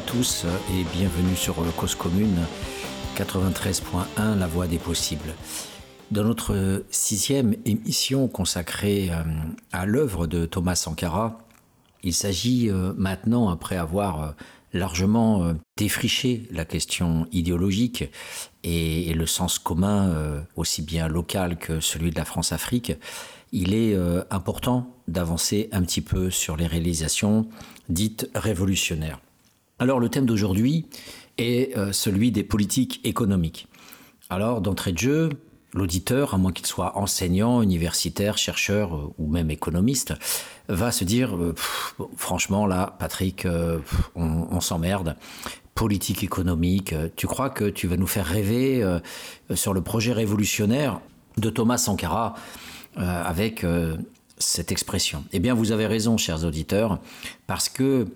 à tous et bienvenue sur Cause Commune 93.1 La Voix des possibles. Dans notre sixième émission consacrée euh, à l'œuvre de Thomas Sankara, il s'agit euh, maintenant, après avoir euh, largement défriché la question idéologique et le sens commun, aussi bien local que celui de la France-Afrique, il est important d'avancer un petit peu sur les réalisations dites révolutionnaires. Alors le thème d'aujourd'hui est celui des politiques économiques. Alors d'entrée de jeu, l'auditeur, à moins qu'il soit enseignant, universitaire, chercheur euh, ou même économiste, va se dire euh, franchement là, Patrick, euh, on, s'emmerde. Politique économique, tu crois que tu vas nous faire rêver sur le projet révolutionnaire de Thomas Sankara avec cette expression? Eh bien, vous avez raison, chers auditeurs, parce que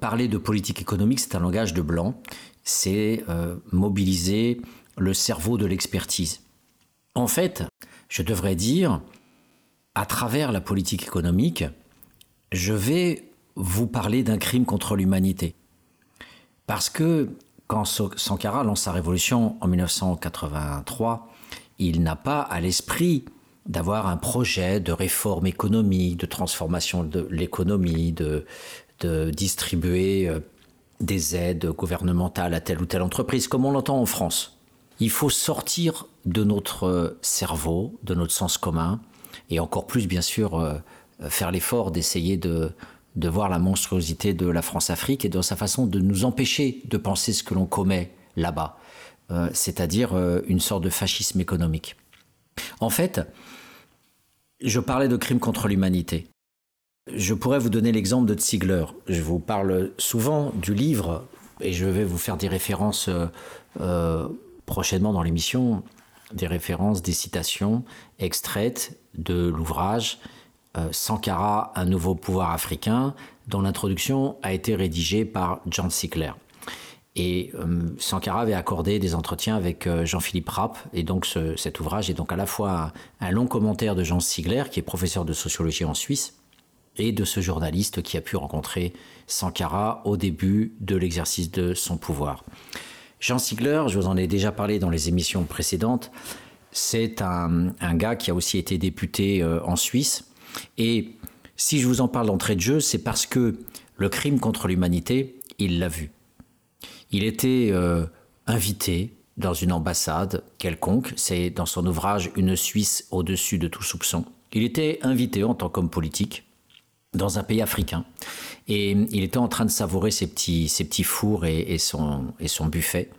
parler de politique économique, c'est un langage de blanc, c'est mobiliser le cerveau de l'expertise. En fait, je devrais dire, à travers la politique économique, je vais vous parler d'un crime contre l'humanité. Parce que quand Sankara lance sa révolution en 1983, il n'a pas à l'esprit d'avoir un projet de réforme économique, de transformation de l'économie, de, de, distribuer euh, des aides gouvernementales à telle ou telle entreprise, comme on l'entend en France. Il faut sortir de notre cerveau, de notre sens commun, et encore plus, bien sûr, euh, faire l'effort d'essayer de, de voir la monstruosité de la France-Afrique et de sa façon de nous empêcher de penser ce que l'on commet là-bas, euh, c'est-à-dire euh, une sorte de fascisme économique. En fait, je parlais de crimes contre l'humanité. Je pourrais vous donner l'exemple de Ziegler. Je vous parle souvent du livre et je vais vous faire des références prochainement dans l'émission des références, des citations extraites de l'ouvrage euh, Sankara, un nouveau pouvoir africain, dont l'introduction a été rédigée par John Sickler. Et euh, Sankara avait accordé des entretiens avec euh, Jean-Philippe Rapp, et donc cet ouvrage est donc à la fois un, long commentaire de Jean Sigler, qui est professeur de sociologie en Suisse, et de ce journaliste qui a pu rencontrer Sankara au début de l'exercice de son pouvoir. Jean Sigler, je vous en ai déjà parlé dans les émissions précédentes, c'est un, gars qui a aussi été député euh, en Suisse. Et si je vous en parle d'entrée de jeu, c'est parce que le crime contre l'humanité, il l'a vu. Il était euh, invité dans une ambassade quelconque, c'est dans son ouvrage Une Suisse au-dessus de tout soupçon. Il était invité en tant qu'homme politique dans un pays africain. Et il était en train de savourer ses petits, fours et, son, et son buffet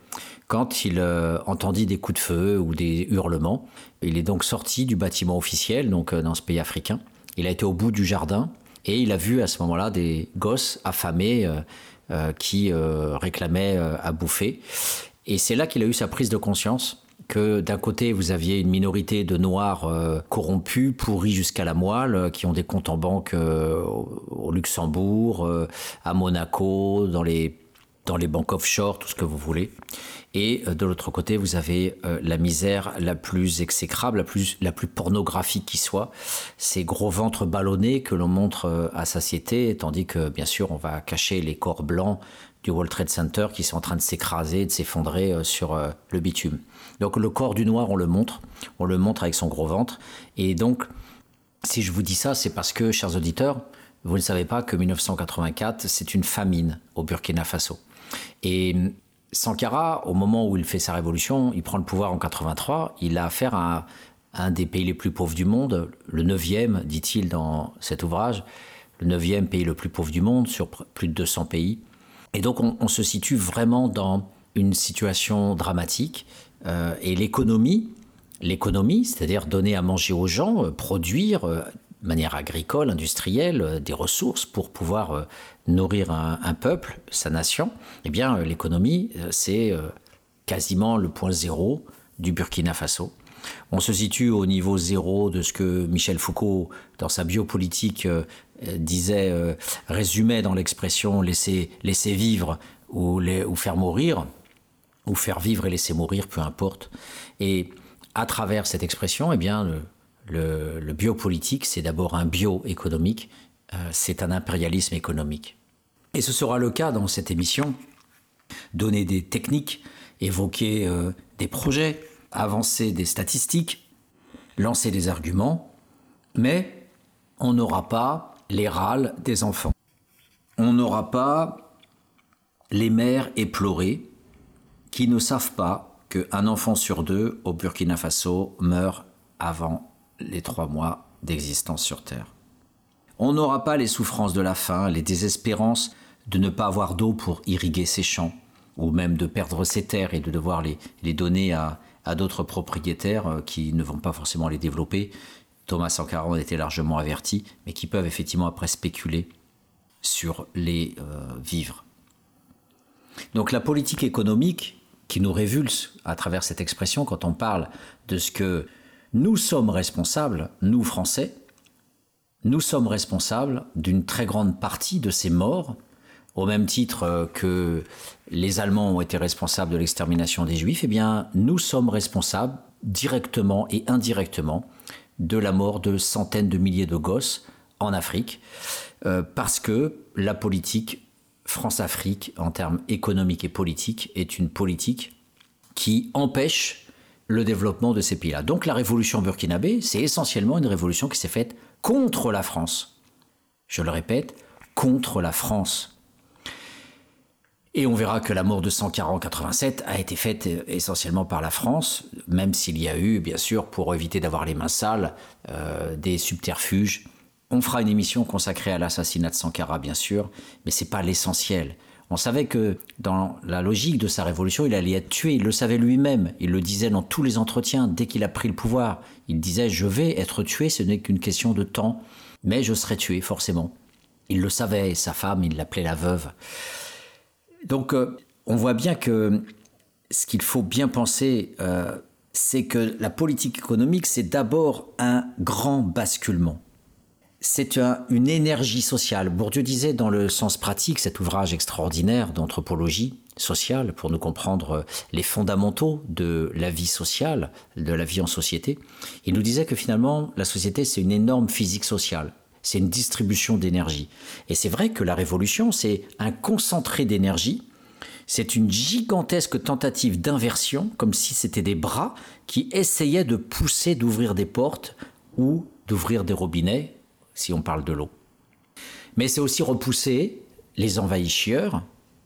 quand il euh, entendit des coups de feu ou des hurlements. Il est donc sorti du bâtiment officiel, donc euh, dans ce pays africain. Il a été au bout du jardin et il a vu à ce moment-là des gosses affamés euh, qui réclamaient à bouffer. Et c'est là qu'il a eu sa prise de conscience que d'un côté, vous aviez une minorité de Noirs euh, corrompus, pourris jusqu'à la moelle, euh, qui ont des comptes en banque euh, au Luxembourg, à Monaco, dans les, dans les banques offshore, tout ce que vous voulez. Et de l'autre côté, vous avez la misère la plus exécrable, la plus, la plus pornographique qui soit, ces gros ventres ballonnés que l'on montre à satiété, tandis que, bien sûr, on va cacher les corps blancs du World Trade Center qui sont en train de s'écraser, de s'effondrer sur le bitume. Donc le corps du noir, on le montre, on le montre avec son gros ventre. Et donc, si je vous dis ça, c'est parce que, chers auditeurs, vous ne savez pas que 1984, c'est une famine au Burkina Faso. Et Sankara, au moment où il fait sa révolution, il prend le pouvoir en 83, il a affaire à un des pays les plus pauvres du monde, le neuvième, dit-il dans cet ouvrage, le neuvième pays le plus pauvre du monde sur plus de 200 pays. Et donc on se situe vraiment dans une situation dramatique euh, et l'économie, l'économie, c'est-à-dire donner à manger aux gens, euh, produire euh, de manière agricole, industrielle, des ressources pour pouvoir nourrir un, peuple, sa nation, eh bien l'économie, c'est quasiment le point zéro du Burkina Faso. On se situe au niveau zéro de ce que Michel Foucault, dans sa biopolitique, disait, résumait dans l'expression laisser, laisser vivre ou, ou faire mourir ou faire vivre et laisser mourir, peu importe. Et à travers cette expression, eh bien, le, biopolitique, c'est d'abord un bioéconomique, euh, c'est un impérialisme économique. Et ce sera le cas dans cette émission, donner des techniques, évoquer euh, des projets, avancer des statistiques, lancer des arguments, mais on n'aura pas les râles des enfants. On n'aura pas les mères éplorées qui ne savent pas qu'un enfant sur deux au Burkina Faso meurt avant les trois mois d'existence sur Terre. On n'aura pas les souffrances de la faim, les désespérances de ne pas avoir d'eau pour irriguer ses champs, ou même de perdre ses terres et de devoir les, donner à, d'autres propriétaires euh, qui ne vont pas forcément les développer. Thomas Sankara en était largement averti, mais qui peuvent effectivement après spéculer sur les euh, vivres. Donc la politique économique qui nous révulse à travers cette expression quand on parle de ce que nous sommes responsables, nous Français, nous sommes responsables d'une très grande partie de ces morts au même titre euh, que les Allemands ont été responsables de l'extermination des Juifs, eh bien, nous sommes responsables directement et indirectement de la mort de centaines de milliers de gosses en Afrique, euh, parce que la politique France-Afrique, en termes économiques et politiques, est une politique qui empêche le développement de ces pays-là. Donc la révolution burkinabé, c'est essentiellement une révolution qui s'est faite contre la France. Je le répète, contre la France. Et on verra que la mort de Sankara en 87 a été faite euh, essentiellement par la France, même s'il y a eu, bien sûr, pour éviter d'avoir les mains sales, euh, des subterfuges. On fera une émission consacrée à l'assassinat de Sankara, bien sûr, mais c'est pas l'essentiel. On savait que dans la logique de sa révolution, il allait être tué. Il le savait lui-même. Il le disait dans tous les entretiens dès qu'il a pris le pouvoir. Il disait Je vais être tué, ce n'est qu'une question de temps, mais je serai tué, forcément. Il le savait, sa femme, il l'appelait la veuve. Donc euh, on voit bien que ce qu'il faut bien penser, euh, c'est que la politique économique, c'est d'abord un grand basculement. C'est une énergie sociale. Bourdieu disait dans le sens pratique, cet ouvrage extraordinaire d'anthropologie sociale pour nous comprendre les fondamentaux de la vie sociale, de la vie en société, il nous disait que finalement la société c'est une énorme physique sociale c'est une distribution d'énergie. Et c'est vrai que la révolution, c'est un concentré d'énergie, c'est une gigantesque tentative d'inversion, comme si c'était des bras qui essayaient de pousser, d'ouvrir des portes ou d'ouvrir des robinets, si on parle de l'eau. Mais c'est aussi repousser les envahisseurs,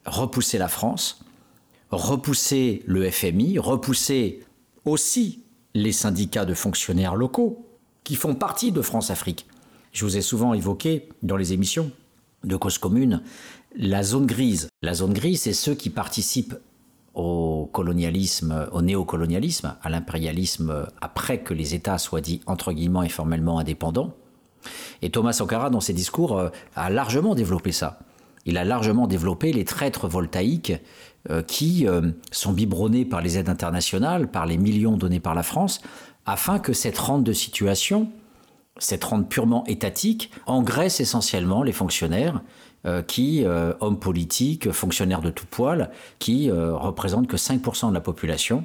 repousser la France, repousser le FMI, repousser aussi les syndicats de fonctionnaires locaux qui font partie de France-Afrique. Je vous ai souvent évoqué dans les émissions de cause commune la zone grise. La zone grise, c'est ceux qui participent au colonialisme, au néocolonialisme, à l'impérialisme après que les États soient dits entre guillemets et formellement indépendants. Et Thomas Sankara, dans ses discours, euh, a largement développé ça. Il a largement développé les traîtres voltaïques euh, qui euh, sont biberonnés par les aides internationales, par les millions donnés par la France, afin que cette rente de situation cette rente purement étatique engraisse essentiellement les fonctionnaires qui, hommes politiques, fonctionnaires de tout poil, qui représentent que 5% de la population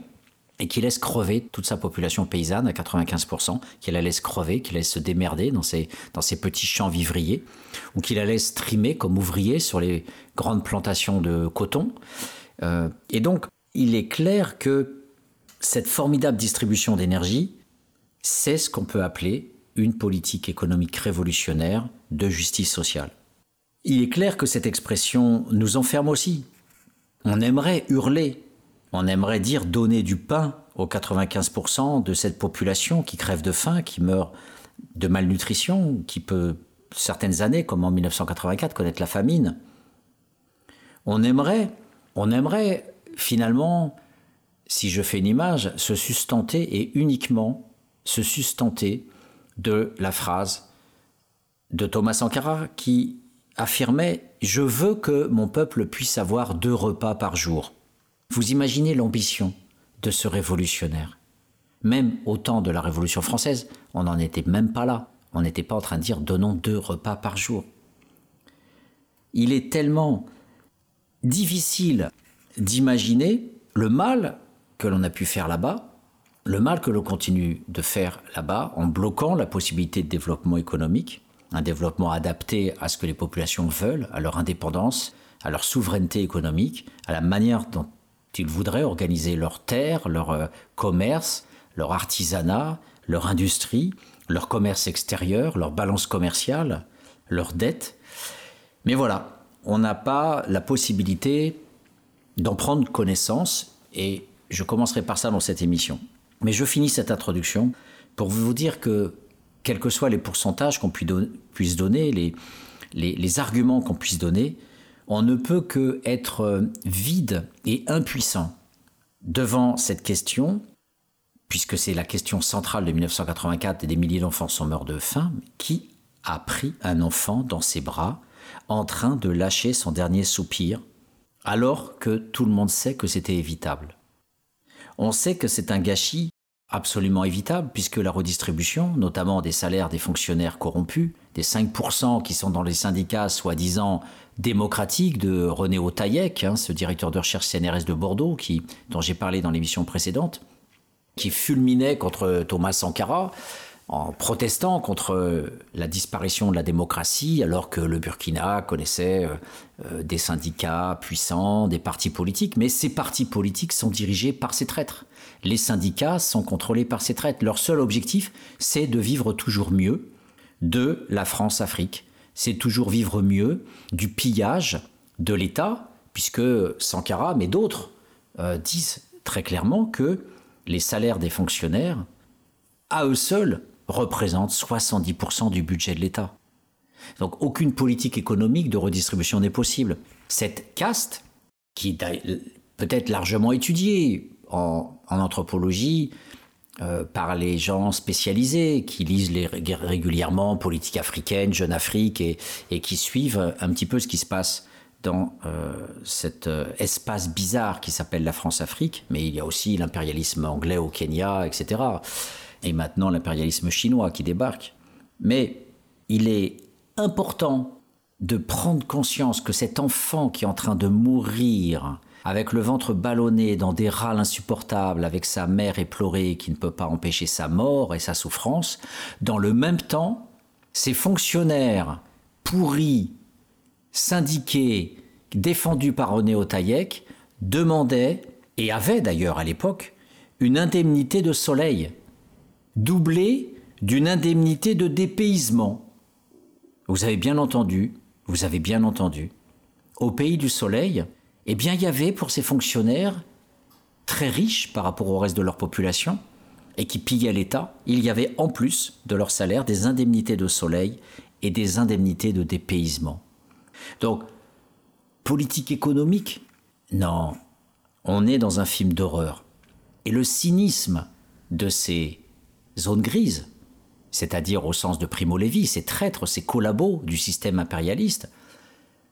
et qui laisse crever toute sa population paysanne à 95%, qui la laisse crever, qui laisse se démerder dans ses, dans ces petits champs vivriers, ou qui la laisse trimer comme ouvrier sur les grandes plantations de coton. et donc, il est clair que cette formidable distribution d'énergie, c'est ce qu'on peut appeler une politique économique révolutionnaire de justice sociale. Il est clair que cette expression nous enferme aussi. On aimerait hurler, on aimerait dire donner du pain aux 95% de cette population qui crève de faim, qui meurt de malnutrition, qui peut certaines années, comme en 1984, connaître la famine. On aimerait, finalement, si je fais une image, se sustenter et uniquement se sustenter de la phrase de Thomas Sankara qui affirmait Je veux que mon peuple puisse avoir deux repas par jour. Vous imaginez l'ambition de ce révolutionnaire. Même au temps de la Révolution française, on n'en était même pas là. On n'était pas en train de dire donnons deux repas par jour. Il est tellement difficile d'imaginer le mal que l'on a pu faire là-bas le mal que l'on continue de faire là-bas en bloquant la possibilité de développement économique, un développement adapté à ce que les populations veulent, à leur indépendance, à leur souveraineté économique, à la manière dont ils voudraient organiser leurs terres, leur euh, commerce, leur artisanat, leur industrie, leur commerce extérieur, leur balance commerciale, leurs dettes. Mais voilà, on n'a pas la possibilité d'en prendre connaissance et je commencerai par ça dans cette émission. Mais je finis cette introduction pour vous dire que, quels que soient les pourcentages qu'on puisse donner, les, les, arguments qu'on puisse donner, on ne peut que être euh, vide et impuissant devant cette question, puisque c'est la question centrale de 1984 et des milliers d'enfants sont morts de faim, qui a pris un enfant dans ses bras en train de lâcher son dernier soupir, alors que tout le monde sait que c'était évitable. On sait que c'est un gâchis absolument évitable, puisque la redistribution, notamment des salaires des fonctionnaires corrompus, des 5% qui sont dans les syndicats soi-disant démocratiques de René Otaillec, hein, ce directeur de recherche CNRS de Bordeaux, qui, dont j'ai parlé dans l'émission précédente, qui fulminait contre Thomas Sankara, en protestant contre la disparition de la démocratie, alors que le Burkina connaissait euh, euh, des syndicats puissants, des partis politiques, mais ces partis politiques sont dirigés par ces traîtres. Les syndicats sont contrôlés par ces traîtres. Leur seul objectif, c'est de vivre toujours mieux de la France-Afrique. C'est toujours vivre mieux du pillage de l'État, puisque Sankara, mais d'autres, euh, disent très clairement que les salaires des fonctionnaires, à eux seuls, représente 70% du budget de l'État. Donc aucune politique économique de redistribution n'est possible. Cette caste, qui peut-être largement étudiée en, anthropologie euh, par les gens spécialisés qui lisent régulièrement politique africaine, Jeune Afrique et, qui suivent un petit peu ce qui se passe dans euh, cet euh, espace bizarre qui s'appelle la France-Afrique, mais il y a aussi l'impérialisme anglais au Kenya, etc et maintenant l'impérialisme chinois qui débarque. Mais il est important de prendre conscience que cet enfant qui est en train de mourir avec le ventre ballonné dans des râles insupportables, avec sa mère éplorée qui ne peut pas empêcher sa mort et sa souffrance, dans le même temps, ces fonctionnaires pourris, syndiqués, défendus par René Otaïek, demandaient, et avaient d'ailleurs à l'époque, une indemnité de soleil doublé d'une indemnité de dépaysement. Vous avez bien entendu, vous avez bien entendu. Au pays du soleil, eh bien, il y avait pour ces fonctionnaires très riches par rapport au reste de leur population et qui pillaient l'État, il y avait en plus de leur salaire des indemnités de soleil et des indemnités de dépaysement. Donc, politique économique Non, on est dans un film d'horreur. Et le cynisme de ces zone grise, c'est-à-dire au sens de Primo Levi, ces traîtres, ces collabos du système impérialiste,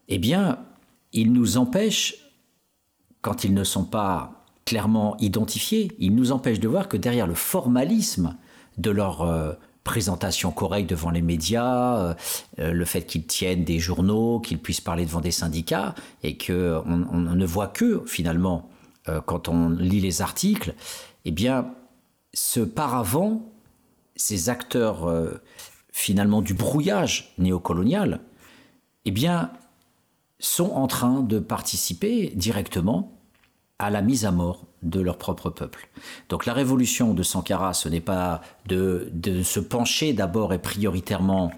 eh bien, ils nous empêchent, quand ils ne sont pas clairement identifiés, ils nous empêchent de voir que derrière le formalisme de leur euh, présentation correcte devant les médias, euh, euh, le fait qu'ils tiennent des journaux, qu'ils puissent parler devant des syndicats, et qu'on on, ne voit que, finalement, quand on lit les articles, eh bien, ce paravent ces acteurs finalement du brouillage néocolonial, eh bien, sont en train de participer directement à la mise à mort de leur propre peuple. Donc la révolution de Sankara, ce n'est pas de, se pencher d'abord et prioritairement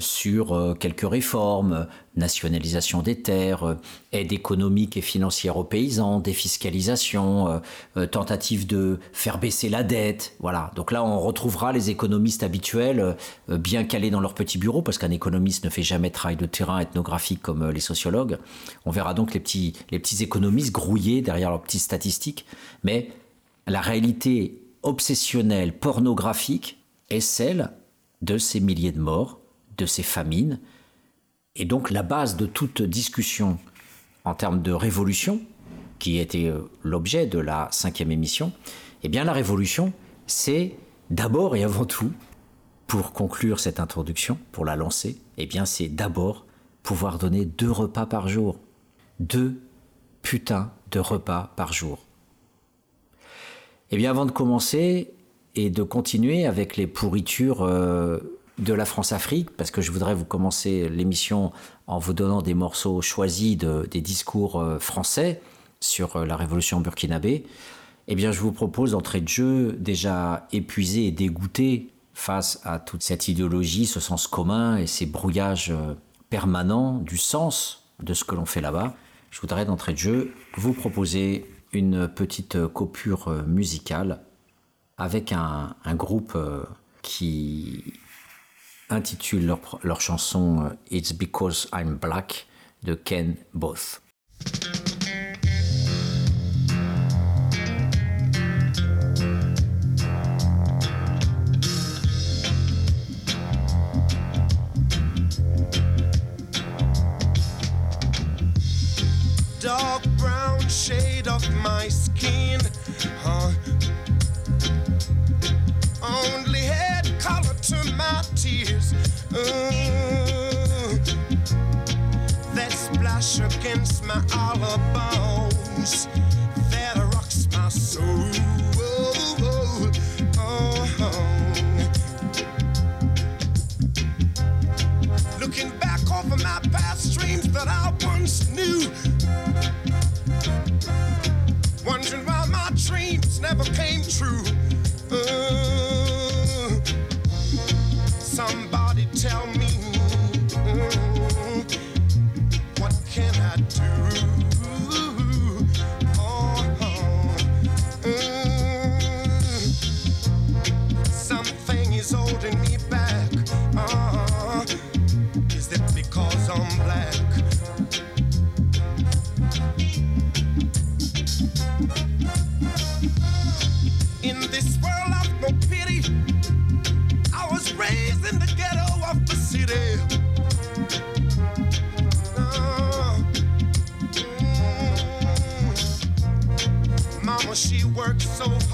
sur euh, quelques réformes, nationalisation des terres, euh, aide économique et financière aux paysans, défiscalisation, tentative de faire baisser la dette. Voilà. Donc là, on retrouvera les économistes habituels bien calés dans leur petit bureau, parce qu'un économiste ne fait jamais travail de terrain ethnographique comme les sociologues. On verra donc les petits, les petits économistes grouillés derrière leurs petites statistiques. Mais la réalité obsessionnelle, pornographique, est celle de ces milliers de morts de ces famines. Et donc la base de toute discussion en termes de révolution, qui était euh, l'objet de la cinquième émission, eh bien la révolution, c'est d'abord et avant tout, pour conclure cette introduction, pour la lancer, eh bien c'est d'abord pouvoir donner deux repas par jour. Deux putains de repas par jour. Eh bien avant de commencer et de continuer avec les pourritures euh, de la France-Afrique, parce que je voudrais vous commencer l'émission en vous donnant des morceaux choisis des discours euh, français sur euh, la révolution burkinabé, eh bien je vous propose d'entrée de jeu, déjà épuisé et dégoûté face à toute cette idéologie, ce sens commun et ces brouillages euh, permanents du sens de ce que l'on fait là-bas, je voudrais d'entrée de jeu vous proposer une petite coupure musicale avec un groupe qui intitulent leur, leur chanson euh, It's Because I'm Black de Ken Both. Dark brown shade of my skin. Huh? Only had color my tears. Uh, that splash against my olive bones that rocks my soul. Looking back over my past dreams that I once knew. Wondering why my dreams never came true. work so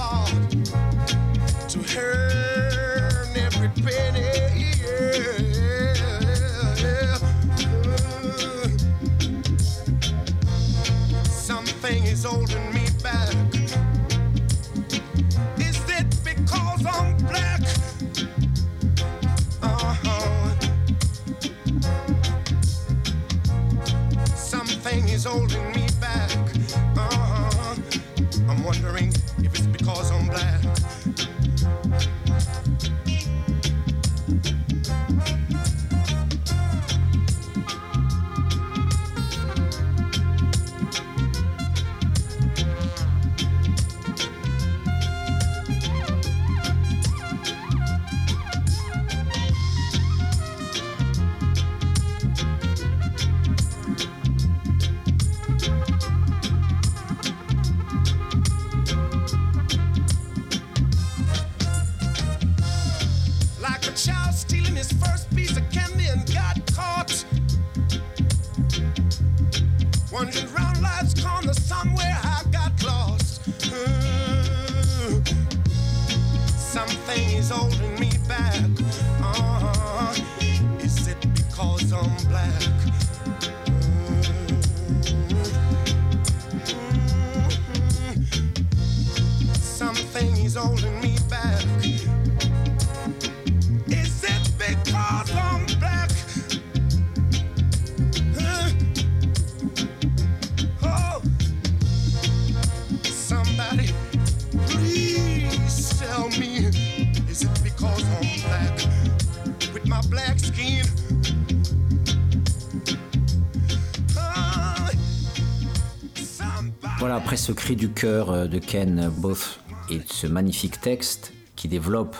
après ce cri du cœur euh, de Ken Both et ce magnifique texte qui développe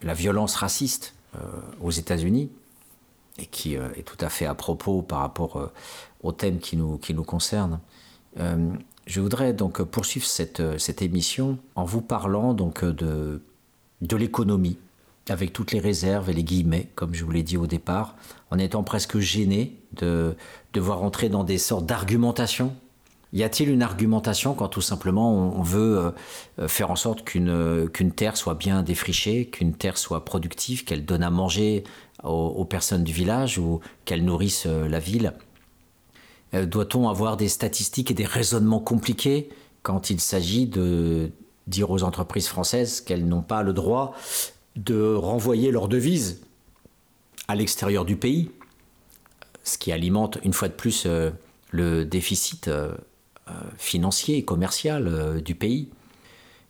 la violence raciste euh, aux États-Unis et qui euh, est tout à fait à propos par rapport au thème qui nous, qui nous concerne. Je voudrais donc poursuivre cette, cette émission en vous parlant donc de, de l'économie, avec toutes les réserves et les guillemets, comme je vous l'ai dit au départ, en étant presque gêné de devoir entrer dans des sortes d'argumentation y a-t-il une argumentation quand tout simplement on veut euh, faire en sorte qu'une euh, qu'une terre soit bien défrichée, qu'une terre soit productive, qu'elle donne à manger aux, aux personnes du village ou qu'elle nourrisse euh, la ville? Euh, Doit-on avoir des statistiques et des raisonnements compliqués quand il s'agit de dire aux entreprises françaises qu'elles n'ont pas le droit de renvoyer leurs devises à l'extérieur du pays, ce qui alimente une fois de plus euh, le déficit euh, euh, financier et commercial du pays.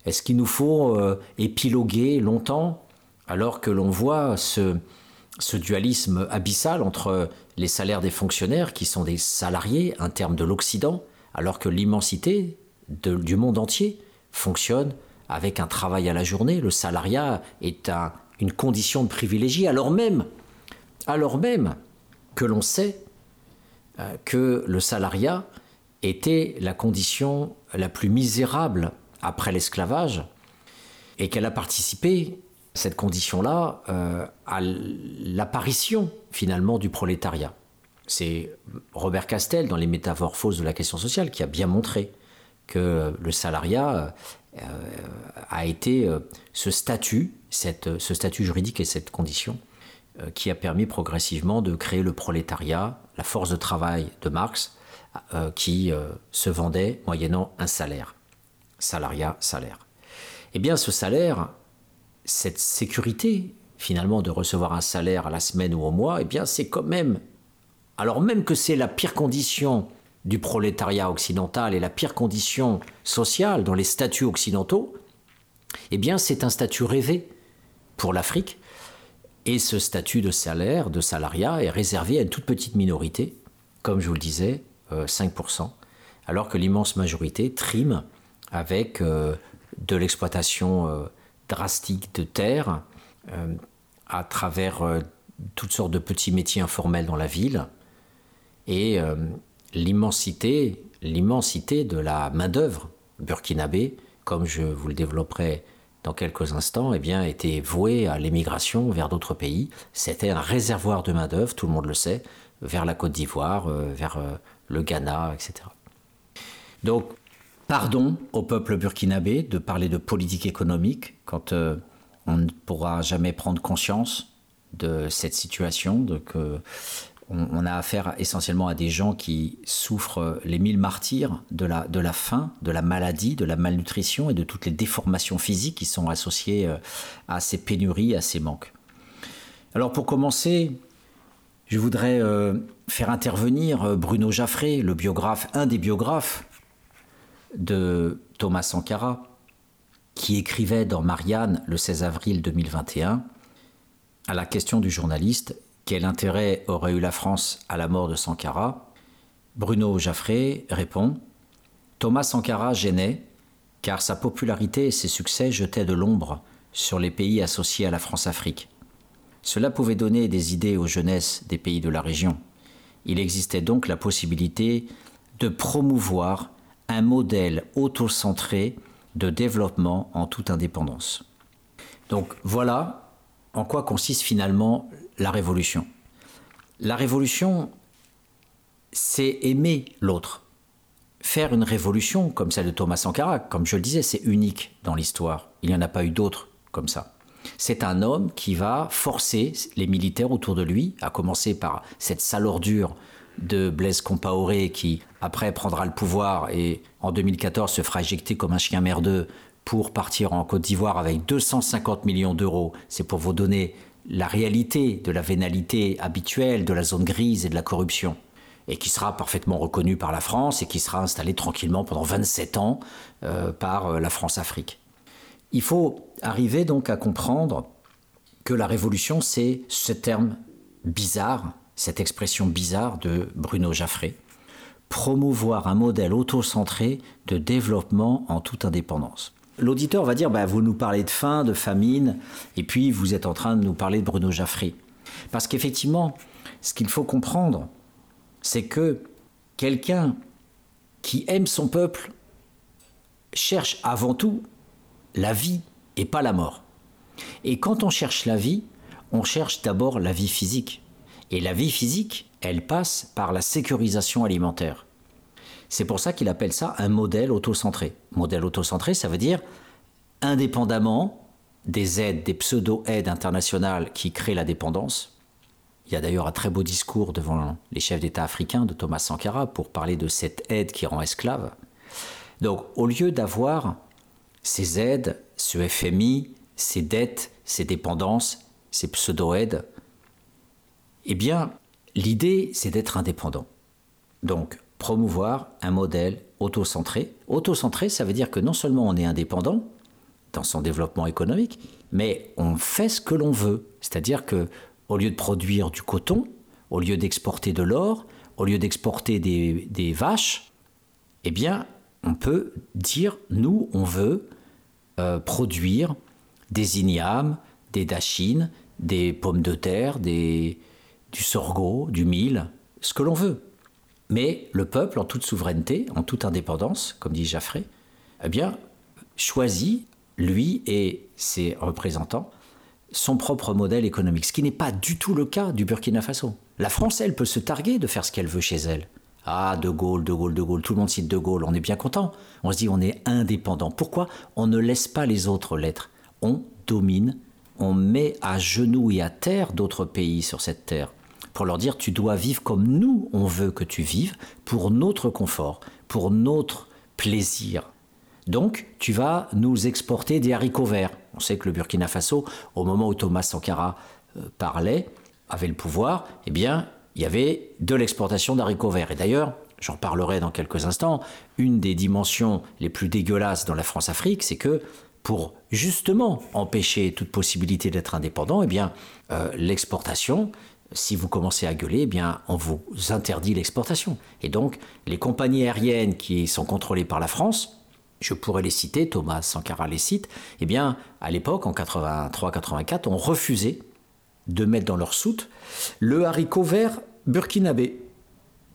Est-ce qu'il nous faut épiloguer longtemps alors que l'on voit ce, dualisme abyssal entre les salaires des fonctionnaires qui sont des salariés, un terme de l'Occident, alors que l'immensité du monde entier fonctionne avec un travail à la journée. Le salariat est une condition de privilégié, alors même, alors même que l'on sait euh, que le salariat était la condition la plus misérable après l'esclavage et qu'elle a participé, cette condition-là, euh, à l'apparition finalement du prolétariat. C'est Robert Castel, dans les Métamorphoses de la question sociale, qui a bien montré que le salariat euh, a été euh, ce statut, cette, ce statut juridique et cette condition qui a permis progressivement de créer le prolétariat, la force de travail de Marx, qui se vendait moyennant un salaire. Salariat, salaire. Eh bien, ce salaire, cette sécurité, finalement, de recevoir un salaire à la semaine ou au mois, eh bien, c'est quand même, alors même que c'est la pire condition du prolétariat occidental et la pire condition sociale dans les statuts occidentaux, eh bien c'est un statut rêvé pour l'Afrique. Et ce statut de salaire, de salariat, est réservé à une toute petite minorité, comme je vous le disais, 5%, euh, alors que l'immense majorité trime avec euh, de l'exploitation euh, drastique de terre à travers toutes sortes de petits métiers informels dans la ville. Et l'immensité, l'immensité de la main-d'œuvre burkinabé, comme je vous le développerai dans quelques instants, eh bien, était vouée à l'émigration vers d'autres pays. C'était un réservoir de main-d'œuvre, tout le monde le sait, vers la Côte d'Ivoire, euh, vers euh, le Ghana, etc. Donc, pardon au peuple burkinabé de parler de politique économique quand euh, on ne pourra jamais prendre conscience de cette situation, de que on, a affaire essentiellement à des gens qui souffrent les mille martyrs de la, faim, de la maladie, de la malnutrition et de toutes les déformations physiques qui sont associées euh, à ces pénuries, à ces manques. Alors pour commencer, je voudrais euh, faire intervenir euh, Bruno Jaffré, le biographe, un des biographes de Thomas Sankara, qui écrivait dans Marianne le 16 avril 2021 à la question du journaliste quel intérêt aurait eu la France à la mort de Sankara? Bruno Jaffré répond Thomas Sankara gênait car sa popularité et ses succès jetaient de l'ombre sur les pays associés à la France-Afrique. Cela pouvait donner des idées aux jeunesses des pays de la région. Il existait donc la possibilité de promouvoir un modèle autocentré de développement en toute indépendance. Donc voilà en quoi consiste finalement la révolution. La révolution, c'est aimer l'autre. Faire une révolution comme celle de Thomas Sankara, comme je le disais, c'est unique dans l'histoire. Il n'y en a pas eu d'autres comme ça. C'est un homme qui va forcer les militaires autour de lui, à commencer par cette sale ordure de Blaise Compaoré qui après prendra le pouvoir et en 2014 se fera éjecter comme un chien merdeux pour partir en Côte d'Ivoire avec 250 millions d'euros. C'est pour vous donner la réalité de la vénalité habituelle de la zone grise et de la corruption, et qui sera parfaitement reconnue par la France et qui sera installée tranquillement pendant 27 ans euh, par euh, la France-Afrique. Il faut arriver donc à comprendre que la révolution, c'est ce terme bizarre, cette expression bizarre de Bruno Jaffré, promouvoir un modèle autocentré de développement en toute indépendance. L'auditeur va dire bah, Vous nous parlez de faim, de famine, et puis vous êtes en train de nous parler de Bruno Jaffré. Parce qu'effectivement, ce qu'il faut comprendre, c'est que quelqu'un qui aime son peuple cherche avant tout la vie et pas la mort. Et quand on cherche la vie, on cherche d'abord la vie physique. Et la vie physique, elle passe par la sécurisation alimentaire. C'est pour ça qu'il appelle ça un modèle autocentré. Modèle autocentré, ça veut dire indépendamment des aides, des pseudo-aides internationales qui créent la dépendance. Il y a d'ailleurs un très beau discours devant les chefs d'État africains de Thomas Sankara pour parler de cette aide qui rend esclave. Donc au lieu d'avoir ces aides, ce FMI, ces dettes, ces dépendances, ces pseudo-aides, Eh bien, l'idée, c'est d'être indépendant. Donc, promouvoir un modèle autocentré. Autocentré, ça veut dire que non seulement on est indépendant dans son développement économique, mais on fait ce que l'on veut. C'est-à-dire que au lieu de produire du coton, au lieu d'exporter de l'or, au lieu d'exporter des, vaches, eh bien, on peut dire, nous, on veut euh, produire des ignames, des dachines, des pommes de terre, du sorgho, du mil, ce que l'on veut. Mais le peuple, en toute souveraineté, en toute indépendance, comme dit Jaffré, eh bien, choisit, lui et ses représentants, son propre modèle économique, ce qui n'est pas du tout le cas du Burkina Faso. La France, elle, peut se targuer de faire ce qu'elle veut chez elle. Ah, De Gaulle, De Gaulle, De Gaulle, tout le monde cite De Gaulle, on est bien content. On se dit on est indépendant. Pourquoi on ne laisse pas les autres l'être? On domine, on met à genoux et à terre d'autres pays sur cette terre pour leur dire tu dois vivre comme nous on veut que tu vives pour notre confort, pour notre plaisir. Donc tu vas nous exporter des haricots verts. On sait que le Burkina Faso, au moment où Thomas Sankara euh, parlait, avait le pouvoir, eh bien, il y avait de l'exportation d'haricots verts. Et d'ailleurs, j'en parlerai dans quelques instants, une des dimensions les plus dégueulasses dans la France-Afrique, c'est que pour justement empêcher toute possibilité d'être indépendant, eh bien, euh, l'exportation, si vous commencez à gueuler, eh bien, on vous interdit l'exportation. Et donc, les compagnies aériennes qui sont contrôlées par la France, je pourrais les citer, Thomas Sankara les cite, eh bien, à l'époque, en 83-84, ont refusé de mettre dans leur soute le haricot vert burkinabé.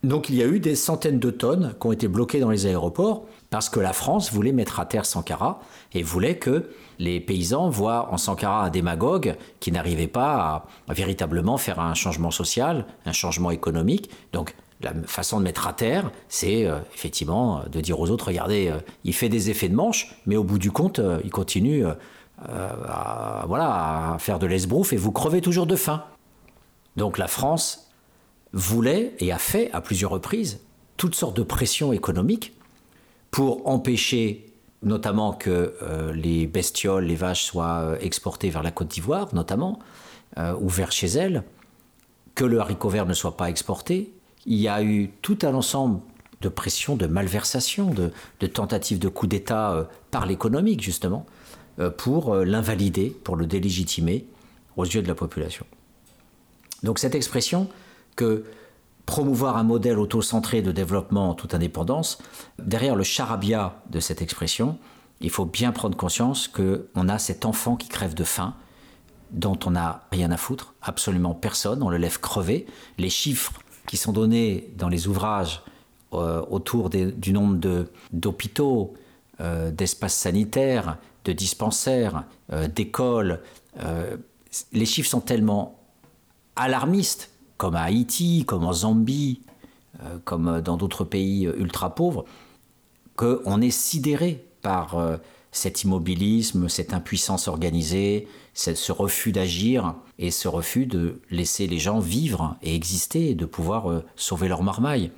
Donc il y a eu des centaines de tonnes qui ont été bloquées dans les aéroports parce que la France voulait mettre à terre Sankara et voulait que les paysans voient en Sankara un démagogue qui n'arrivait pas à, véritablement faire un changement social, un changement économique. Donc la façon de mettre à terre, c'est euh, effectivement de dire aux autres, regardez, euh, il fait des effets de manche, mais au bout du compte, euh, il continue à, voilà, à faire de l'esbrouf et vous crevez toujours de faim. Donc la France voulait et a fait à plusieurs reprises toutes sortes de pressions économiques pour empêcher notamment que euh, les bestioles, les vaches soient euh, exportées vers la Côte d'Ivoire, notamment, euh, ou vers chez elles, que le haricot vert ne soit pas exporté. Il y a eu tout un ensemble de pressions, de malversations, de, de tentatives de coup d'État par l'économique, justement, pour l'invalider, pour le délégitimer aux yeux de la population. Donc cette expression que promouvoir un modèle auto-centré de développement en toute indépendance, derrière le charabia de cette expression, il faut bien prendre conscience qu'on a cet enfant qui crève de faim, dont on n'a rien à foutre, absolument personne, on le lève crever. Les chiffres qui sont donnés dans les ouvrages euh, autour du nombre d'hôpitaux, euh, d'espaces sanitaires, de dispensaires, euh, d'écoles, les chiffres sont tellement alarmistes comme à Haïti, comme en Zambie, euh, comme dans d'autres pays euh, ultra pauvres, qu'on est sidéré par euh, cet immobilisme, cette impuissance organisée, ce refus d'agir et ce refus de laisser les gens vivre et exister et de pouvoir sauver leur marmaille.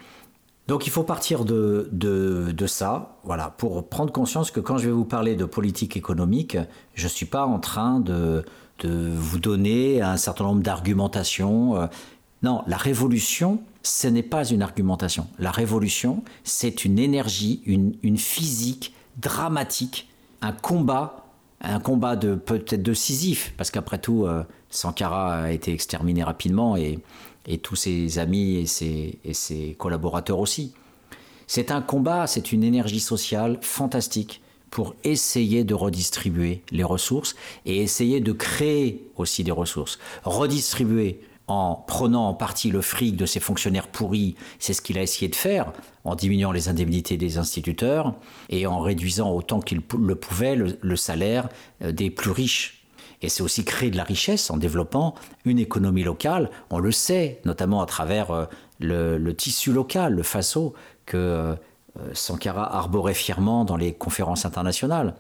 Donc il faut partir de, ça, voilà, pour prendre conscience que quand je vais vous parler de politique économique, je ne suis pas en train de vous donner un certain nombre d'argumentations. Non, la révolution, ce n'est pas une argumentation. La révolution, c'est une énergie, une, physique dramatique, un combat, un combat de peut-être de Sisyphe, parce qu'après tout, euh, Sankara a été exterminé rapidement et, tous ses amis et ses, et ses collaborateurs aussi. C'est un combat, c'est une énergie sociale fantastique pour essayer de redistribuer les ressources et essayer de créer aussi des ressources. Redistribuer en prenant en partie le fric de ces fonctionnaires pourris, c'est ce qu'il a essayé de faire, en diminuant les indemnités des instituteurs et en réduisant autant qu'il le pouvait le, salaire euh, des plus riches. Et c'est aussi créer de la richesse en développant une économie locale. On le sait, notamment à travers euh, le, tissu local, le FASO, que euh, Sankara arborait fièrement dans les conférences internationales.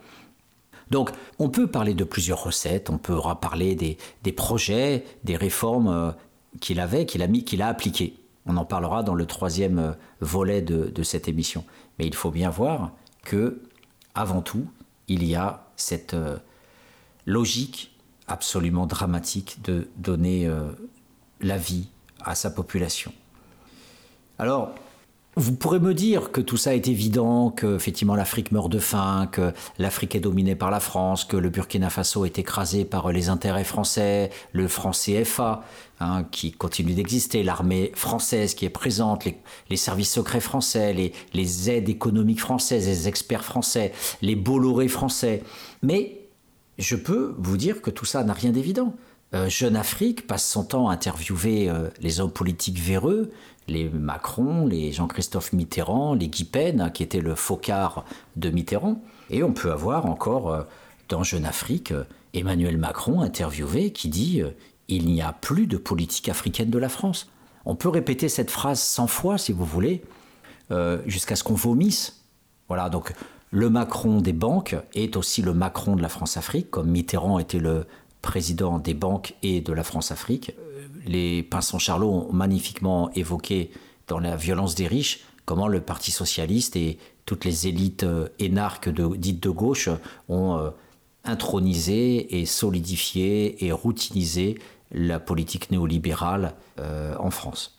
Donc on peut parler de plusieurs recettes, on peut parler des, projets, des réformes euh, qu'il avait, qu'il a mis, qu'il a appliquées. On en parlera dans le troisième euh, volet de, cette émission. Mais il faut bien voir que, avant tout, il y a cette euh, logique absolument dramatique de donner la vie à sa population. Alors, vous pourrez me dire que tout ça est évident, que effectivement l'Afrique meurt de faim, que l'Afrique est dominée par la France, que le Burkina Faso est écrasé par les intérêts français, le franc CFA hein, qui continue d'exister, l'armée française qui est présente, les, services secrets français, les, aides économiques françaises, les experts français, les Bolloré français. Mais je peux vous dire que tout ça n'a rien d'évident. Euh, Jeune Afrique passe son temps à interviewer euh, les hommes politiques véreux, les Macron, les Jean-Christophe Mitterrand, les Guy Pen, qui était le focard de Mitterrand. Et on peut avoir encore euh, dans Jeune Afrique Emmanuel Macron interviewé qui dit Il n'y a plus de politique africaine de la France. On peut répéter cette phrase 100 fois si vous voulez, jusqu'à ce qu'on vomisse. Voilà, donc le Macron des banques est aussi le Macron de la France-Afrique, comme Mitterrand était le président des banques et de la France-Afrique. Les Pinson-Charlot ont magnifiquement évoqué dans la violence des riches comment le Parti socialiste et toutes les élites euh, énarques dites de gauche ont euh, intronisé et solidifié et routinisé la politique néolibérale euh, en France.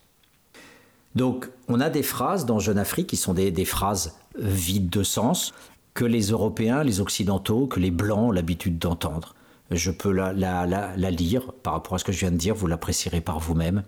Donc on a des phrases dans Jeune Afrique qui sont des phrases vides de sens que les Européens, les Occidentaux, que les Blancs ont l'habitude d'entendre je peux la, lire par rapport à ce que je viens de dire, vous l'apprécierez par vous-même.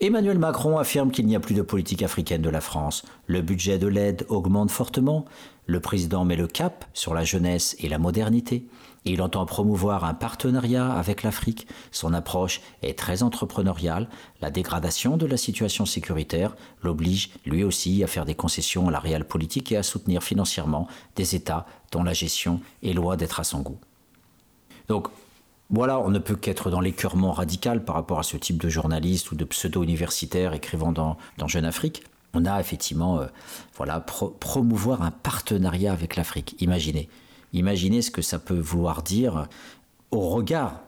Emmanuel Macron affirme qu'il n'y a plus de politique africaine de la France. Le budget de l'aide augmente fortement. Le président met le cap sur la jeunesse et la modernité. Il entend promouvoir un partenariat avec l'Afrique. Son approche est très entrepreneuriale. La dégradation de la situation sécuritaire l'oblige lui aussi à faire des concessions à la réelle politique et à soutenir financièrement des États dont la gestion est loin d'être à son goût. Donc voilà, on ne peut qu'être dans l'écœurement radical par rapport à ce type de journaliste ou de pseudo-universitaire écrivant dans, Jeune Afrique. On a effectivement, euh, voilà, promouvoir un partenariat avec l'Afrique. Imaginez, imaginez ce que ça peut vouloir dire au regard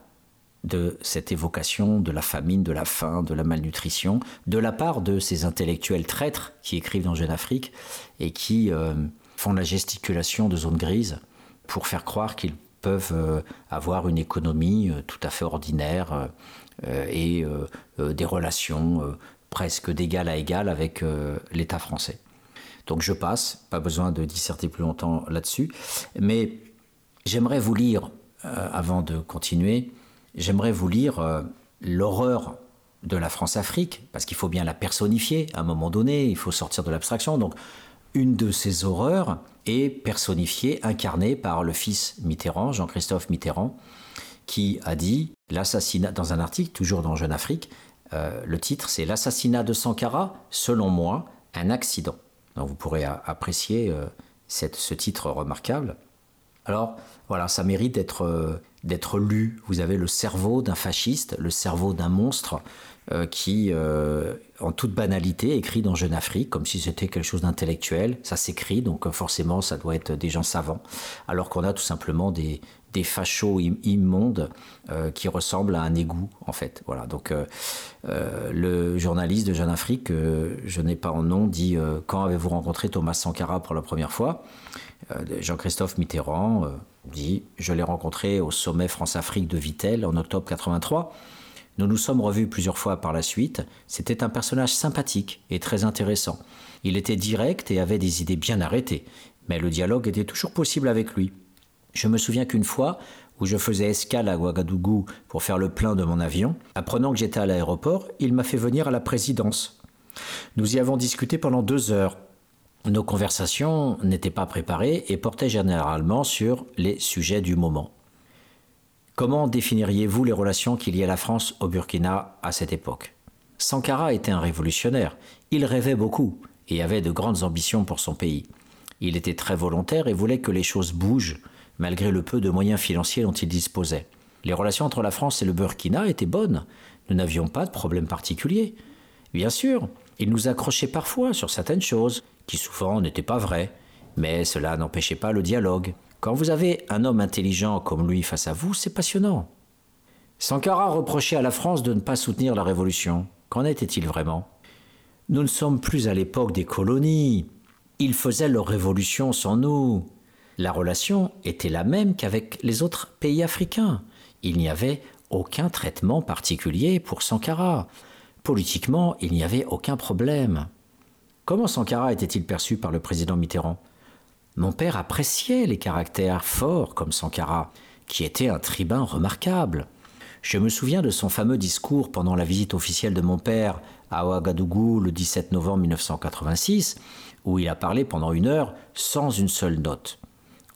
de cette évocation de la famine, de la faim, de la malnutrition, de la part de ces intellectuels traîtres qui écrivent dans Jeune Afrique et qui euh, font la gesticulation de zone grise pour faire croire qu'ils peuvent euh, avoir une économie euh, tout à fait ordinaire euh, et des relations presque d'égal à égal avec l'État français. Donc je passe, pas besoin de disserter plus longtemps là-dessus, mais j'aimerais vous lire, avant de continuer, j'aimerais vous lire l'horreur de la France-Afrique, parce qu'il faut bien la personnifier à un moment donné, il faut sortir de l'abstraction. Donc une de ces horreurs est personnifiée, incarnée par le fils Mitterrand, Jean-Christophe Mitterrand, qui a dit l'assassinat, dans un article, toujours dans Jeune Afrique, euh, le titre c'est L'assassinat de Sankara, selon moi, un accident. Donc vous pourrez apprécier euh, ce titre remarquable. Alors voilà, ça mérite euh, d'être lu. Vous avez le cerveau d'un fasciste, le cerveau d'un monstre, euh, qui, euh, en toute banalité, écrit dans Jeune Afrique, comme si c'était quelque chose d'intellectuel. Ça s'écrit, donc euh, forcément, ça doit être des gens savants, alors qu'on a tout simplement des, fachos immondes qui ressemblent à un égout, en fait. Voilà. Donc, le journaliste de Jeune Afrique, je n'ai pas en nom, dit Quand avez-vous rencontré Thomas Sankara pour la première fois? Jean-Christophe Mitterrand dit Je l'ai rencontré au sommet France-Afrique de Vittel en octobre 83. Nous nous sommes revus plusieurs fois par la suite. C'était un personnage sympathique et très intéressant. Il était direct et avait des idées bien arrêtées, mais le dialogue était toujours possible avec lui. Je me souviens qu'une fois, où je faisais escale à Ouagadougou pour faire le plein de mon avion, apprenant que j'étais à l'aéroport, il m'a fait venir à la présidence. Nous y avons discuté pendant deux heures. Nos conversations n'étaient pas préparées et portaient généralement sur les sujets du moment. Comment définiriez-vous les relations qu'il y a la France au Burkina à cette époque? Sankara était un révolutionnaire. Il rêvait beaucoup et avait de grandes ambitions pour son pays. Il était très volontaire et voulait que les choses bougent, malgré le peu de moyens financiers dont il disposait. Les relations entre la France et le Burkina étaient bonnes. Nous n'avions pas de problème particulier. Bien sûr, il nous accrochait parfois sur certaines choses, qui souvent n'étaient pas vraies, mais cela n'empêchait pas le dialogue. Quand vous avez un homme intelligent comme lui face à vous, c'est passionnant. Sankara reprochait à la France de ne pas soutenir la révolution. Qu'en était-il vraiment? Nous ne sommes plus à l'époque des colonies. Ils faisaient leur révolution sans nous. La relation était la même qu'avec les autres pays africains. Il n'y avait aucun traitement particulier pour Sankara. Politiquement, il n'y avait aucun problème. Comment Sankara était-il perçu par le président Mitterrand? Mon père appréciait les caractères forts comme Sankara, qui était un tribun remarquable. Je me souviens de son fameux discours pendant la visite officielle de mon père à Ouagadougou le 17 novembre 1986, où il a parlé pendant une heure sans une seule note.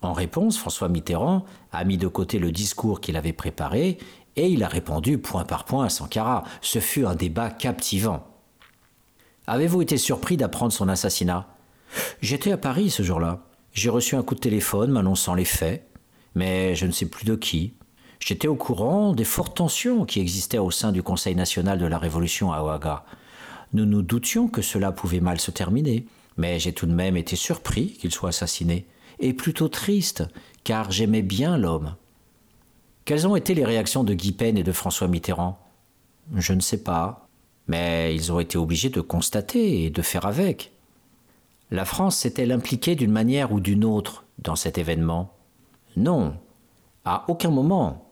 En réponse, François Mitterrand a mis de côté le discours qu'il avait préparé et il a répondu point par point à Sankara. Ce fut un débat captivant. Avez-vous été surpris d'apprendre son assassinat? J'étais à Paris ce jour-là. J'ai reçu un coup de téléphone m'annonçant les faits, mais je ne sais plus de qui. J'étais au courant des fortes tensions qui existaient au sein du Conseil national de la Révolution à Ouaga. Nous nous doutions que cela pouvait mal se terminer, mais j'ai tout de même été surpris qu'il soit assassiné, et plutôt triste, car j'aimais bien l'homme. Quelles ont été les réactions de Guy Pen et de François Mitterrand? Je ne sais pas, mais ils ont été obligés de constater et de faire avec. La France s'est-elle impliquée d'une manière ou d'une autre dans cet événement? Non, à aucun moment.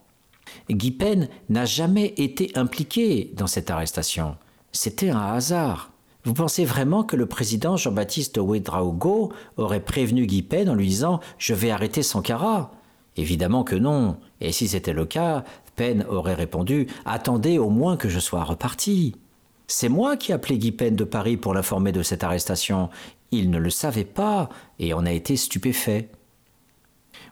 Guy Pen n'a jamais été impliqué dans cette arrestation. C'était un hasard. Vous pensez vraiment que le président Jean-Baptiste Ouedraogo aurait prévenu Guy Pen en lui disant Je vais arrêter Sankara Évidemment que non. Et si c'était le cas, Pen aurait répondu Attendez au moins que je sois reparti. C'est moi qui ai appelé Guy Pen de Paris pour l'informer de cette arrestation. Il ne le savait pas et on a été stupéfait.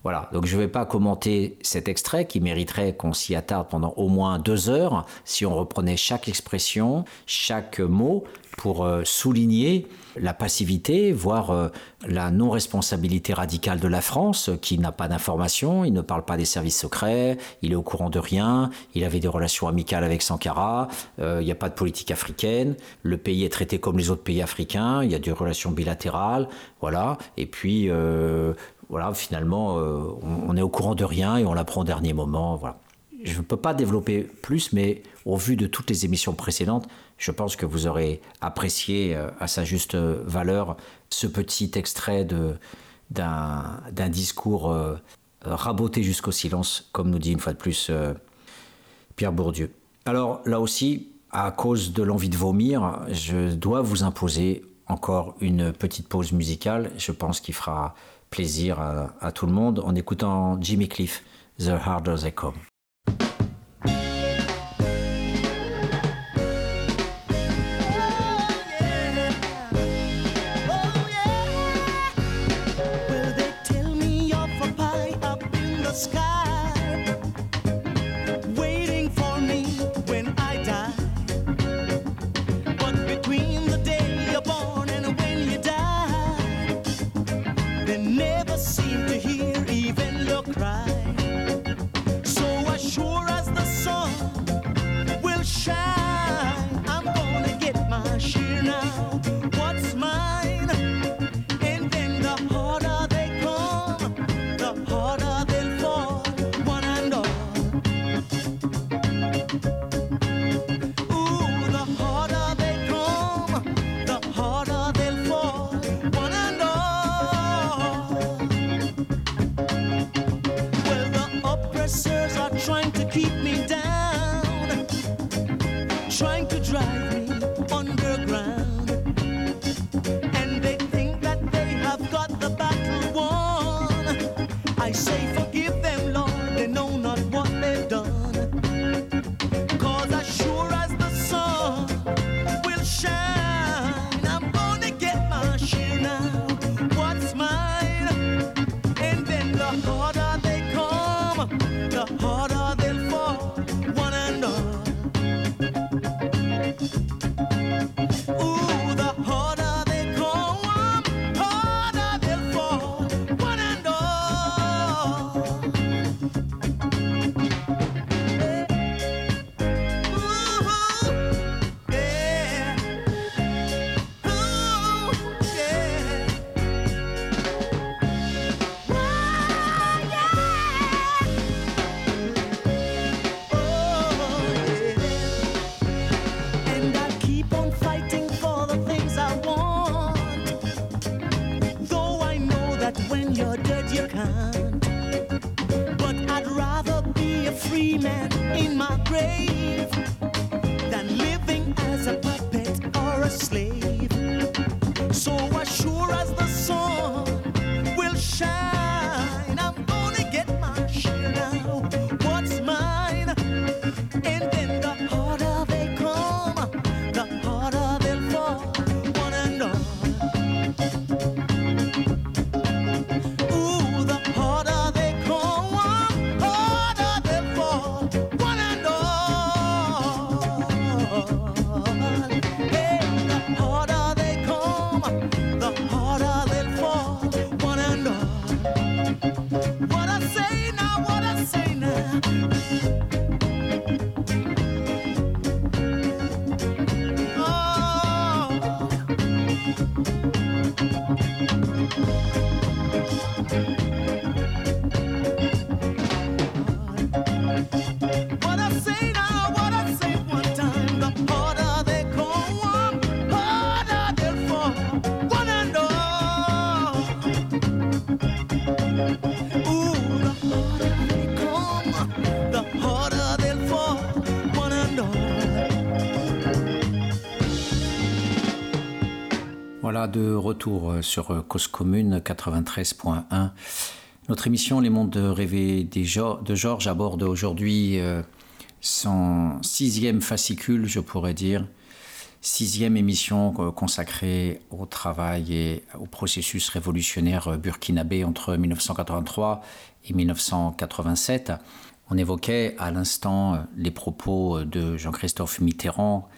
Voilà, donc je ne vais pas commenter cet extrait qui mériterait qu'on s'y attarde pendant au moins deux heures si on reprenait chaque expression, chaque mot pour euh, souligner la passivité, voire euh, la non-responsabilité radicale de la France, qui n'a pas d'informations, il ne parle pas des services secrets, il est au courant de rien, il avait des relations amicales avec Sankara, euh, il n'y a pas de politique africaine, le pays est traité comme les autres pays africains, il y a des relations bilatérales, voilà, et puis voilà, finalement, euh, on, est au courant de rien et on l'apprend au dernier moment. Voilà. Je ne peux pas développer plus, mais au vu de toutes les émissions précédentes, je pense que vous aurez apprécié euh, à sa juste valeur ce petit extrait d'un discours euh, raboté jusqu'au silence, comme nous dit une fois de plus Pierre Bourdieu. Alors là aussi, à cause de l'envie de vomir, je dois vous imposer encore une petite pause musicale. Je pense qu'il fera plaisir à, à tout le monde en écoutant Jimmy Cliff, The Harder They Come. De retour euh, sur euh, Cause Commune 93.1. Notre émission Les mondes rêvés de Georges aborde aujourd'hui euh, son sixième fascicule, je pourrais dire. Sixième émission consacrée au travail et au processus révolutionnaire burkinabé entre 1983 et 1987. On évoquait à l'instant les propos de Jean-Christophe Mitterrand,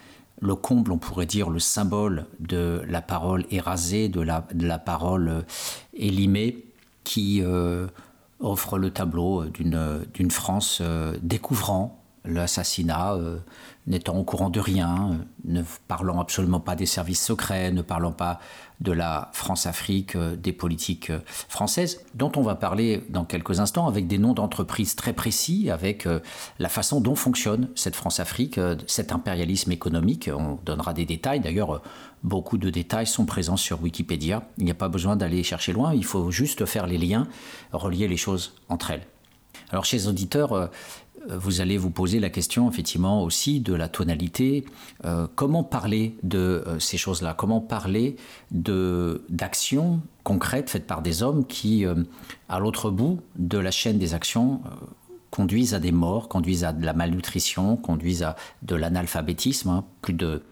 le comble, on pourrait dire, le symbole de la parole érasée, de la, parole euh, élimée, qui euh, offre le tableau d'une d'une France euh, découvrant l'assassinat, euh, n'étant au courant de rien, euh, ne parlant absolument pas des services secrets, ne parlant pas de la France-Afrique, euh, des politiques euh, françaises, dont on va parler dans quelques instants avec des noms d'entreprises très précis, avec la façon dont fonctionne cette France-Afrique, cet impérialisme économique. On donnera des détails. D'ailleurs, beaucoup de détails sont présents sur Wikipédia. Il n'y a pas besoin d'aller chercher loin, il faut juste faire les liens, relier les choses entre elles. Alors, chez les auditeurs, vous allez vous poser la question effectivement aussi de la tonalité. Euh, comment parler de euh, ces choses-là? Comment parler d'actions concrètes faites par des hommes qui, euh, à l'autre bout de la chaîne des actions, euh, conduisent à des morts, conduisent à de la malnutrition, conduisent à de l'analphabétisme. hein. Plus de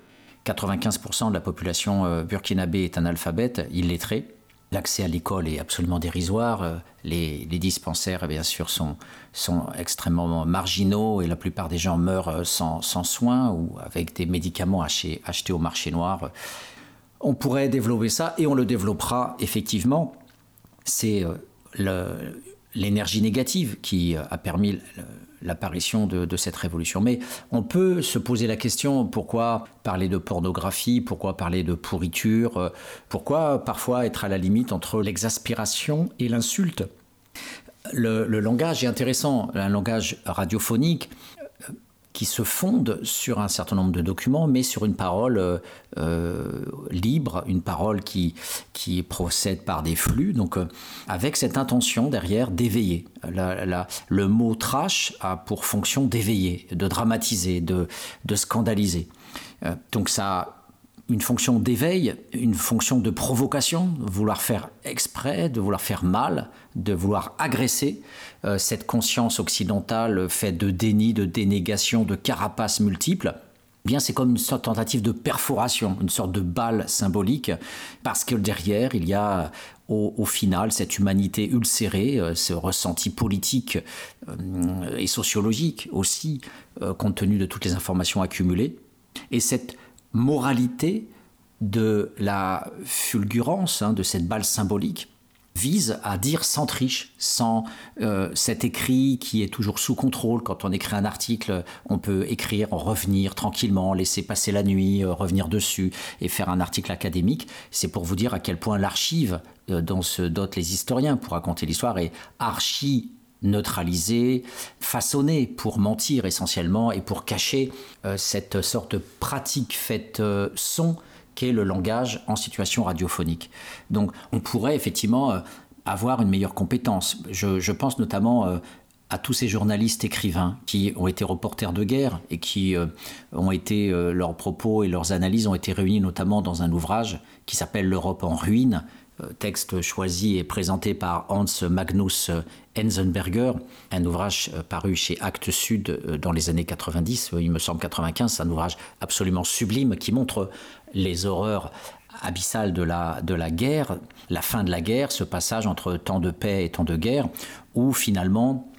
95% de la population euh, burkinabé est analphabète, illettrée. L'accès à l'école est absolument dérisoire. Euh, Les, dispensaires, bien sûr, sont, sont extrêmement marginaux et la plupart des gens meurent euh, sans, sans soins ou avec des médicaments achetés, achetés au marché noir. On pourrait développer ça et on le développera effectivement. C'est euh, l'énergie négative qui euh, a permis l'apparition de, cette révolution. Mais on peut se poser la question pourquoi parler de pornographie, pourquoi parler de pourriture, euh, pourquoi parfois être à la limite entre l'exaspération et l'insulte? Le, langage est intéressant, un langage radiophonique qui se fonde sur un certain nombre de documents, mais sur une parole euh, euh, libre, une parole qui, qui procède par des flux, donc euh, avec cette intention derrière d'éveiller. Le mot trash a pour fonction d'éveiller, de dramatiser, de, de scandaliser. Donc ça une fonction d'éveil, une fonction de provocation, de vouloir faire exprès, de vouloir faire mal, de vouloir agresser euh, cette conscience occidentale faite de déni, de dénégation, de carapaces multiples. Eh Bien, c'est comme une sorte tentative de perforation, une sorte de balle symbolique, parce que derrière, il y a au, final cette humanité ulcérée, euh, ce ressenti politique euh, et sociologique aussi, compte tenu de toutes les informations accumulées, et cette moralité de la fulgurance, hein, de cette balle symbolique, vise à dire sans triche, sans euh, cet écrit qui est toujours sous contrôle. Quand on écrit un article, on peut écrire, revenir tranquillement, laisser passer la nuit, euh, revenir dessus et faire un article académique. C'est pour vous dire à quel point l'archive euh, dont se dotent les historiens pour raconter l'histoire est archi neutralisée, façonnée pour mentir essentiellement et pour cacher euh, cette sorte de pratique faite euh, son qu'est le langage en situation radiophonique. Donc on pourrait effectivement euh, avoir une meilleure compétence. Je, pense notamment à tous ces journalistes écrivains qui ont été reporters de guerre et qui ont été, leurs propos et leurs analyses ont été réunis notamment dans un ouvrage qui s'appelle L'Europe en ruine, texte choisi et présenté par Hans Magnus Enzenberger, un ouvrage paru chez Actes Sud dans les années 90, il me semble 95, un ouvrage absolument sublime qui montre les horreurs abyssales de la, de la guerre, la fin de la guerre, ce passage entre temps de paix et temps de guerre, où finalement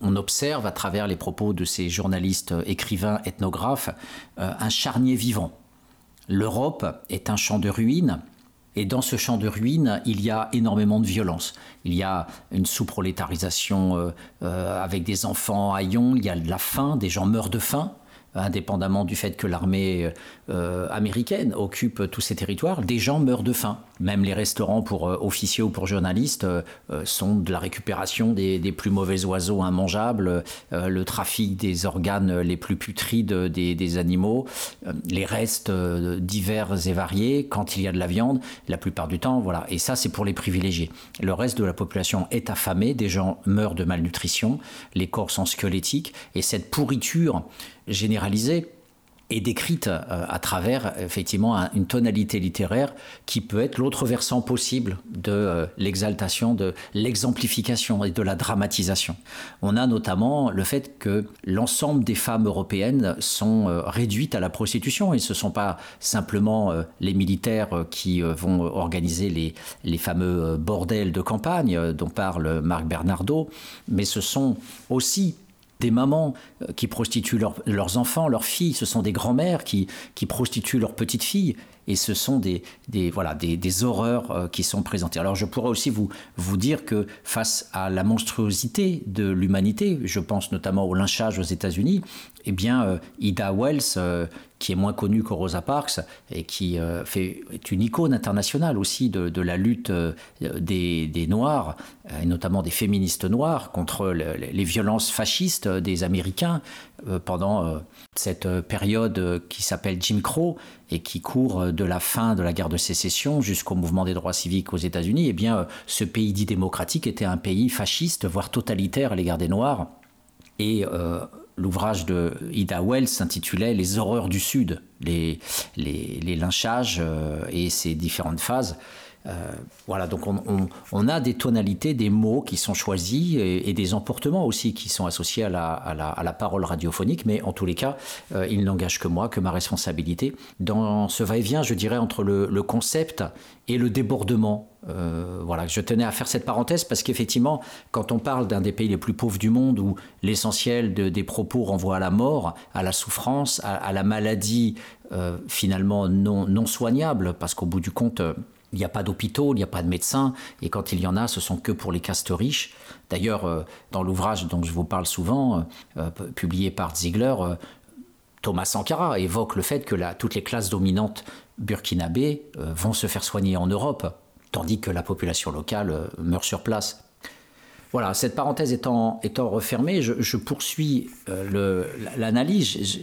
on observe à travers les propos de ces journalistes, écrivains, ethnographes, euh, un charnier vivant. L'Europe est un champ de ruines, et dans ce champ de ruines, il y a énormément de violence. Il y a une sous-prolétarisation euh, euh, avec des enfants à Yon, il y a de la faim, des gens meurent de faim indépendamment du fait que l'armée euh, américaine occupe tous ces territoires, des gens meurent de faim. Même les restaurants pour euh, officiers ou pour journalistes euh, sont de la récupération des, plus mauvais oiseaux immangeables, le trafic des organes les plus putrides des, des animaux, les restes divers et variés quand il y a de la viande, la plupart du temps, voilà. Et ça, c'est pour les privilégiés. Le reste de la population est affamée, des gens meurent de malnutrition, les corps sont squelettiques, et cette pourriture généralisée est décrite euh, à travers effectivement une tonalité littéraire qui peut être l'autre versant possible de euh, l'exaltation, de l'exemplification et de la dramatisation. On a notamment le fait que l'ensemble des femmes européennes sont euh, réduites à la prostitution et ce ne sont pas simplement les militaires qui vont organiser les, les fameux bordels de campagne dont parle Marc Bernardo, mais ce sont aussi des mamans euh, qui prostituent leurs enfants, leurs filles, ce sont des grands-mères qui, qui prostituent leurs petites filles, et ce sont des, des voilà, des, des, horreurs euh, qui sont présentées. Alors je pourrais aussi vous, vous dire que face à la monstruosité de l'humanité, je pense notamment au lynchage aux États-Unis, eh bien, euh, Ida Wells, euh, qui est moins connue que Rosa Parks et qui fait, est une icône internationale aussi de, la lutte des, Noirs, et notamment des féministes noirs, contre les violences fascistes des Américains pendant cette période qui s'appelle Jim Crow et qui court de la fin de la guerre de sécession jusqu'au mouvement des droits civiques aux États-Unis, eh bien, ce pays dit démocratique était un pays fasciste, voire totalitaire à l'égard des Noirs. Et l'ouvrage de Ida Wells s'intitulait Les horreurs du Sud, les, lynchages euh, et ses différentes phases. Euh, voilà, donc on, a des tonalités, des mots qui sont choisis et, des emportements aussi qui sont associés à la, parole radiophonique, mais en tous les cas, euh, il n'engage que moi, que ma responsabilité. Dans ce va-et-vient, je dirais, entre le, concept et le débordement. Euh, voilà, je tenais à faire cette parenthèse parce qu'effectivement, quand on parle d'un des pays les plus pauvres du monde où l'essentiel de, des propos renvoie à la mort, à la souffrance, à, la maladie finalement non, non soignable, parce qu'au bout du compte, il n'y a pas d'hôpitaux, il n'y a pas de médecins, et quand il y en a, ce sont que pour les castes riches. D'ailleurs, euh, dans l'ouvrage dont je vous parle souvent, euh, euh, publié par Ziegler, Thomas Sankara évoque le fait que toutes les classes dominantes burkinabées vont se faire soigner en Europe, tandis que la population locale meurt sur place. Voilà, cette parenthèse étant, refermée, je, poursuis euh, l'analyse.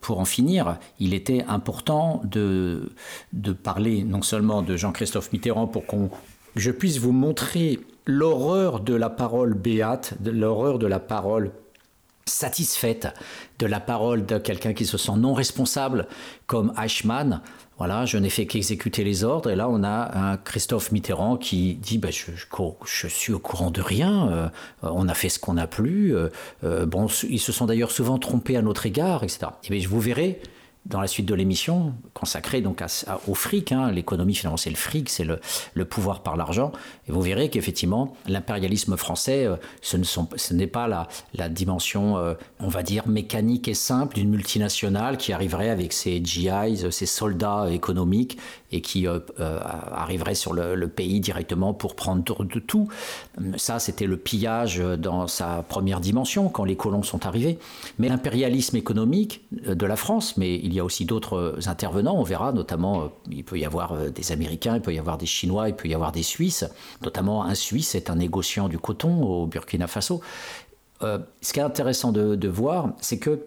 pour en finir, il était important de, de parler non seulement de Jean-Christophe Mitterrand pour qu'on je puisse vous montrer l'horreur de la parole béate, l'horreur de la parole satisfaite, de la parole de quelqu'un qui se sent non responsable, comme Eichmann, voilà, je n'ai fait qu'exécuter les ordres. Et là, on a un Christophe Mitterrand qui dit ben, je, suis au courant de rien, euh, on a fait ce qu'on a plu. Euh, euh, bon, ils se sont d'ailleurs souvent trompés à notre égard, etc. Et bien, vous verrez dans la suite de l'émission, consacrée donc au fric, hein, l'économie finalement c'est le fric, c'est le, pouvoir par l'argent, et vous verrez qu'effectivement l'impérialisme français, euh, ce, n'est pas la, la dimension, euh, on va dire, mécanique et simple d'une multinationale qui arriverait avec ses GIs, ses soldats économiques, et qui euh, arriverait sur le, pays directement pour prendre de tout. Ça, c'était le pillage dans sa première dimension, quand les colons sont arrivés. Mais l'impérialisme économique de la France, mais il y a aussi d'autres euh, intervenants. On verra notamment, euh, il peut y avoir euh, des Américains, il peut y avoir des Chinois, il peut y avoir des Suisses. Notamment un Suisse est un négociant du coton au Burkina Faso. ce qui est intéressant de, voir, c'est que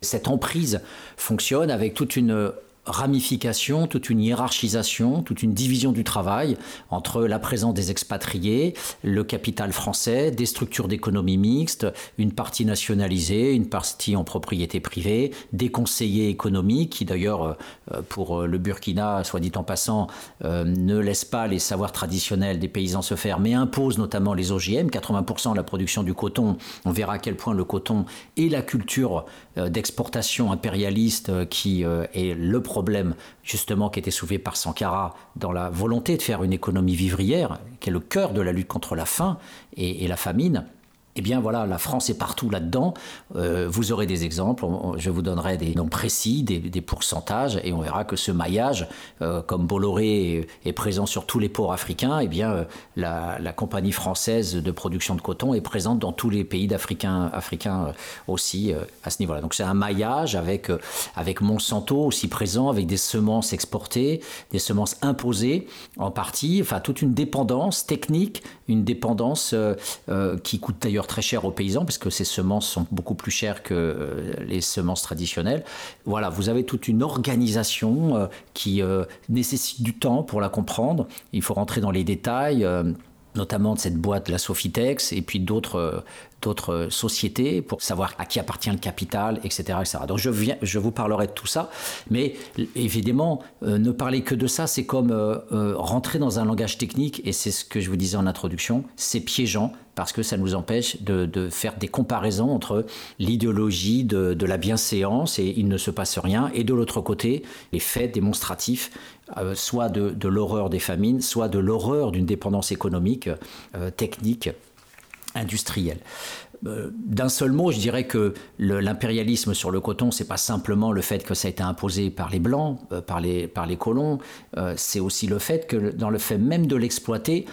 cette emprise fonctionne avec toute une ramification, toute une hiérarchisation, toute une division du travail entre la présence des expatriés, le capital français, des structures d'économie mixte, une partie nationalisée, une partie en propriété privée, des conseillers économiques qui d'ailleurs euh, pour le Burkina, soit dit en passant, euh, ne laissent pas les savoirs traditionnels des paysans se faire, mais imposent notamment les OGM, 80% de la production du coton. On verra à quel point le coton et la culture euh, d'exportation impérialiste qui est le problème justement qui était soulevé par Sankara dans la volonté de faire une économie vivrière, qui est le cœur de la lutte contre la faim et la famine, eh bien voilà, la France est partout là-dedans. Euh, vous aurez des exemples, je vous donnerai des noms précis, des, pourcentages, et on verra que ce maillage, euh, comme Bolloré est, présent sur tous les ports africains, eh bien euh, la, compagnie française de production de coton est présente dans tous les pays d'Africains africains aussi à ce niveau-là. Donc c'est un maillage avec, avec Monsanto aussi présent, avec des semences exportées, des semences imposées en partie, enfin toute une dépendance technique, une dépendance qui coûte d'ailleurs très cher aux paysans, parce que ces semences sont beaucoup plus chères que euh, les semences traditionnelles. Voilà, vous avez toute une organisation euh, qui euh, nécessite du temps pour la comprendre. Il faut rentrer dans les détails notamment de cette boîte, la Sofitex, et puis d'autres d'autres sociétés pour savoir à qui appartient le capital, etc. etc. Donc je, viens, je vous parlerai de tout ça, mais évidemment, ne parler que de ça, c'est comme rentrer dans un langage technique, et c'est ce que je vous disais en introduction, c'est piégeant, parce que ça nous empêche de, faire des comparaisons entre l'idéologie de, la bienséance et il ne se passe rien, et de l'autre côté, les faits démonstratifs, euh, soit de, l'horreur des famines, soit de l'horreur d'une dépendance économique, euh, technique, industrielle. Euh, d'un seul mot, je dirais que l'impérialisme sur le coton, c'est pas simplement le fait que ça a été imposé par les blancs, par les, par les colons, c'est aussi le fait que dans le fait même de l'exploiter,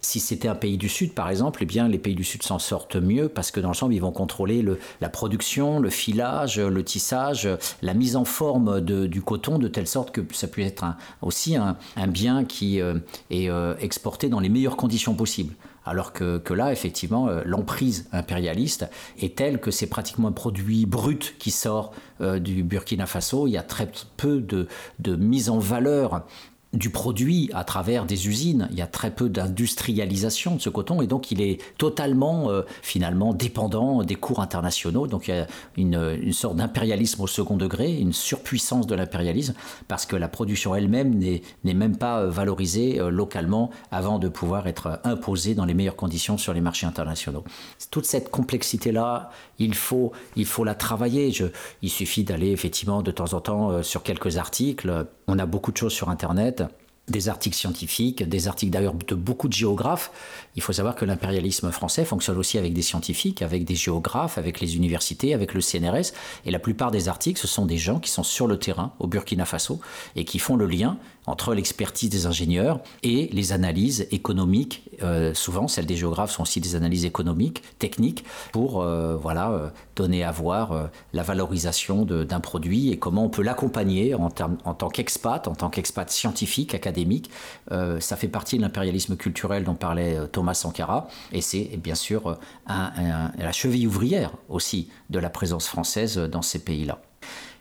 si c'était un pays du Sud, par exemple, eh bien, les pays du Sud s'en sortent mieux parce que dans l'ensemble, ils vont contrôler la production, le filage, le tissage, la mise en forme du coton, de telle sorte que ça puisse être aussi un, bien qui euh, est euh, exporté dans les meilleures conditions possibles. Alors que, là, effectivement, euh, l'emprise impérialiste est telle que c'est pratiquement un produit brut qui sort du Burkina Faso. Il y a très peu de, de mise en valeur du produit à travers des usines. Il y a très peu d'industrialisation de ce coton et donc il est totalement euh, finalement dépendant des cours internationaux. Donc il y a une, sorte d'impérialisme au second degré, une surpuissance de l'impérialisme parce que la production elle-même n'est même pas euh, valorisée euh, localement avant de pouvoir être imposée dans les meilleures conditions sur les marchés internationaux. Toute cette complexité-là, il faut, il faut la travailler. Je, il suffit d'aller effectivement de temps en temps sur quelques articles. On a beaucoup de choses sur Internet des articles scientifiques, des articles d'ailleurs de beaucoup de géographes. Il faut savoir que l'impérialisme français fonctionne aussi avec des scientifiques, avec des géographes, avec les universités, avec le CNRS. Et la plupart des articles, ce sont des gens qui sont sur le terrain au Burkina Faso et qui font le lien entre l'expertise des ingénieurs et les analyses économiques. Euh, souvent, celles des géographes sont aussi des analyses économiques, techniques, pour euh, voilà, euh, donner à voir la valorisation d'un produit et comment on peut l'accompagner en, en, tant qu'expat, en tant qu'expat scientifique, académique. ça fait partie de l'impérialisme culturel dont parlait Thomas Sankara et c'est bien sûr la cheville ouvrière aussi de la présence française dans ces pays-là.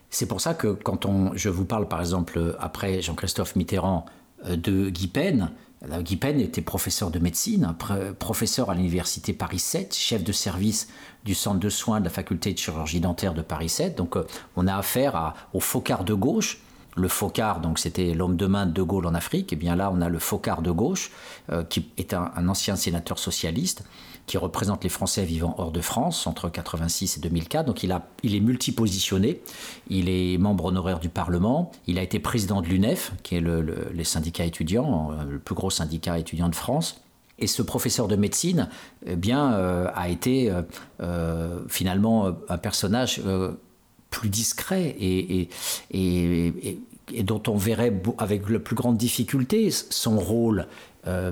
C'est pour ça que quand on, je vous parle par exemple après Jean-Christophe Mitterrand euh, de Guy Pen, Guy Pen était professeur de médecine, professeur à l'université Paris 7, chef de service du centre de soins de la faculté de chirurgie dentaire de Paris 7. Donc euh, on a affaire au focard de gauche. Le focard, donc c'était l'homme de main de De Gaulle en Afrique. Et bien là, on a le focard de gauche, euh, qui est un, ancien sénateur socialiste, qui représente les Français vivant hors de France entre 86 et 2004. Donc il, a, il est multipositionné. Il est membre honoraire du Parlement. Il a été président de l'UNEF, qui est le, les syndicats étudiants, euh, le plus gros syndicat étudiant de France. Et ce professeur de médecine, eh bien, euh, a été euh, finalement un personnage plus discret et, et, et, et, dont on verrait avec la plus grande difficulté son rôle euh,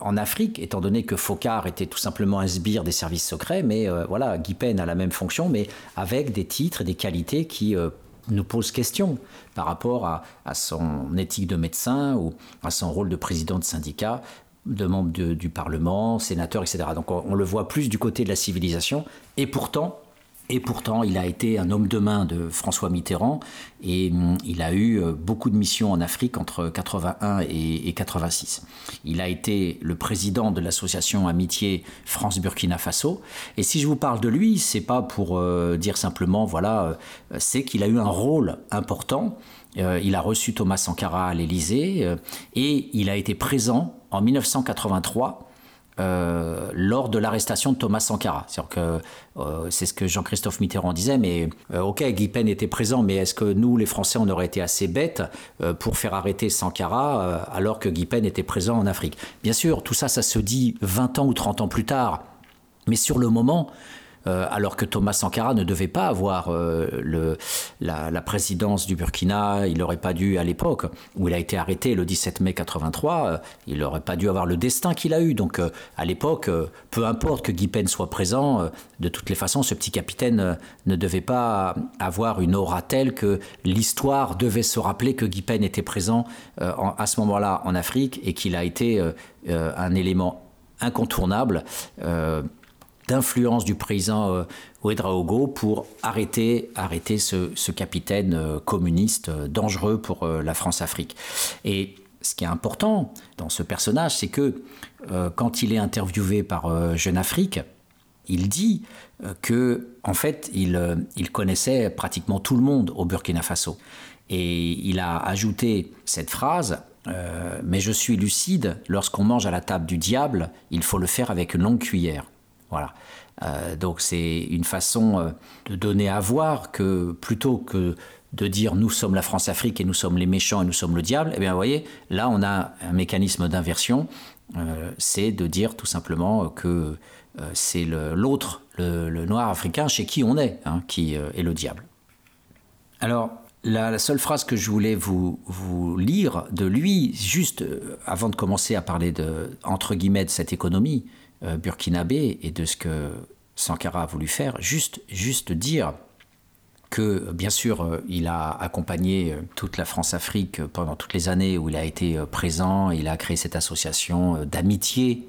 en Afrique, étant donné que Focard était tout simplement un sbire des services secrets, mais euh, voilà, Guy Pen a la même fonction, mais avec des titres et des qualités qui euh, nous posent question par rapport à, son éthique de médecin ou à son rôle de président de syndicat, de membre du Parlement, sénateur, etc. Donc on, on, le voit plus du côté de la civilisation, et pourtant, Et pourtant, il a été un homme de main de François Mitterrand et hum, il a eu euh, beaucoup de missions en Afrique entre 81 et, 86. Il a été le président de l'association Amitié France-Burkina Faso. Et si je vous parle de lui, c'est pas pour euh, dire simplement, voilà, euh, c'est qu'il a eu un rôle important. il a reçu Thomas Sankara à l'Élysée et il a été présent en 1983 euh, lors de l'arrestation de Thomas Sankara. Euh, c'est ce que Jean-Christophe Mitterrand disait, mais euh, ok, Guy Pen était présent, mais est-ce que nous, les Français, on aurait été assez bêtes pour faire arrêter Sankara alors que Guy Pen était présent en Afrique? Bien sûr, tout ça, ça se dit 20 ans ou 30 ans plus tard, mais sur le moment, euh, alors que Thomas Sankara ne devait pas avoir euh, la, présidence du Burkina. Il n'aurait pas dû, à l'époque où il a été arrêté le 17 mai 83, euh, il n'aurait pas dû avoir le destin qu'il a eu. Donc, à l'époque, peu importe que Guy Pen soit présent, de toutes les façons, ce petit capitaine ne devait pas avoir une aura telle que l'histoire devait se rappeler que Guy Pen était présent à ce moment-là en Afrique et qu'il a été un élément incontournable d'influence du président euh, Ouedraogo pour arrêter, arrêter ce, capitaine euh, communiste euh, dangereux pour la France-Afrique. Et ce qui est important dans ce personnage, c'est que quand il est interviewé par Jeune Afrique, il dit que en fait, il, il, connaissait pratiquement tout le monde au Burkina Faso. Et il a ajouté cette phrase Mais je suis lucide, lorsqu'on mange à la table du diable, il faut le faire avec une longue cuillère. Voilà. Euh, donc c'est une façon euh, de donner à voir que plutôt que de dire nous sommes la France-Afrique et nous sommes les méchants et nous sommes le diable, eh bien vous voyez, là on a un mécanisme d'inversion, euh, c'est de dire tout simplement que c'est l'autre, le, noir africain chez qui on est, hein, qui est le diable. Alors la, seule phrase que je voulais vous, vous lire de lui, juste avant de commencer à parler de, entre guillemets, de cette économie, euh, burkinabé et de ce que Sankara a voulu faire, juste, juste dire que bien sûr euh, il a accompagné euh, toute la France-Afrique pendant toutes les années où il a été présent, il a créé cette association d'amitié.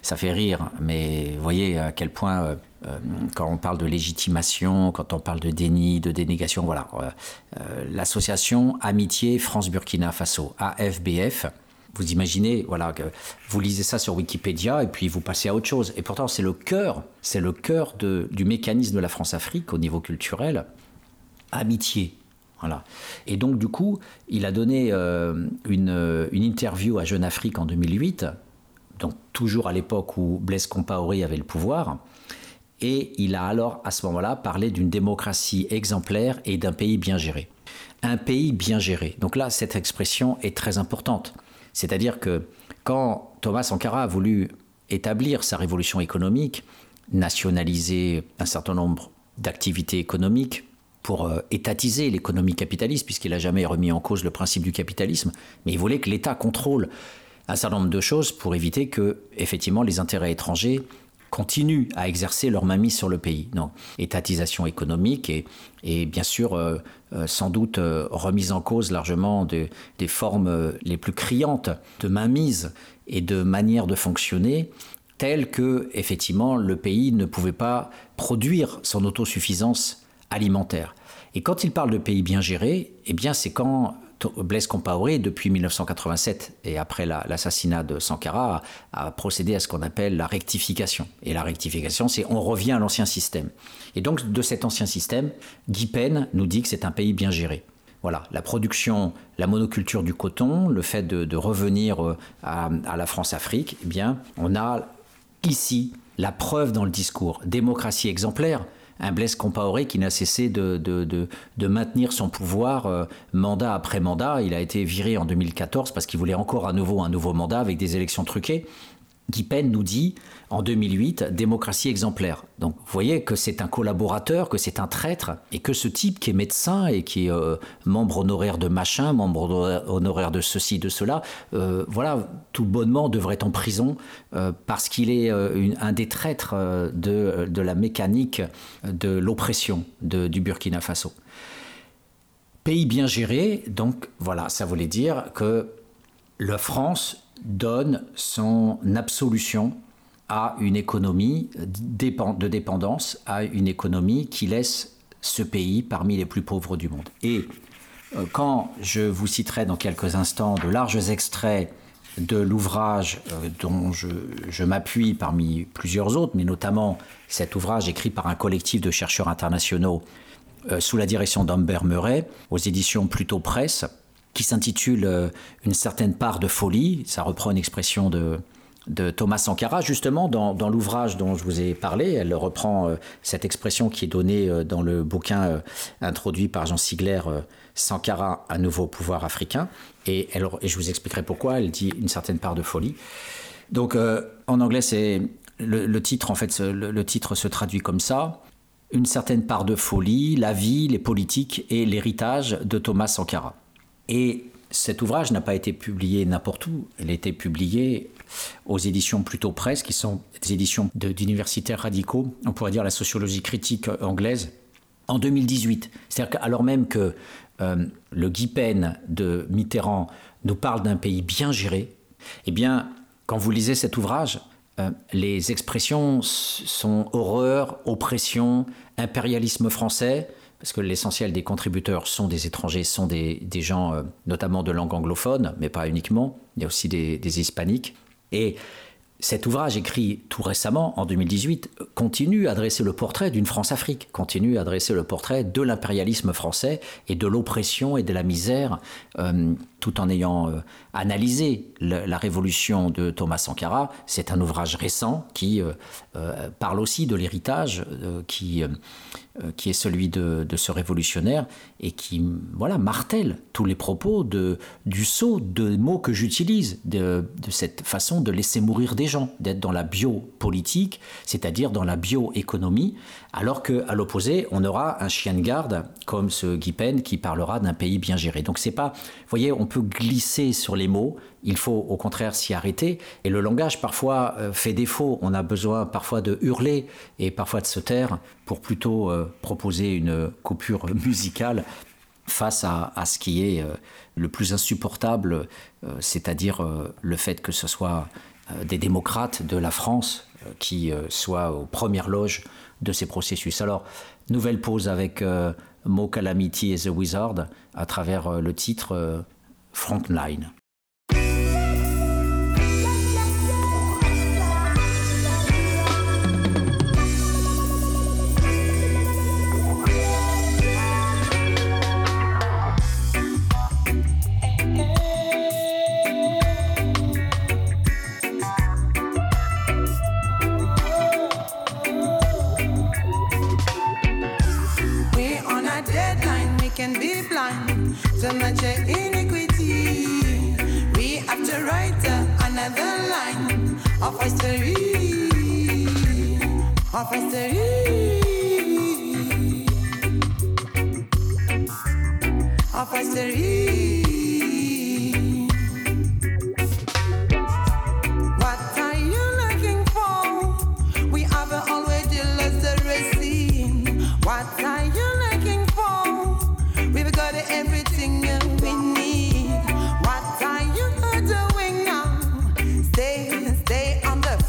Ça fait rire, mais voyez à quel point quand on parle de légitimation, quand on parle de déni, de dénégation, voilà. L'association Amitié France-Burkina Faso, AFBF, vous imaginez, voilà, vous lisez ça sur Wikipédia et puis vous passez à autre chose. Et pourtant, c'est le cœur, c'est le cœur du mécanisme de la France-Afrique au niveau culturel. Amitié. Voilà. Et donc, du coup, il a donné euh, une, une, interview à Jeune Afrique en 2008, donc toujours à l'époque où Blaise Compaoré avait le pouvoir. Et il a alors, à ce moment-là, parlé d'une démocratie exemplaire et d'un pays bien géré. Un pays bien géré. Donc là, cette expression est très importante. C'est-à-dire que quand Thomas Sankara a voulu établir sa révolution économique, nationaliser un certain nombre d'activités économiques pour euh, étatiser l'économie capitaliste, puisqu'il n'a jamais remis en cause le principe du capitalisme, mais il voulait que l'État contrôle un certain nombre de choses pour éviter que, effectivement, les intérêts étrangers continuent à exercer leur mainmise sur le pays. Non, étatisation économique et, et bien sûr euh, euh, sans doute euh, remise en cause largement des formes les plus criantes de mainmise et de manière de fonctionner telles que effectivement le pays ne pouvait pas produire son autosuffisance alimentaire. Et quand il parle de pays bien gérés, eh bien c'est quand Blaise Compaoré, depuis 1987 et après l'assassinat de Sankara, a, procédé à ce qu'on appelle la rectification. Et la rectification, c'est on revient à l'ancien système. Et donc, de cet ancien système, Guy Pen nous dit que c'est un pays bien géré. Voilà, la production, la monoculture du coton, le fait de, revenir euh, à, à la France-Afrique, eh bien, on a ici la preuve dans le discours. Démocratie exemplaire, un Blaise Compaoré qui n'a cessé de, de, maintenir son pouvoir euh, mandat après mandat. Il a été viré en 2014 parce qu'il voulait encore à nouveau un nouveau mandat avec des élections truquées. Guy Pen nous dit en 2008 démocratie exemplaire. Donc vous voyez que c'est un collaborateur, que c'est un traître, et que ce type qui est médecin et qui est euh, membre honoraire de machin, membre honoraire de ceci, de cela, euh, voilà, tout bonnement devrait être en prison euh, parce qu'il est un des traîtres de, de, la mécanique de l'oppression du Burkina Faso. Pays bien géré, donc voilà, ça voulait dire que la France donne son absolution à une économie de dépendance, à une économie qui laisse ce pays parmi les plus pauvres du monde. Et euh, quand je vous citerai dans quelques instants de larges extraits de l'ouvrage euh, dont je, m'appuie parmi plusieurs autres, mais notamment cet ouvrage écrit par un collectif de chercheurs internationaux euh, sous la direction d'Amber Murray, aux éditions Plutôt Presse, qui s'intitule Une certaine part de folie. Ça reprend une expression de, de Thomas Sankara, justement, dans, l'ouvrage dont je vous ai parlé. Elle reprend euh, cette expression qui est donnée euh, dans le bouquin euh, introduit par Jean Sigler, Sankara, un nouveau pouvoir africain. Et, je vous expliquerai pourquoi. Elle dit une certaine part de folie. Donc, en anglais, c'est le, titre, en fait, le, titre se traduit comme ça. Une certaine part de folie, la vie, les politiques et l'héritage de Thomas Sankara. Et cet ouvrage n'a pas été publié n'importe où. Il a été publié aux éditions Plutôt Presse, qui sont des éditions d'universitaires radicaux, on pourrait dire la sociologie critique anglaise, en 2018. C'est-à-dire qu'alors même que euh, le Guy Pen de Mitterrand nous parle d'un pays bien géré, eh bien, quand vous lisez cet ouvrage, euh, les expressions sont horreur, oppression, impérialisme français, parce que l'essentiel des contributeurs sont des étrangers, sont des, gens euh, notamment de langue anglophone, mais pas uniquement, il y a aussi des, des hispaniques. Et cet ouvrage écrit tout récemment, en 2018, continue à dresser le portrait d'une France-Afrique, continue à dresser le portrait de l'impérialisme français et de l'oppression et de la misère, euh, tout en ayant euh, analysé la révolution de Thomas Sankara. C'est un ouvrage récent qui euh, parle aussi de l'héritage qui qui est celui de, ce révolutionnaire et qui voilà martèle tous les propos de, du saut de mots que j'utilise, de, cette façon de laisser mourir des gens, d'être dans la biopolitique, c'est-à-dire dans la bioéconomie, alors qu'à l'opposé, on aura un chien de garde comme ce Guy Pen qui parlera d'un pays bien géré. Donc c'est pas, vous voyez, on peut glisser sur les mots, il faut au contraire s'y arrêter. Et le langage parfois euh, fait défaut. On a besoin parfois de hurler et parfois de se taire pour plutôt euh, proposer une coupure musicale face à, ce qui est euh, le plus insupportable, c'est-à-dire le fait que ce soit des démocrates de la France qui soient aux premières loges de ces processus. Alors, nouvelle pause avec Mo Calamity et The Wizard à travers le titre Frontline. Of history, of history.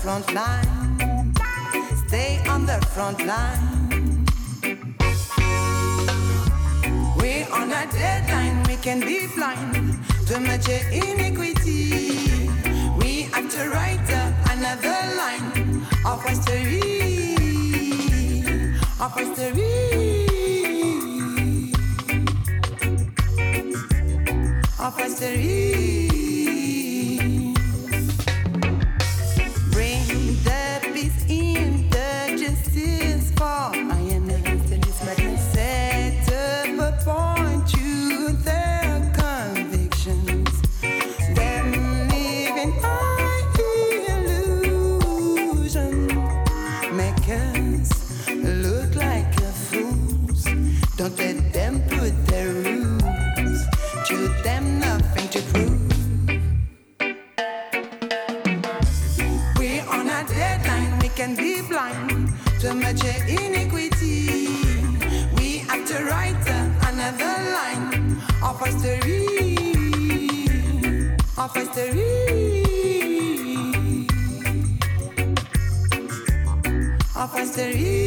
front line. Front line. We're on a deadline, we can be blind to much iniquity. We have to write another line of history. Of history. Of history. History. The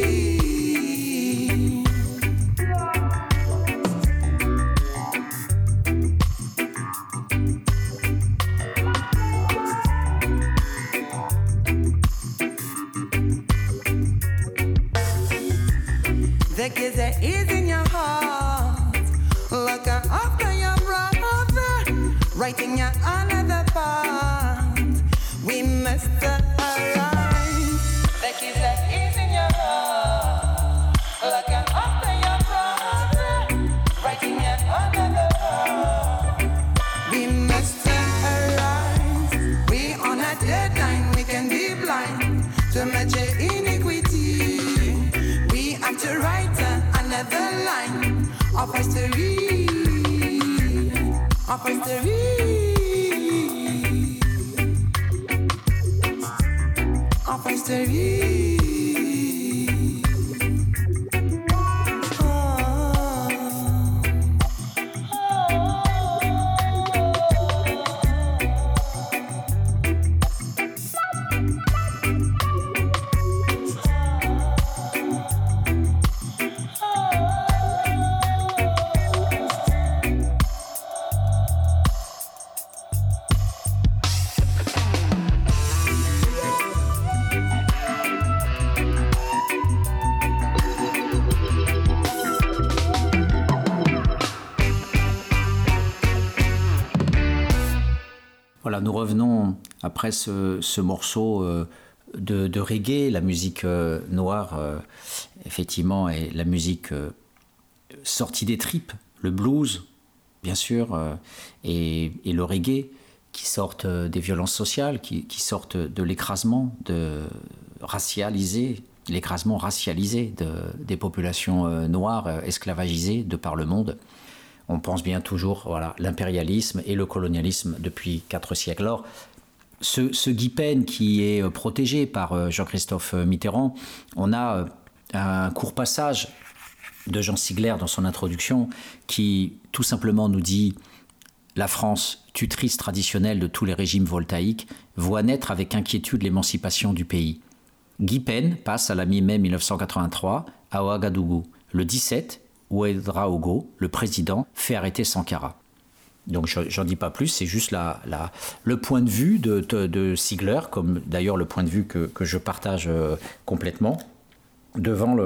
Nous revenons après ce, ce morceau euh, de, reggae, la musique euh, noire, euh, effectivement, et la musique sortie des tripes, le blues, bien sûr, et, le reggae, qui sortent des violences sociales, qui, sortent de l'écrasement de racialisé, l'écrasement racialisé de, des populations noires esclavagisées de par le monde on pense bien toujours voilà l'impérialisme et le colonialisme depuis quatre siècles. Alors, ce, ce Guy qui est euh, protégé par euh, Jean-Christophe Mitterrand, on a euh, un court passage de Jean Sigler dans son introduction qui tout simplement nous dit la France, tutrice traditionnelle de tous les régimes voltaïques, voit naître avec inquiétude l'émancipation du pays. Guy passe à la mi-mai 1983 à Ouagadougou. Le 17, Ouedraogo, le président, fait arrêter Sankara. Donc je- j'en dis pas plus, c'est juste la, le point de vue de, Sigler, comme d'ailleurs le point de vue que, je partage euh, complètement, devant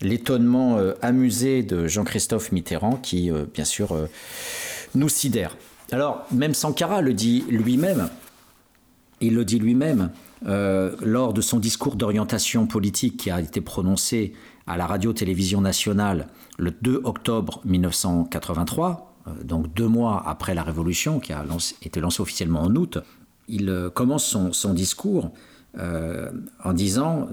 l'étonnement euh, amusé de Jean-Christophe Mitterrand, qui euh, bien sûr nous sidère. Alors même Sankara le dit lui-même, il le dit lui-même lors de son discours d'orientation politique qui a été prononcé à la radio-télévision nationale le 2 octobre 1983, euh, donc deux mois après la Révolution qui a été lancée officiellement en août. Il euh, commence son, discours euh, en disant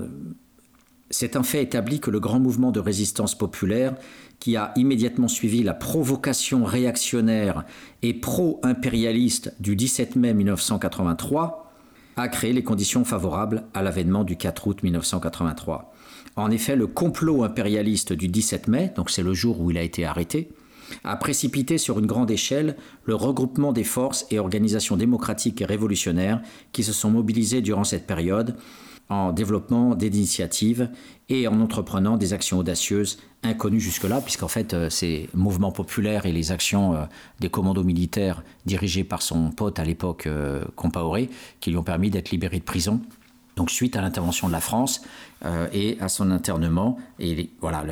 c'est un fait établi que le grand mouvement de résistance populaire, qui a immédiatement suivi la provocation réactionnaire et pro-impérialiste du 17 mai 1983, a créé les conditions favorables à l'avènement du 4 août 1983. En effet, le complot impérialiste du 17 mai, donc c'est le jour où il a été arrêté, a précipité sur une grande échelle le regroupement des forces et organisations démocratiques et révolutionnaires qui se sont mobilisées durant cette période en développement d'initiatives et en entreprenant des actions audacieuses inconnues jusque-là, puisqu'en fait, euh, ces mouvements populaires et les actions euh, des commandos militaires dirigés par son pote à l'époque, euh, Compaoré, qui lui ont permis d'être libéré de prison. Donc, suite à l'intervention de la France euh, et à son internement, et voilà,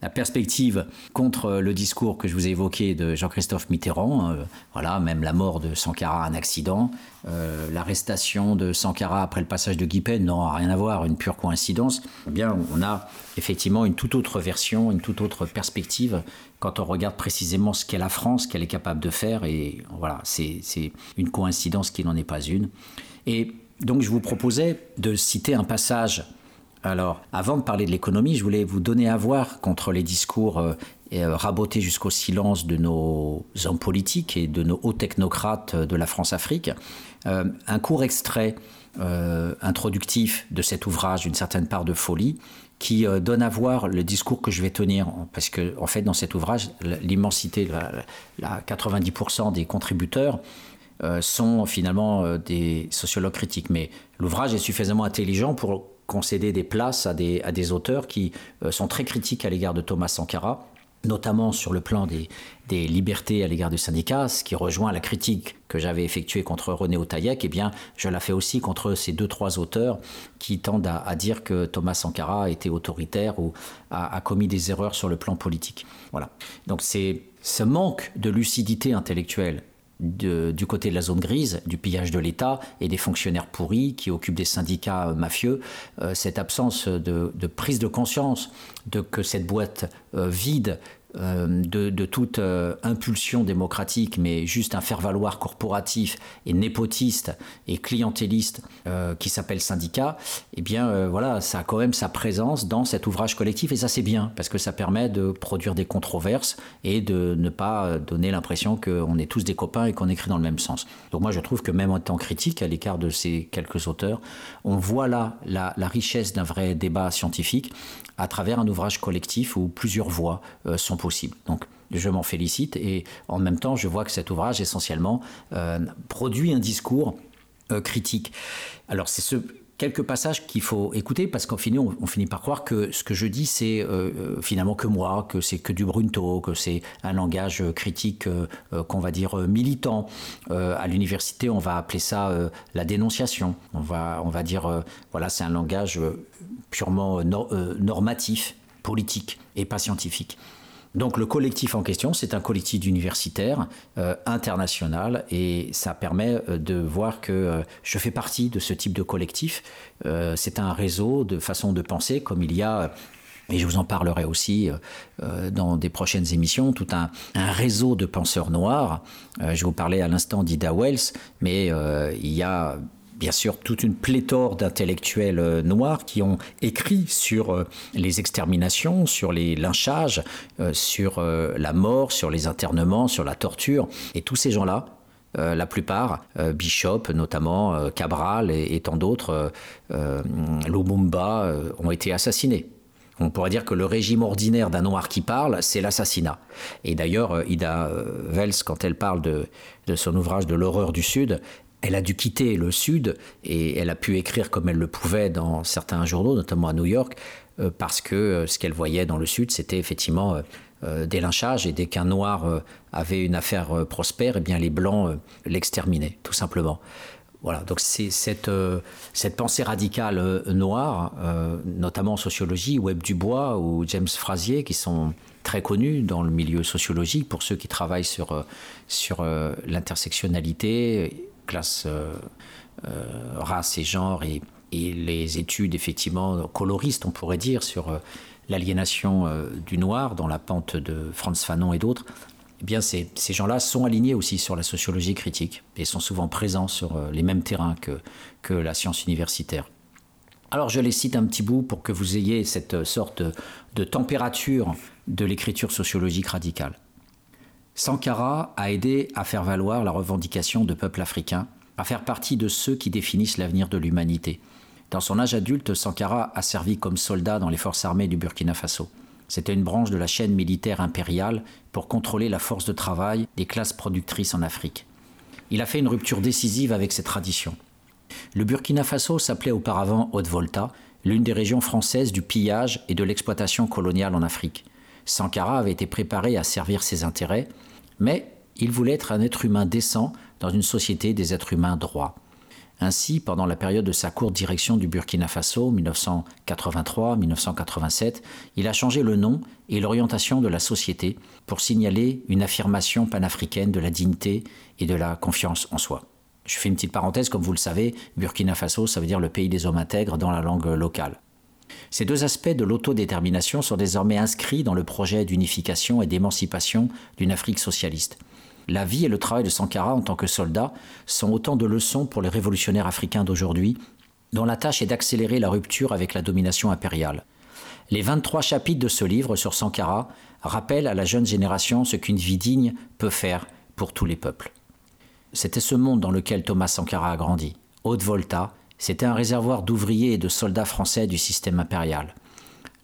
la perspective contre le discours que je vous ai évoqué de Jean-Christophe Mitterrand, euh, voilà, même la mort de Sankara, un accident, euh, l'arrestation de Sankara après le passage de Guy Pen, non, rien à voir, une pure coïncidence. Eh bien, on a effectivement une toute autre version, une toute autre perspective quand on regarde précisément ce qu'est la France, qu'elle est capable de faire, et voilà, c'est une coïncidence qui n'en est pas une. Et donc, je vous proposais de citer un passage alors, avant de parler de l'économie, je voulais vous donner à voir contre les discours euh, euh, rabotés jusqu'au silence de nos hommes politiques et de nos hauts technocrates de la France-Afrique, euh, un court extrait introductif de cet ouvrage, une certaine part de folie, qui donne à voir le discours que je vais tenir. Parce que, en fait, dans cet ouvrage, l'immensité, la, la 90% des contributeurs sont finalement des sociologues critiques. Mais l'ouvrage est suffisamment intelligent pour concéder des places à des, à des auteurs qui euh, sont très critiques à l'égard de Thomas Sankara notamment sur le plan des, des libertés à l'égard du syndicat, ce qui rejoint la critique que j'avais effectuée contre René Otaïek, eh bien, je la fais aussi contre ces deux, trois auteurs qui tendent à, à dire que Thomas Sankara était autoritaire ou a, a, commis des erreurs sur le plan politique. Voilà. Donc c'est ce manque de lucidité intellectuelle du côté de la zone grise, du pillage de l'État et des fonctionnaires pourris qui occupent des syndicats mafieux, euh, cette absence de, prise de conscience de que cette boîte euh, vide euh, de, de, toute euh, impulsion démocratique, mais juste un faire-valoir corporatif et népotiste et clientéliste euh, qui s'appelle syndicat, eh bien euh, voilà, ça a quand même sa présence dans cet ouvrage collectif et ça c'est bien parce que ça permet de produire des controverses et de ne pas donner l'impression qu'on est tous des copains et qu'on écrit dans le même sens. Donc moi je trouve que même en temps critique, à l'écart de ces quelques auteurs, on voit là la, richesse d'un vrai débat scientifique à travers un ouvrage collectif où plusieurs voix euh, sont possibles. Donc, je m'en félicite et en même temps, je vois que cet ouvrage essentiellement euh, produit un discours euh, critique. Alors, c'est ce quelques passages qu'il faut écouter parce qu'en finit, on, finit par croire que ce que je dis, c'est euh, finalement que moi, que c'est que du brunto, que c'est un langage critique qu'on va dire militant. À l'université, on va appeler ça la dénonciation. On va, on va dire, voilà, c'est un langage purement nor normatif, politique et pas scientifique. Donc le collectif en question, c'est un collectif d'universitaires euh, international et ça permet euh, de voir que euh, je fais partie de ce type de collectif. C'est un réseau de façon de penser comme il y a et je vous en parlerai aussi dans des prochaines émissions, tout un, un réseau de penseurs noirs. Je vous parlais à l'instant d'Ida Wells, mais il y a bien sûr toute une pléthore d'intellectuels euh, noirs qui ont écrit sur euh, les exterminations, sur les lynchages, euh, sur la mort, sur les internements, sur la torture. Et tous ces gens-là, la plupart, Bishop notamment, Cabral et, tant d'autres, Lumumba, ont été assassinés. On pourrait dire que le régime ordinaire d'un noir qui parle, c'est l'assassinat. Et d'ailleurs, Ida Wells, quand elle parle de son ouvrage de l'horreur du Sud, elle a dû quitter le Sud et elle a pu écrire comme elle le pouvait dans certains journaux, notamment à New York, euh, parce que euh, ce qu'elle voyait dans le Sud, c'était effectivement euh, des lynchages et dès qu'un noir avait une affaire prospère, eh bien les blancs l'exterminaient, tout simplement. Voilà, donc c'est cette, pensée radicale noire, notamment en sociologie, Webb Dubois ou James Frasier, qui sont très connus dans le milieu sociologique pour ceux qui travaillent sur, sur l'intersectionnalité, classe, euh, euh, race et genre, et, les études effectivement coloristes, on pourrait dire, sur euh, l'aliénation du noir dans la pente de Franz Fanon et d'autres. Eh bien, ces, ces gens-là sont alignés aussi sur la sociologie critique et sont souvent présents sur les mêmes terrains que, que la science universitaire. Alors je les cite un petit bout pour que vous ayez cette sorte de température de l'écriture sociologique radicale. Sankara a aidé à faire valoir la revendication de peuples africains, à faire partie de ceux qui définissent l'avenir de l'humanité. Dans son âge adulte, Sankara a servi comme soldat dans les forces armées du Burkina Faso. C'était une branche de la chaîne militaire impériale pour contrôler la force de travail des classes productrices en Afrique. Il a fait une rupture décisive avec ces traditions. Le Burkina Faso s'appelait auparavant Haute-Volta, l'une des régions françaises du pillage et de l'exploitation coloniale en Afrique. Sankara avait été préparé à servir ses intérêts, mais il voulait être un être humain décent dans une société des êtres humains droits. Ainsi, pendant la période de sa courte direction du Burkina Faso, 1983-1987, il a changé le nom et l'orientation de la société pour signaler une affirmation panafricaine de la dignité et de la confiance en soi. Je fais une petite parenthèse, comme vous le savez, Burkina Faso, ça veut dire le pays des hommes intègres dans la langue locale. Ces deux aspects de l'autodétermination sont désormais inscrits dans le projet d'unification et d'émancipation d'une Afrique socialiste. La vie et le travail de Sankara en tant que soldat sont autant de leçons pour les révolutionnaires africains d'aujourd'hui, dont la tâche est d'accélérer la rupture avec la domination impériale. Les 23 chapitres de ce livre sur Sankara rappellent à la jeune génération ce qu'une vie digne peut faire pour tous les peuples. C'était ce monde dans lequel Thomas Sankara a grandi. Haute-Volta, c'était un réservoir d'ouvriers et de soldats français du système impérial.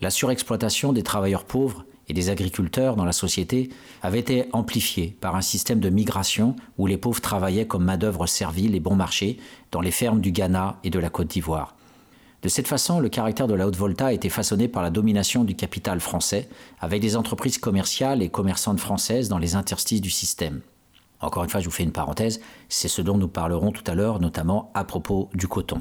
La surexploitation des travailleurs pauvres et des agriculteurs dans la société avait été amplifiée par un système de migration où les pauvres travaillaient comme main-d'œuvre servile et bon marché dans les fermes du Ghana et de la Côte d'Ivoire. De cette façon, le caractère de la haute volta a été façonné par la domination du capital français, avec des entreprises commerciales et commerçantes françaises dans les interstices du système. Encore une fois, je vous fais une parenthèse, c'est ce dont nous parlerons tout à l'heure, notamment à propos du coton.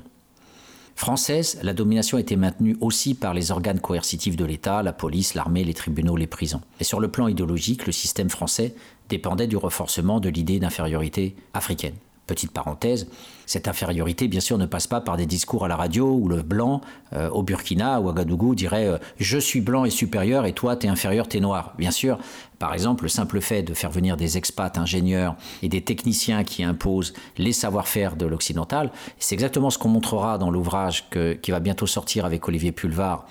Française, la domination était maintenue aussi par les organes coercitifs de l'État, la police, l'armée, les tribunaux, les prisons. Et sur le plan idéologique, le système français dépendait du renforcement de l'idée d'infériorité africaine. Petite parenthèse, cette infériorité, bien sûr, ne passe pas par des discours à la radio où le blanc, euh, au Burkina, ou à Ouagadougou, dirait euh, Je suis blanc et supérieur et toi, t'es inférieur, t'es noir. Bien sûr, par exemple, le simple fait de faire venir des expats ingénieurs et des techniciens qui imposent les savoir-faire de l'occidental, c'est exactement ce qu'on montrera dans l'ouvrage qui va bientôt sortir avec Olivier Pulvar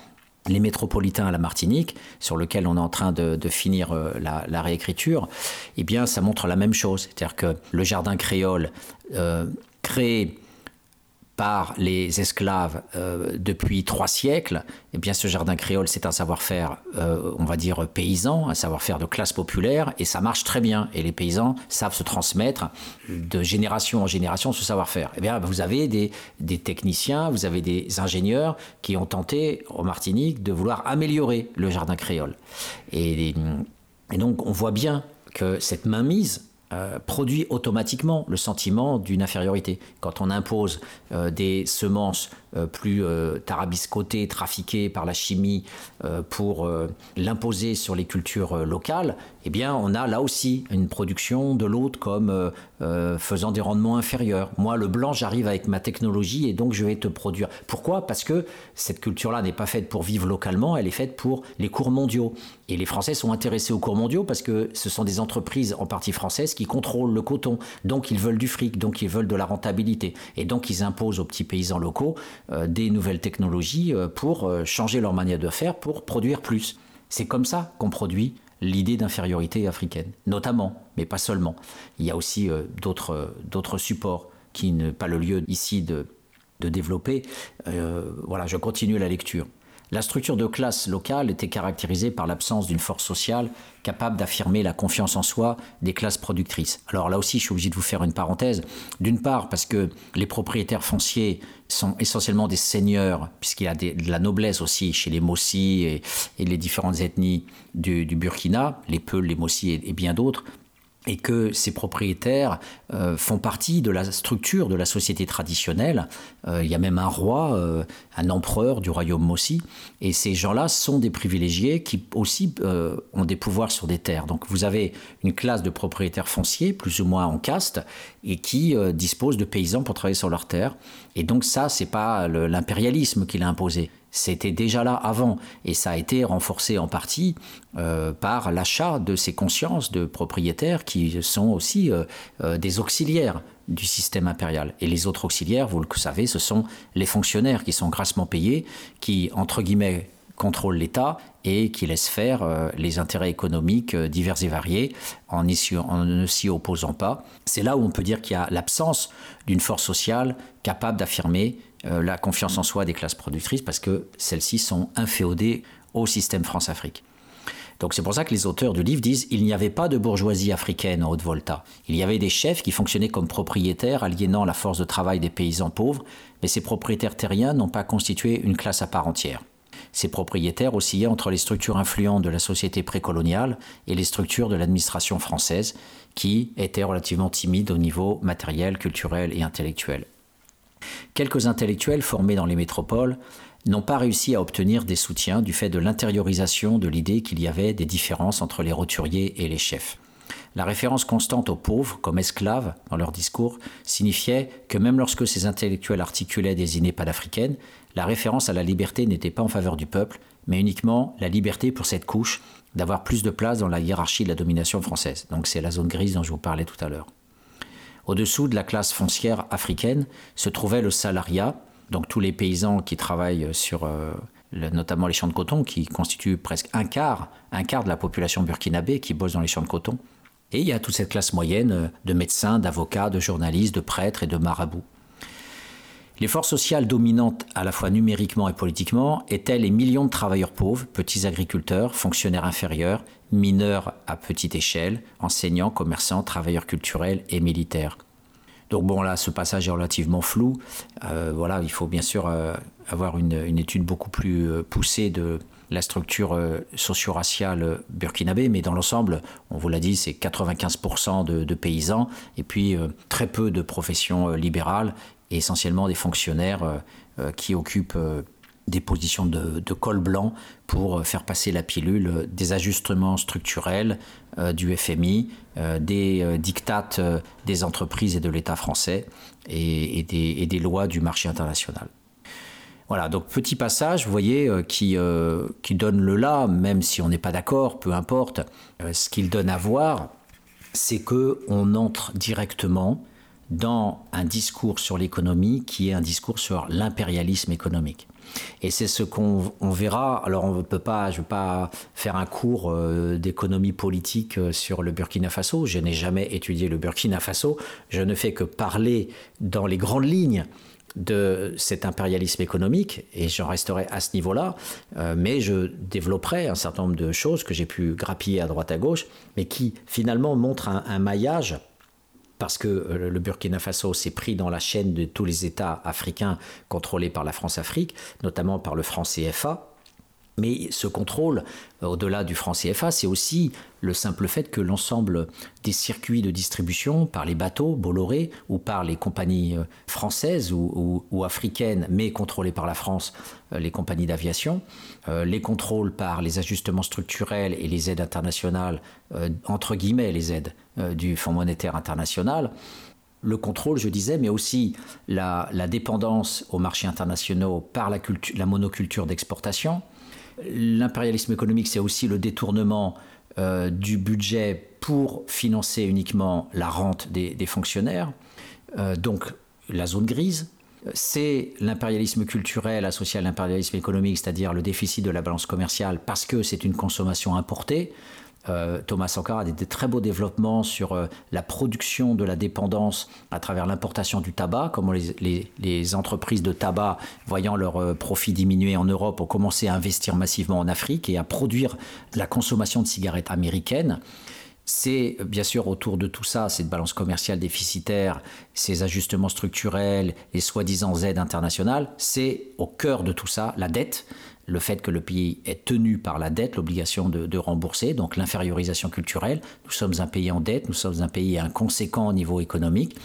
les métropolitains à la Martinique, sur lequel on est en train de, finir euh, la, réécriture, eh bien, ça montre la même chose. C'est-à-dire que le jardin créole euh, créé par les esclaves euh, depuis trois siècles, eh bien ce jardin créole, c'est un savoir-faire, euh, on va dire, paysan, un savoir-faire de classe populaire, et ça marche très bien. Et les paysans savent se transmettre de génération en génération ce savoir-faire. Eh bien, vous avez des, techniciens, vous avez des ingénieurs qui ont tenté, en Martinique, de vouloir améliorer le jardin créole. Et donc, on voit bien que cette mainmise euh, produit automatiquement le sentiment d'une infériorité. Quand on impose euh, des semences plus tarabiscotées, trafiquées par la chimie pour l'imposer sur les cultures locales, eh bien, on a là aussi une production de l'autre comme faisant des rendements inférieurs. Moi, le blanc, j'arrive avec ma technologie et donc je vais te produire. Pourquoi? Parce que cette culture-là n'est pas faite pour vivre localement, elle est faite pour les cours mondiaux. Et les Français sont intéressés aux cours mondiaux parce que ce sont des entreprises en partie françaises qui contrôlent le coton. Donc ils veulent du fric, donc ils veulent de la rentabilité. Et donc ils imposent aux petits paysans locaux euh, des nouvelles technologies euh, pour euh, changer leur manière de faire, pour produire plus. C'est comme ça qu'on produit l'idée d'infériorité africaine, notamment, mais pas seulement. Il y a aussi d'autres supports qui n'est pas le lieu ici de, de développer. voilà, je continue la lecture. La structure de classe locale était caractérisée par l'absence d'une force sociale capable d'affirmer la confiance en soi des classes productrices. Alors là aussi, je suis obligé de vous faire une parenthèse. D'une part, parce que les propriétaires fonciers sont essentiellement des seigneurs, puisqu'il y a de la noblesse aussi chez les Mossi et, les différentes ethnies du, Burkina, les Peuls, les Mossi et bien d'autres et que ces propriétaires euh, font partie de la structure de la société traditionnelle. Euh, il y a même un roi, euh, un empereur du royaume Mossi, et ces gens-là sont des privilégiés qui aussi ont des pouvoirs sur des terres. Donc vous avez une classe de propriétaires fonciers, plus ou moins en caste, et qui disposent de paysans pour travailler sur leurs terres. Et donc ça, c'est pas l'impérialisme qui l'a imposé, c'était déjà là avant et ça a été renforcé en partie euh, par l'achat de ces consciences de propriétaires qui sont aussi euh, euh, des auxiliaires du système impérial. Et les autres auxiliaires, vous le savez, ce sont les fonctionnaires qui sont grassement payés, qui, entre guillemets, contrôlent l'État et qui laissent faire les intérêts économiques divers et variés en, en ne s'y opposant pas. C'est là où on peut dire qu'il y a l'absence d'une force sociale capable d'affirmer la confiance en soi des classes productrices parce que celles-ci sont inféodées au système France-Afrique. Donc c'est pour ça que les auteurs du livre disent il n'y avait pas de bourgeoisie africaine en Haute-Volta. Il y avait des chefs qui fonctionnaient comme propriétaires, aliénant la force de travail des paysans pauvres, mais ces propriétaires terriens n'ont pas constitué une classe à part entière. Ces propriétaires oscillaient entre les structures influentes de la société précoloniale et les structures de l'administration française, qui étaient relativement timides au niveau matériel, culturel et intellectuel. Quelques intellectuels formés dans les métropoles n'ont pas réussi à obtenir des soutiens du fait de l'intériorisation de l'idée qu'il y avait des différences entre les roturiers et les chefs. La référence constante aux pauvres comme esclaves dans leur discours signifiait que même lorsque ces intellectuels articulaient des idées panafricaines, la référence à la liberté n'était pas en faveur du peuple, mais uniquement la liberté pour cette couche d'avoir plus de place dans la hiérarchie de la domination française. Donc c'est la zone grise dont je vous parlais tout à l'heure. Au-dessous de la classe foncière africaine se trouvait le salariat, donc tous les paysans qui travaillent sur euh, notamment les champs de coton, qui constituent presque un quart, un quart de la population burkinabé qui bosse dans les champs de coton. Et il y a toute cette classe moyenne euh, de médecins, d'avocats, de journalistes, de prêtres et de marabouts. Les forces sociales dominantes à la fois numériquement et politiquement étaient les millions de travailleurs pauvres, petits agriculteurs, fonctionnaires inférieurs, mineurs à petite échelle, enseignants, commerçants, travailleurs culturels et militaires. Donc bon là, ce passage est relativement flou. Euh, voilà, il faut bien sûr euh, avoir une, étude beaucoup plus poussée de la structure socio-raciale burkinabé, mais dans l'ensemble, on vous l'a dit, c'est 95% de, de, paysans et puis très peu de professions libérales et essentiellement des fonctionnaires qui occupent des positions de, col blanc pour euh, faire passer la pilule euh, des ajustements structurels euh, du FMI, des dictates des entreprises et de l'État français et, des, lois du marché international. Voilà, donc petit passage, vous voyez, qui, qui donne le là, même si on n'est pas d'accord, peu importe. ce qu'il donne à voir, c'est que on entre directement dans un discours sur l'économie qui est un discours sur l'impérialisme économique. Et c'est ce qu'on verra. Alors, on peut pas, je ne veux pas faire un cours euh, d'économie politique euh, sur le Burkina Faso. Je n'ai jamais étudié le Burkina Faso. Je ne fais que parler dans les grandes lignes de cet impérialisme économique, et j'en resterai à ce niveau-là, euh, mais je développerai un certain nombre de choses que j'ai pu grappiller à droite à gauche, mais qui finalement montrent un maillage parce que euh, le Burkina Faso s'est pris dans la chaîne de tous les États africains contrôlés par la France-Afrique, notamment par le franc CFA. Mais ce contrôle, euh, au-delà du franc CFA, c'est aussi le simple fait que l'ensemble des circuits de distribution par les bateaux Bolloré ou par les compagnies euh, françaises ou, africaines, mais contrôlées par la France, les compagnies d'aviation, les contrôles par les ajustements structurels et les aides internationales, entre guillemets les aides euh, du Fonds monétaire international, le contrôle, je disais, mais aussi la, dépendance aux marchés internationaux par la monoculture d'exportation. L'impérialisme économique, c'est aussi le détournement euh, du budget pour financer uniquement la rente des, fonctionnaires, euh, donc la zone grise. C'est l'impérialisme culturel associé à l'impérialisme économique, c'est-à-dire le déficit de la balance commerciale parce que c'est une consommation importée. Euh, Thomas Sankara a des, très beaux développements sur euh, la production de la dépendance à travers l'importation du tabac, comment les, entreprises de tabac, voyant leurs euh, profits diminuer en Europe, ont commencé à investir massivement en Afrique et à produire la consommation de cigarettes américaines. C'est bien sûr autour de tout ça, cette balance commerciale déficitaire, ces ajustements structurels et soi-disant aides internationales, c'est au cœur de tout ça la dette le fait que le pays est tenu par la dette, l'obligation de, rembourser, donc l'infériorisation culturelle. Nous sommes un pays en dette, nous sommes un pays inconséquent au niveau économique.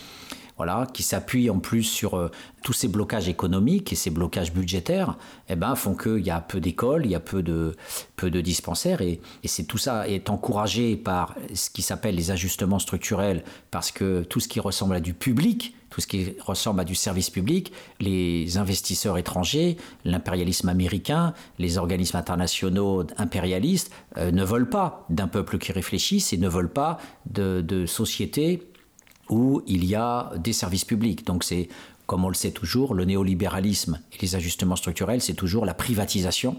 Voilà, qui s'appuie en plus sur euh, tous ces blocages économiques et ces blocages budgétaires, eh ben, font qu'il y a peu d'écoles, il y a peu de, peu de dispensaires, et, et c'est tout ça est encouragé par ce qui s'appelle les ajustements structurels, parce que tout ce qui ressemble à du public, tout ce qui ressemble à du service public, les investisseurs étrangers, l'impérialisme américain, les organismes internationaux impérialistes euh, ne veulent pas d'un peuple qui réfléchisse et ne veulent pas de, de sociétés où il y a des services publics. Donc c'est, comme on le sait toujours, le néolibéralisme et les ajustements structurels, c'est toujours la privatisation.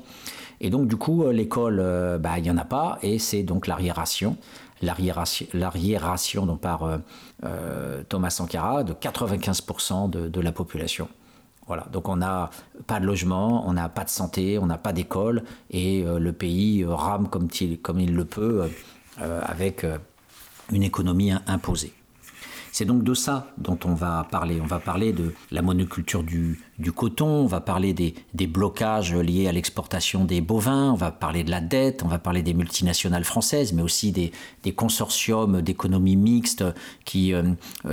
Et donc du coup, euh, l'école, euh, bah, il n'y en a pas, et c'est donc l'arriération l'arriération dont par euh, Thomas Sankara de 95% de, la population. Voilà, donc on n'a pas de logement, on n'a pas de santé, on n'a pas d'école, et euh, le pays rame comme il, comme il le peut avec une économie imposée. C'est donc de ça dont on va parler. On va parler de la monoculture du, coton, on va parler des, blocages liés à l'exportation des bovins, on va parler de la dette, on va parler des multinationales françaises, mais aussi des, consortiums d'économie mixte qui euh,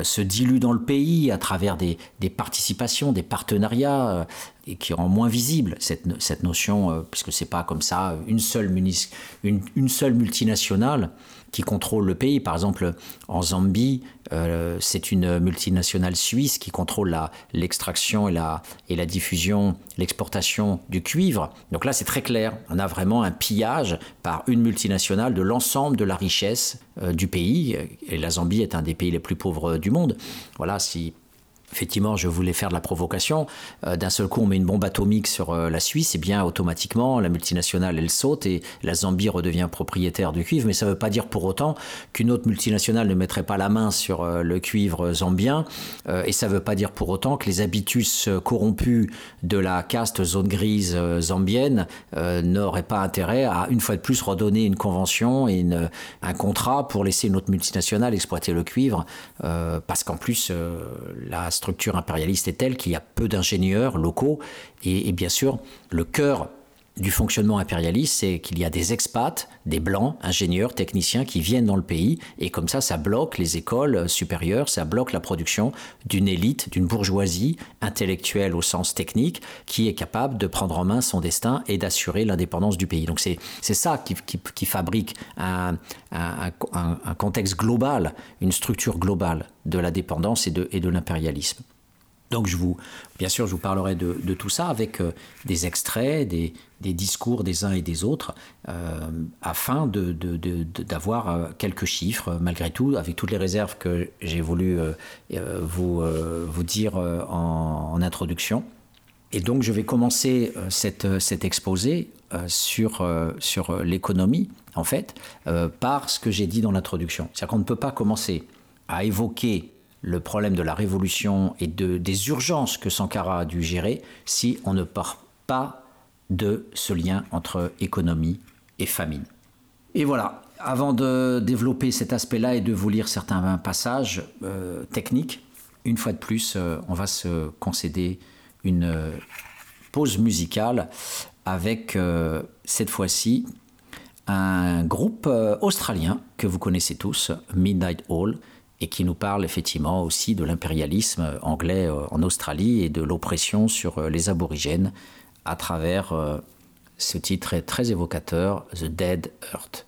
se diluent dans le pays à travers des, participations, des partenariats. Euh, et qui rend moins visible cette, notion, euh, puisque c'est pas comme ça une seule, une seule multinationale qui contrôle le pays. Par exemple, en Zambie, euh, c'est une multinationale suisse qui contrôle l'extraction et la, et la diffusion, l'exportation du cuivre. Donc là, c'est très clair. On a vraiment un pillage par une multinationale de l'ensemble de la richesse euh, du pays. Et la Zambie est un des pays les plus pauvres du monde. Voilà, si effectivement, je voulais faire de la provocation. Euh, d'un seul coup, on met une bombe atomique sur euh, la Suisse, et bien automatiquement, la multinationale, elle saute et la Zambie redevient propriétaire du cuivre. Mais ça ne veut pas dire pour autant qu'une autre multinationale ne mettrait pas la main sur euh, le cuivre zambien. et ça ne veut pas dire pour autant que les habitus corrompus de la caste zone grise zambienne n'auraient pas intérêt à, une fois de plus, redonner une convention et un contrat pour laisser une autre multinationale exploiter le cuivre. parce qu'en plus, la structure impérialiste est telle qu'il y a peu d'ingénieurs locaux et, et bien sûr le cœur du fonctionnement impérialiste, c'est qu'il y a des expats, des blancs, ingénieurs, techniciens qui viennent dans le pays, et comme ça, ça bloque les écoles supérieures, ça bloque la production d'une élite, d'une bourgeoisie intellectuelle au sens technique, qui est capable de prendre en main son destin et d'assurer l'indépendance du pays. Donc c'est ça qui, qui, fabrique un, un, contexte global, une structure globale de la dépendance et de, et de l'impérialisme. Donc, je vous, bien sûr, je vous parlerai de, de tout ça avec euh, des extraits, des, des, discours des uns et des autres, euh, afin d'avoir euh, quelques chiffres, malgré tout, avec toutes les réserves que j'ai voulu euh, vous, dire en, introduction. Et donc, je vais commencer cet exposé sur, l'économie, en fait, par ce que j'ai dit dans l'introduction. C'est-à-dire qu'on ne peut pas commencer à évoquer le problème de la révolution et de, des urgences que Sankara a dû gérer si on ne part pas de ce lien entre économie et famine. Et voilà, avant de développer cet aspect-là et de vous lire certains passages euh, techniques, une fois de plus, euh, on va se concéder une euh, pause musicale avec cette fois-ci un groupe australien que vous connaissez tous, Midnight Hall, et qui nous parle effectivement aussi de l'impérialisme anglais en Australie et de l'oppression sur les aborigènes à travers euh, ce titre très évocateur, The Dead Earth.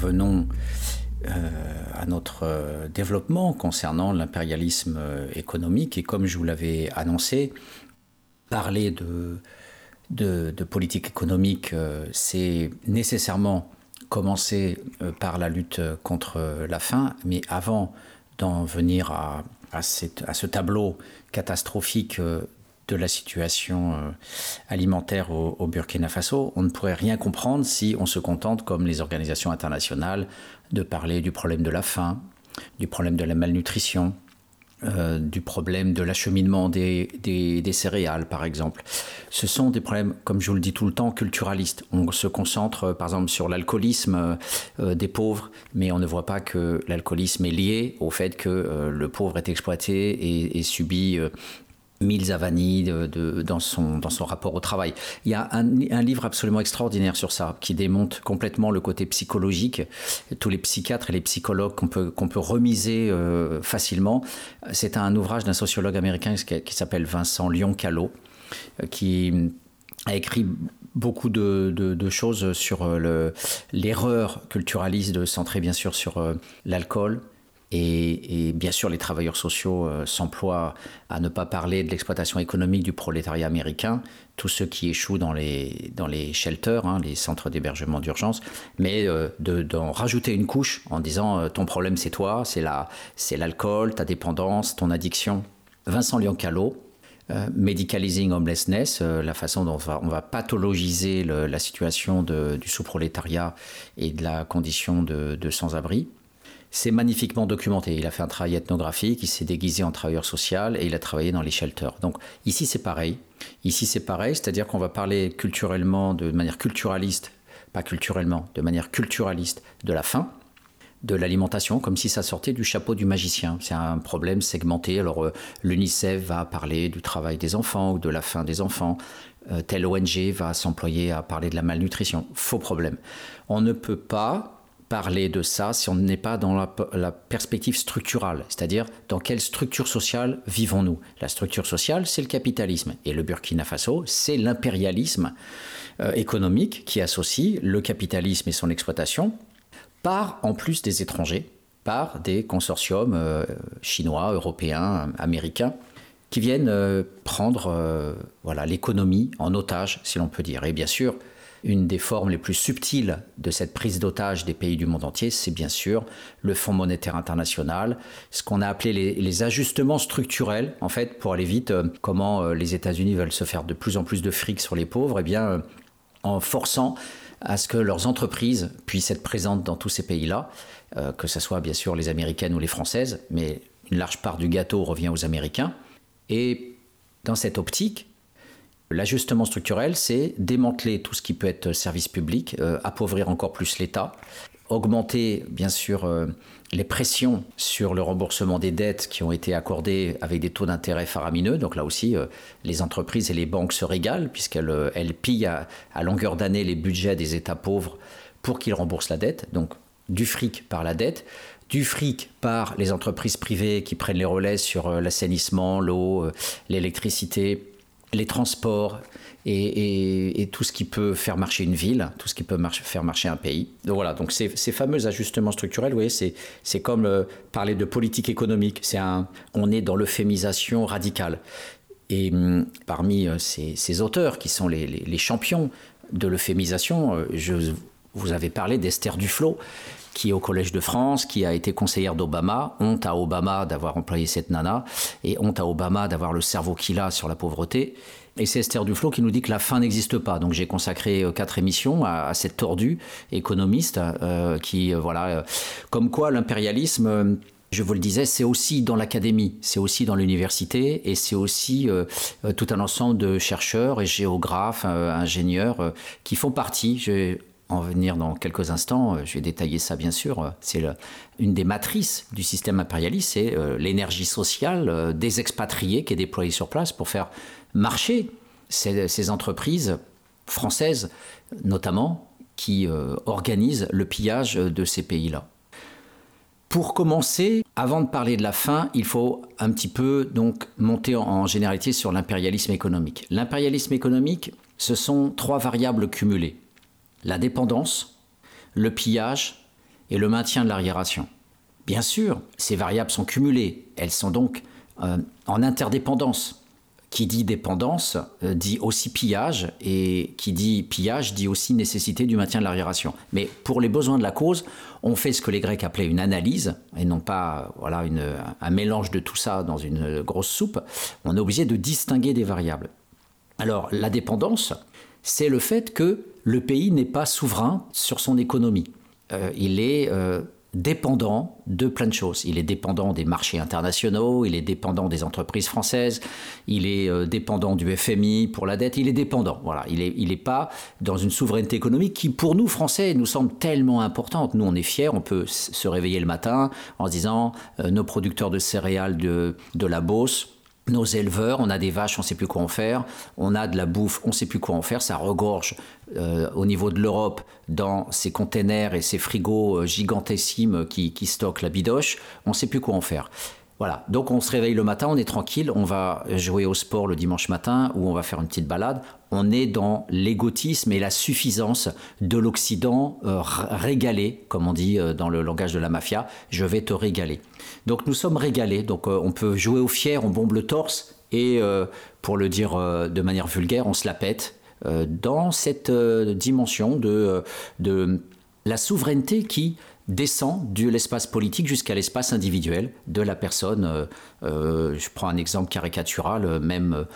Revenons euh, à notre euh, développement concernant l'impérialisme euh, économique. Et comme je vous l'avais annoncé, parler de, politique économique, c'est nécessairement commencer par la lutte contre la faim, mais avant d'en venir à, ce tableau catastrophique de la situation euh, alimentaire au, Burkina Faso, on ne pourrait rien comprendre si on se contente, comme les organisations internationales, de parler du problème de la faim, du problème de la malnutrition, euh, du problème de l'acheminement des, des, céréales, par exemple. Ce sont des problèmes, comme je vous le dis tout le temps, culturalistes. On se concentre, euh, par exemple, sur l'alcoolisme des pauvres, mais on ne voit pas que l'alcoolisme est lié au fait que le pauvre est exploité et, et subit Mills Avani de, dans, son, dans son rapport au travail. Il y a un, livre absolument extraordinaire sur ça, qui démonte complètement le côté psychologique, tous les psychiatres et les psychologues qu'on peut, peut remiser euh, facilement. C'est un ouvrage d'un sociologue américain qui, s'appelle Vincent Lyon-Callot, euh, qui a écrit beaucoup de, de, choses sur euh, l'erreur culturaliste de centrer bien sûr sur l'alcool, et, bien sûr, les travailleurs sociaux euh, s'emploient à ne pas parler de l'exploitation économique du prolétariat américain, tous ceux qui échouent dans les, dans les shelters, hein, les centres d'hébergement d'urgence, mais euh, d'en rajouter une couche en disant euh, ton problème c'est toi, c'est l'alcool, ta dépendance, ton addiction. Vincent Liancalo, Medicalizing Homelessness, la façon dont on va, pathologiser la situation du sous-prolétariat et de la condition de, de sans-abri. C'est magnifiquement documenté. Il a fait un travail ethnographique, il s'est déguisé en travailleur social et il a travaillé dans les shelters. Donc ici c'est pareil. Ici c'est pareil, c'est-à-dire qu'on va parler culturellement, de manière culturaliste, pas culturellement, de manière culturaliste de la faim, de l'alimentation, comme si ça sortait du chapeau du magicien. C'est un problème segmenté. Alors euh, l'UNICEF va parler du travail des enfants ou de la faim des enfants. Euh, telle ONG va s'employer à parler de la malnutrition. Faux problème. On ne peut pas parler de ça si on n'est pas dans la, perspective structurale, c'est-à-dire dans quelle structure sociale vivons-nous. La structure sociale, c'est le capitalisme, et le Burkina Faso, c'est l'impérialisme euh, économique qui associe le capitalisme et son exploitation par, en plus des étrangers, par des consortiums euh, chinois, européens, américains, qui viennent euh, prendre voilà l'économie en otage, si l'on peut dire. Et bien sûr, une des formes les plus subtiles de cette prise d'otage des pays du monde entier, c'est bien sûr le Fonds monétaire international, ce qu'on a appelé les, ajustements structurels, en fait, pour aller vite, euh, comment euh, les États-Unis veulent se faire de plus en plus de fric sur les pauvres, eh bien, euh, en forçant à ce que leurs entreprises puissent être présentes dans tous ces pays-là, que ce soit bien sûr les américaines ou les françaises, mais une large part du gâteau revient aux Américains. Et dans cette optique, L'ajustement structurel, c'est démanteler tout ce qui peut être service public, euh, appauvrir encore plus l'État, augmenter bien sûr euh, les pressions sur le remboursement des dettes qui ont été accordées avec des taux d'intérêt faramineux. Donc là aussi, euh, les entreprises et les banques se régalent puisqu'elles elles pillent à, à longueur d'année les budgets des États pauvres pour qu'ils remboursent la dette. Donc du fric par la dette, du fric par les entreprises privées qui prennent les relais sur l'assainissement, l'eau, l'électricité, les transports et, tout ce qui peut faire marcher une ville, tout ce qui peut faire marcher un pays. Donc voilà, donc ces, fameux ajustements structurels, vous voyez, c'est, comme euh, parler de politique économique. C'est un, on est dans l'euphémisation radicale. Et hum, parmi euh, ces, auteurs qui sont les, les, les champions de l'euphémisation, euh, je, vous avez parlé d'Esther Duflo, qui est au Collège de France, qui a été conseillère d'Obama. Honte à Obama d'avoir employé cette nana et honte à Obama d'avoir le cerveau qu'il a sur la pauvreté. Et c'est Esther Duflo qui nous dit que la fin n'existe pas. Donc j'ai consacré euh, quatre émissions à, cette tordue économiste euh, qui, euh, voilà, comme quoi l'impérialisme. Je vous le disais, c'est aussi dans l'académie, c'est aussi dans l'université et c'est aussi tout un ensemble de chercheurs et géographes, ingénieurs qui font partie. En venir dans quelques instants. Je vais détailler ça bien sûr. C'est une des matrices du système impérialiste, c'est euh, l'énergie sociale euh, des expatriés qui est déployée sur place pour faire marcher ces, entreprises françaises, notamment, qui euh, organisent le pillage de ces pays-là. Pour commencer, avant de parler de la fin, il faut un petit peu donc monter en généralité sur l'impérialisme économique. L'impérialisme économique, ce sont trois variables cumulées la dépendance, le pillage et le maintien de l'arriération. Bien sûr, ces variables sont cumulées, elles sont donc euh, en interdépendance. Qui dit dépendance euh, dit aussi pillage, et qui dit pillage dit aussi nécessité du maintien de l'arriération. Mais pour les besoins de la cause, on fait ce que les Grecs appelaient une analyse, et non pas voilà, un mélange de tout ça dans une grosse soupe. On est obligé de distinguer des variables. Alors, la dépendance, c'est le fait que le pays n'est pas souverain sur son économie. Euh, il est euh, dépendant de plein de choses. Il est dépendant des marchés internationaux, il est dépendant des entreprises françaises, il est euh, dépendant du FMI pour la dette, il est dépendant. Voilà, il n'est il pas dans une souveraineté économique qui, pour nous, Français, nous semble tellement importante. Nous, on est fiers, on peut se réveiller le matin en se disant nos producteurs de céréales de, de la Beauce, nos éleveurs, on a des vaches, on ne sait plus quoi en faire, on a de la bouffe, on ne sait plus quoi en faire, ça regorge euh, au niveau de l'Europe dans ces containers et ces frigos euh, gigantesques qui, stockent la bidoche, on ne sait plus quoi en faire. Voilà, donc on se réveille le matin, on est tranquille, on va jouer au sport le dimanche matin ou on va faire une petite balade. On est dans l'égotisme et la suffisance de l'Occident euh, régalé, comme on dit dans le langage de la mafia, je vais te régaler. Donc nous sommes régalés, donc euh, on peut jouer au fier, on bombe le torse et pour le dire de manière vulgaire, on se la pète dans cette dimension de, la souveraineté qui descend de l'espace politique jusqu'à l'espace individuel de la personne. Euh, euh, je prends un exemple caricatural, euh, même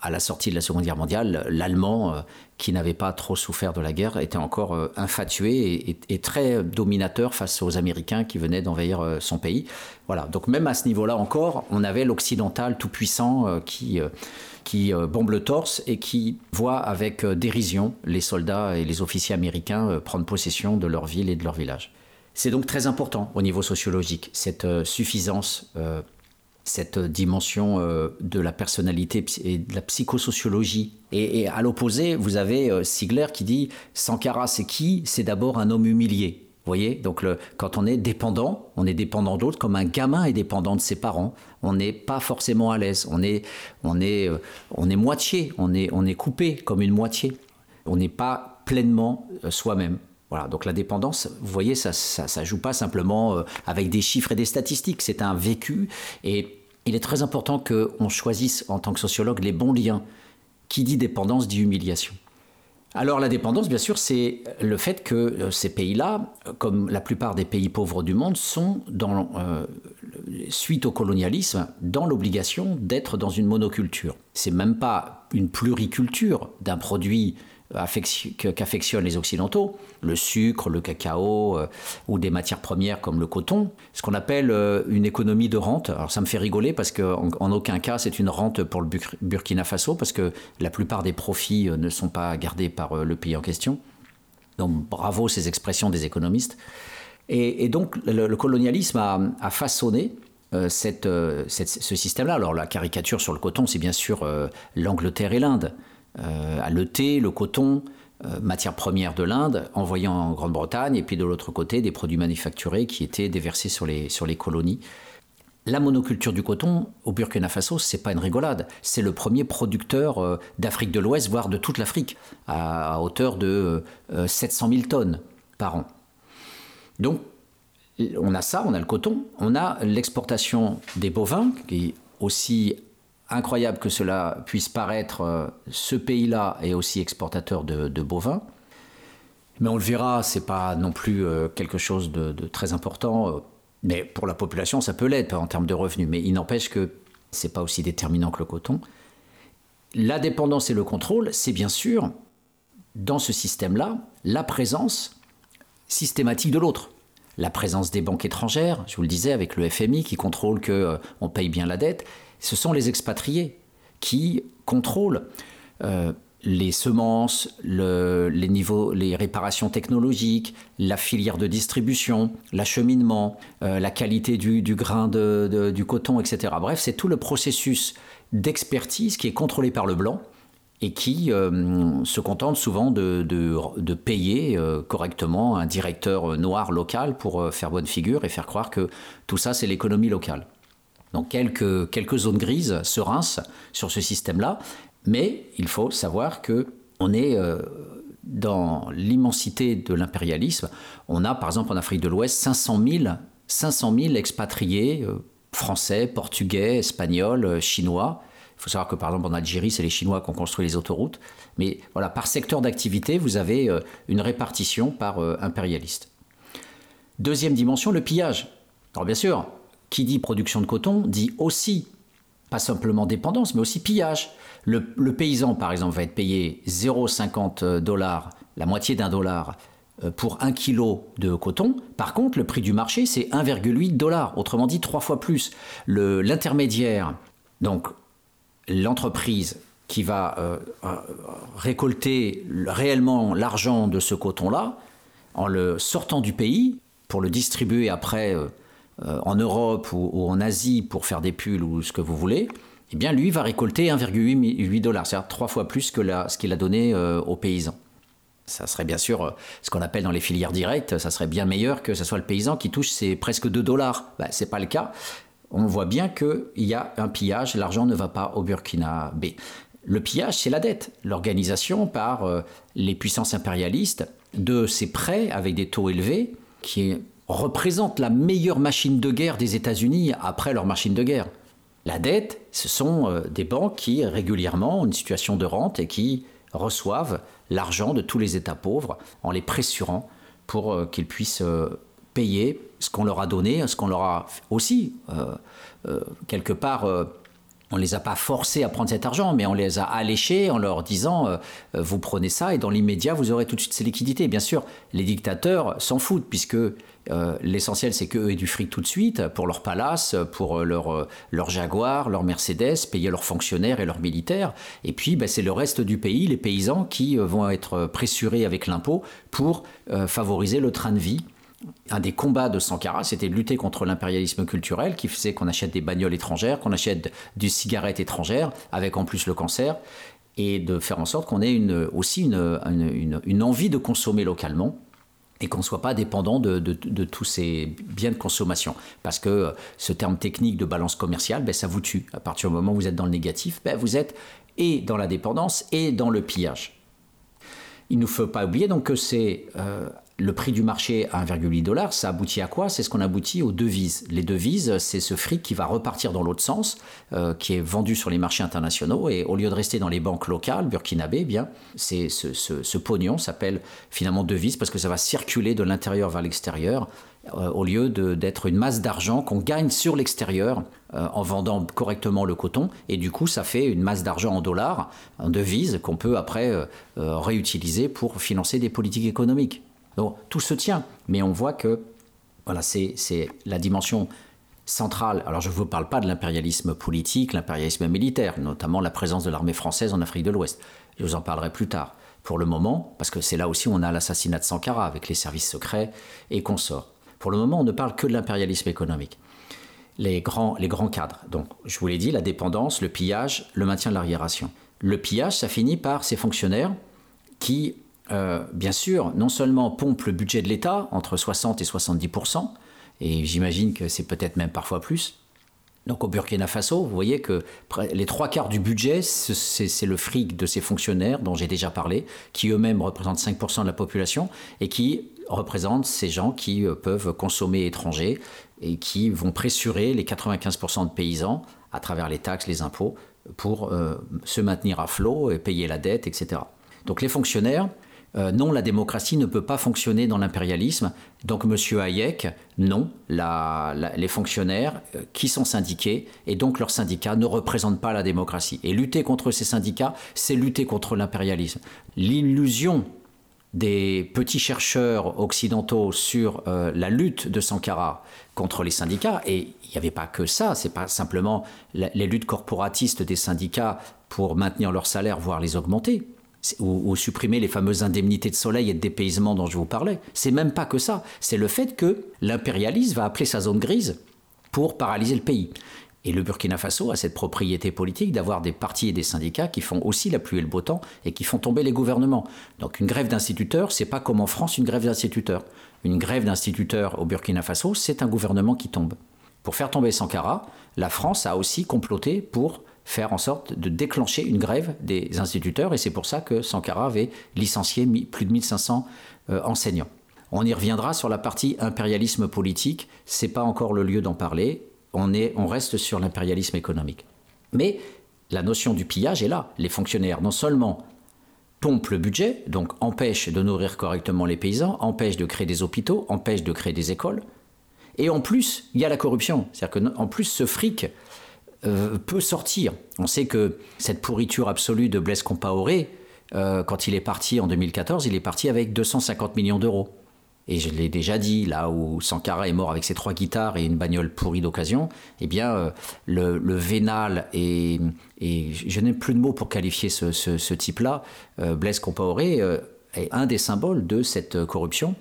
à la sortie de la Seconde Guerre mondiale, l'Allemand, qui n'avait pas trop souffert de la guerre, était encore infatué et, très dominateur face aux Américains qui venaient d'envahir son pays. Voilà, donc même à ce niveau-là encore, on avait l'occidental tout-puissant qui qui bombe le torse et qui voit avec dérision les soldats et les officiers américains prendre possession de leur ville et de leur village. C'est donc très important au niveau sociologique, cette suffisance, cette dimension de la personnalité et de la psychosociologie. Et, à l'opposé, vous avez Sigler qui dit Sankara, c'est qui? C'est d'abord un homme humilié voyez? Donc quand on est dépendant, on est dépendant d'autres, comme un gamin est dépendant de ses parents. On n'est pas forcément à l'aise. On est, on est, euh, on est moitié. On est, on est coupé comme une moitié. On n'est pas pleinement euh, soi-même. Voilà, donc la dépendance, vous voyez, ça ne joue pas simplement euh, avec des chiffres et des statistiques, c'est un vécu. Et il est très important qu'on choisisse en tant que sociologue les bons liens. Qui dit dépendance dit humiliation. Alors la dépendance, bien sûr, c'est le fait que euh, ces pays-là, comme la plupart des pays pauvres du monde, sont, dans, euh, suite au colonialisme, dans l'obligation d'être dans une monoculture. C'est même pas une pluriculture d'un produit qu'affectionnent les Occidentaux, le sucre, le cacao euh, ou des matières premières comme le coton, ce qu'on appelle euh, une économie de rente. Alors ça me fait rigoler parce qu'en en, aucun cas c'est une rente pour le Burkina Faso parce que la plupart des profits euh, ne sont pas gardés par le pays en question. Donc bravo ces expressions des économistes. Et, donc le, colonialisme a, façonné ce système-là. Alors la caricature sur le coton, c'est bien sûr l'Angleterre et l'Inde. Euh, à le thé, le coton, euh, matière première de l'Inde, envoyée en Grande-Bretagne, et puis de l'autre côté, des produits manufacturés qui étaient déversés sur les, sur les colonies. La monoculture du coton au Burkina Faso, c'est pas une rigolade. C'est le premier producteur euh, d'Afrique de l'Ouest, voire de toute l'Afrique, à, hauteur de 700 000 tonnes par an. Donc, on a ça, on a le coton, on a l'exportation des bovins, qui aussi incroyable que cela puisse paraître, euh, ce pays-là est aussi exportateur de, bovins. Mais on le verra, c'est pas non plus euh, quelque chose de, très important. Euh, mais pour la population, ça peut l'être en termes de revenus. Mais il n'empêche que c'est pas aussi déterminant que le coton. La dépendance et le contrôle, c'est bien sûr, dans ce système-là, la présence systématique de l'autre. La présence des banques étrangères, je vous le disais, avec le FMI qui contrôle qu'on on paye bien la dette, ce sont les expatriés qui contrôlent euh, les semences, les niveaux, les réparations technologiques, la filière de distribution, l'acheminement, euh, la qualité du, grain du coton, etc. Bref, c'est tout le processus d'expertise qui est contrôlé par le blanc et qui euh, se contente souvent de, de payer correctement un directeur noir local pour faire bonne figure et faire croire que tout ça, c'est l'économie locale. Donc quelques, quelques zones grises se rincent sur ce système-là, mais il faut savoir que on est euh, dans l'immensité de l'impérialisme, on a par exemple en Afrique de l'Ouest 500 000, 500 000 expatriés euh, français, portugais, espagnols, euh, chinois. Il faut savoir que par exemple en Algérie, c'est les Chinois qui ont construit les autoroutes. Mais voilà, par secteur d'activité, vous avez une répartition par impérialiste. Deuxième dimension, le pillage. Alors bien sûr, qui dit production de coton dit aussi, pas simplement dépendance, mais aussi pillage. Le, paysan, par exemple, va être payé 0,50 dollars, la moitié d'un dollar, euh, pour un kilo de coton. Par contre, le prix du marché, c'est 1,8 dollars, autrement dit trois fois plus. L'intermédiaire, donc l'entreprise qui va euh, euh, récolter réellement l'argent de ce coton-là, en le sortant du pays, pour le distribuer après en Europe ou, en Asie pour faire des pulls ou ce que vous voulez, eh bien lui va récolter 1,8 dollars, c'est-à-dire trois fois plus que ce qu'il a donné euh, aux paysans. Ça serait bien sûr euh, ce qu'on appelle dans les filières directes, ça serait bien meilleur que ce soit le paysan qui touche ses presque 2 dollars. Ben, ce n'est pas le cas. On voit bien qu'il y a un pillage, l'argent ne va pas au Burkina B. Le pillage, c'est la dette. L'organisation par euh, les puissances impérialistes de ces prêts avec des taux élevés qui représentent la meilleure machine de guerre des États-Unis après leur machine de guerre. La dette, ce sont euh, des banques qui régulièrement ont une situation de rente et qui reçoivent l'argent de tous les États pauvres en les pressurant pour euh, qu'ils puissent euh, payer ce qu'on leur a donné, ce qu'on leur a aussi, quelque part, on les a pas forcés à prendre cet argent, mais on les a alléchés en leur disant vous prenez ça et dans l'immédiat vous aurez tout de suite ces liquidités. Bien sûr, les dictateurs s'en foutent puisque euh, l'essentiel, c'est qu'eux aient du fric tout de suite pour leur palace, pour leur, euh, leur Jaguar, leur Mercedes, payer leurs fonctionnaires et leurs militaires. Et puis, ben, c'est le reste du pays, les paysans, qui euh, vont être pressurés avec l'impôt pour favoriser le train de vie un des combats de Sankara, c'était de lutter contre l'impérialisme culturel qui faisait qu'on achète des bagnoles étrangères, qu'on achète du cigarette étrangère, avec en plus le cancer, et de faire en sorte qu'on ait aussi une, une, envie de consommer localement et qu'on ne soit pas dépendant de, tous ces biens de consommation. Parce que euh, ce terme technique de balance commerciale, ben, ça vous tue. À partir du moment où vous êtes dans le négatif, ben, vous êtes et dans la dépendance et dans le pillage. Il ne faut pas oublier donc que c'est euh, le prix du marché à 1,8 dollar, ça aboutit à quoi? C'est ce qu'on aboutit aux devises. Les devises, c'est ce fric qui va repartir dans l'autre sens, euh, qui est vendu sur les marchés internationaux, et au lieu de rester dans les banques locales, burkinabé, eh bien, c'est ce, pognon s'appelle finalement devise parce que ça va circuler de l'intérieur vers l'extérieur, euh, au lieu d'être une masse d'argent qu'on gagne sur l'extérieur euh, en vendant correctement le coton, et du coup, ça fait une masse d'argent en dollars, en devises, qu'on peut après réutiliser pour financer des politiques économiques. Donc tout se tient, mais on voit que voilà, c'est la dimension centrale. Alors je ne vous parle pas de l'impérialisme politique, l'impérialisme militaire, notamment la présence de l'armée française en Afrique de l'Ouest. Je vous en parlerai plus tard. Pour le moment, parce que c'est là aussi où on a l'assassinat de Sankara avec les services secrets et consorts. Pour le moment, on ne parle que de l'impérialisme économique. Les grands, les grands cadres. Donc, je vous l'ai dit, la dépendance, le pillage, le maintien de l'arriération. Le pillage, ça finit par ces fonctionnaires qui euh, bien sûr, non seulement pompe le budget de l'État entre 60 et 70% et j'imagine que c'est peut-être même parfois plus. Donc au Burkina Faso, vous voyez que les trois quarts du budget, c'est le fric de ces fonctionnaires dont j'ai déjà parlé, qui eux-mêmes représentent 5% de la population et qui représentent ces gens qui euh, peuvent consommer étrangers et qui vont pressurer les 95% de paysans à travers les taxes, les impôts, pour euh, se maintenir à flot et payer la dette, etc. Donc les fonctionnaires, euh, non, la démocratie ne peut pas fonctionner dans l'impérialisme. Donc, M. Hayek, non, les fonctionnaires euh, qui sont syndiqués et donc leurs syndicats ne représentent pas la démocratie. Et lutter contre ces syndicats, c'est lutter contre l'impérialisme. L'illusion des petits chercheurs occidentaux sur euh, la lutte de Sankara contre les syndicats, et il n'y avait pas que ça, c'est pas simplement les luttes corporatistes des syndicats pour maintenir leurs salaires, voire les augmenter ou, supprimer les fameuses indemnités de soleil et de dépaysement dont je vous parlais. C'est même pas que ça. C'est le fait que l'impérialisme va appeler sa zone grise pour paralyser le pays. Et le Burkina Faso a cette propriété politique d'avoir des partis et des syndicats qui font aussi la pluie et le beau temps et qui font tomber les gouvernements. Donc une grève d'instituteurs, c'est pas comme en France une grève d'instituteurs. Une grève d'instituteurs au Burkina Faso, c'est un gouvernement qui tombe. Pour faire tomber Sankara, la France a aussi comploté pour faire en sorte de déclencher une grève des instituteurs, et c'est pour ça que Sankara avait licencié plus de 1500 euh, enseignants. On y reviendra sur la partie impérialisme politique, c'est pas encore le lieu d'en parler, on, est, on reste sur l'impérialisme économique. Mais la notion du pillage est là. Les fonctionnaires, non seulement pompent le budget, donc empêchent de nourrir correctement les paysans, empêchent de créer des hôpitaux, empêchent de créer des écoles, et en plus, il y a la corruption. C'est-à-dire qu'en plus, ce fric euh, peut sortir. On sait que cette pourriture absolue de Blaise Compaoré, euh, quand il est parti en 2014, il est parti avec 250 millions d'euros. Et je l'ai déjà dit, là où Sankara est mort avec ses trois guitares et une bagnole pourrie d'occasion, eh bien, euh, le, vénal et, et je n'ai plus de mots pour qualifier ce, type-là, Blaise Compaoré est un des symboles de cette corruption.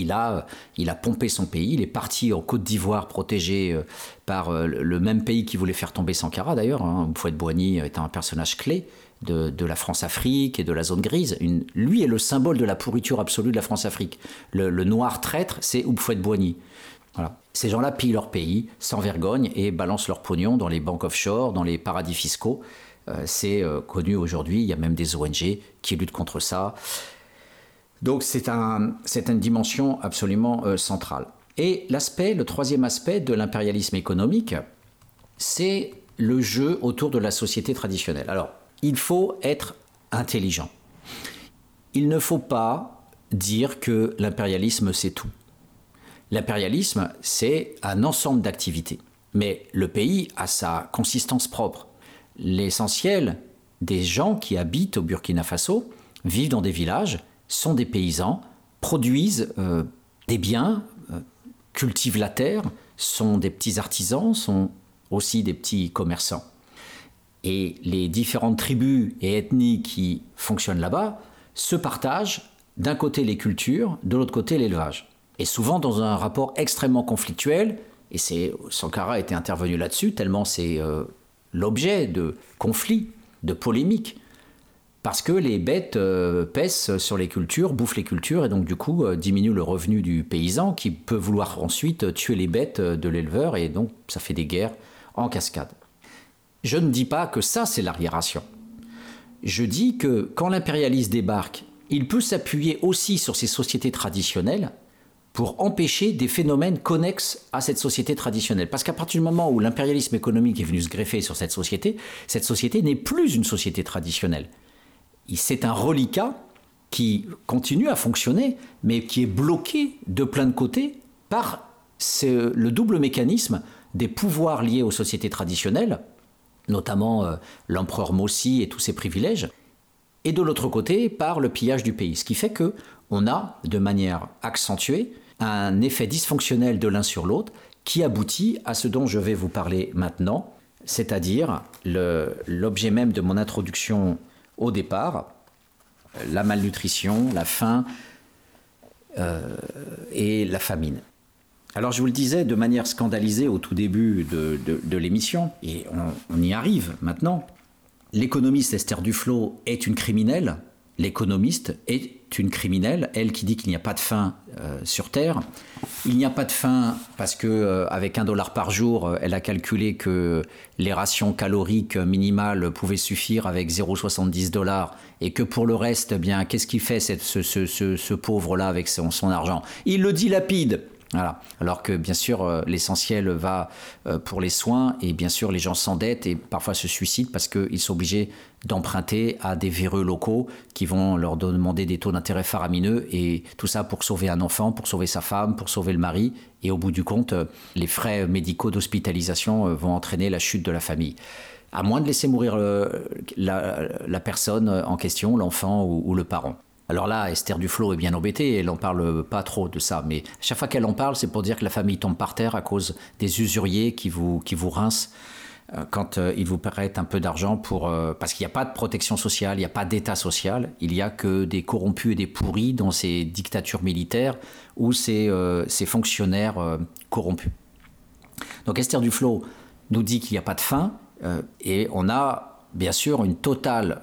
Il a, il a pompé son pays, il est parti en Côte d'Ivoire protégé euh, par euh, le même pays qui voulait faire tomber Sankara d'ailleurs. Hein. Fouette Boigny est un personnage clé de, la France-Afrique et de la zone grise. lui est le symbole de la pourriture absolue de la France-Afrique. Le, noir traître, c'est Oupfouette Boigny. Voilà. Ces gens-là pillent leur pays sans vergogne et balancent leur pognon dans les banques offshore, dans les paradis fiscaux. Euh, c'est connu aujourd'hui, il y a même des ONG qui luttent contre ça. Donc c'est un, une dimension absolument euh, centrale. Et l'aspect, le troisième aspect de l'impérialisme économique, c'est le jeu autour de la société traditionnelle. Alors, il faut être intelligent. Il ne faut pas dire que l'impérialisme, c'est tout. L'impérialisme, c'est un ensemble d'activités. Mais le pays a sa consistance propre. L'essentiel des gens qui habitent au Burkina Faso vivent dans des villages sont des paysans, produisent euh, des biens, euh, cultivent la terre, sont des petits artisans, sont aussi des petits commerçants. Et les différentes tribus et ethnies qui fonctionnent là-bas se partagent d'un côté les cultures, de l'autre côté l'élevage. Et souvent dans un rapport extrêmement conflictuel, et c'est Sankara était intervenu là-dessus, tellement c'est euh, l'objet de conflits, de polémiques parce que les bêtes euh, pèsent sur les cultures, bouffent les cultures et donc du coup euh, diminuent le revenu du paysan qui peut vouloir ensuite tuer les bêtes de l'éleveur et donc ça fait des guerres en cascade. Je ne dis pas que ça c'est l'arriération. Je dis que quand l'impérialiste débarque, il peut s'appuyer aussi sur ces sociétés traditionnelles pour empêcher des phénomènes connexes à cette société traditionnelle. Parce qu'à partir du moment où l'impérialisme économique est venu se greffer sur cette société, cette société n'est plus une société traditionnelle c'est un reliquat qui continue à fonctionner, mais qui est bloqué de plein de côtés par le double mécanisme des pouvoirs liés aux sociétés traditionnelles, notamment euh, l'empereur Mossi et tous ses privilèges, et de l'autre côté par le pillage du pays. Ce qui fait que on a, de manière accentuée, un effet dysfonctionnel de l'un sur l'autre qui aboutit à ce dont je vais vous parler maintenant, c'est-à-dire l'objet même de mon introduction au départ, la malnutrition, la faim euh, et la famine. Alors je vous le disais de manière scandalisée au tout début de, l'émission, et on, on, y arrive maintenant, l'économiste Esther Duflo est une criminelle, l'économiste est une criminelle, elle qui dit qu'il n'y a pas de faim euh, sur Terre. Il n'y a pas de faim parce que euh, avec un dollar par jour, euh, elle a calculé que les rations caloriques minimales pouvaient suffire avec 0,70 dollars et que pour le reste, eh bien, qu'est-ce qu'il fait ce, pauvre-là avec son, son argent? Il le dilapide. Alors que bien sûr, euh, l'essentiel va euh, pour les soins et bien sûr, les gens s'endettent et parfois se suicident parce qu'ils sont obligés d'emprunter à des véreux locaux qui vont leur demander des taux d'intérêt faramineux et tout ça pour sauver un enfant, pour sauver sa femme, pour sauver le mari. Et au bout du compte, euh, les frais médicaux d'hospitalisation vont entraîner la chute de la famille. À moins de laisser mourir la, personne en question, l'enfant ou le parent. Alors là, Esther Duflo est bien embêtée, elle n'en parle pas trop de ça, mais chaque fois qu'elle en parle, c'est pour dire que la famille tombe par terre à cause des usuriers qui vous, qui vous rincent euh, quand euh, ils vous prêtent un peu d'argent pour... Euh, parce qu'il n'y a pas de protection sociale, il n'y a pas d'état social, il n'y a que des corrompus et des pourris dans ces dictatures militaires ou ces, ces fonctionnaires corrompus. Donc Esther Duflo nous dit qu'il n'y a pas de fin et on a bien sûr une totale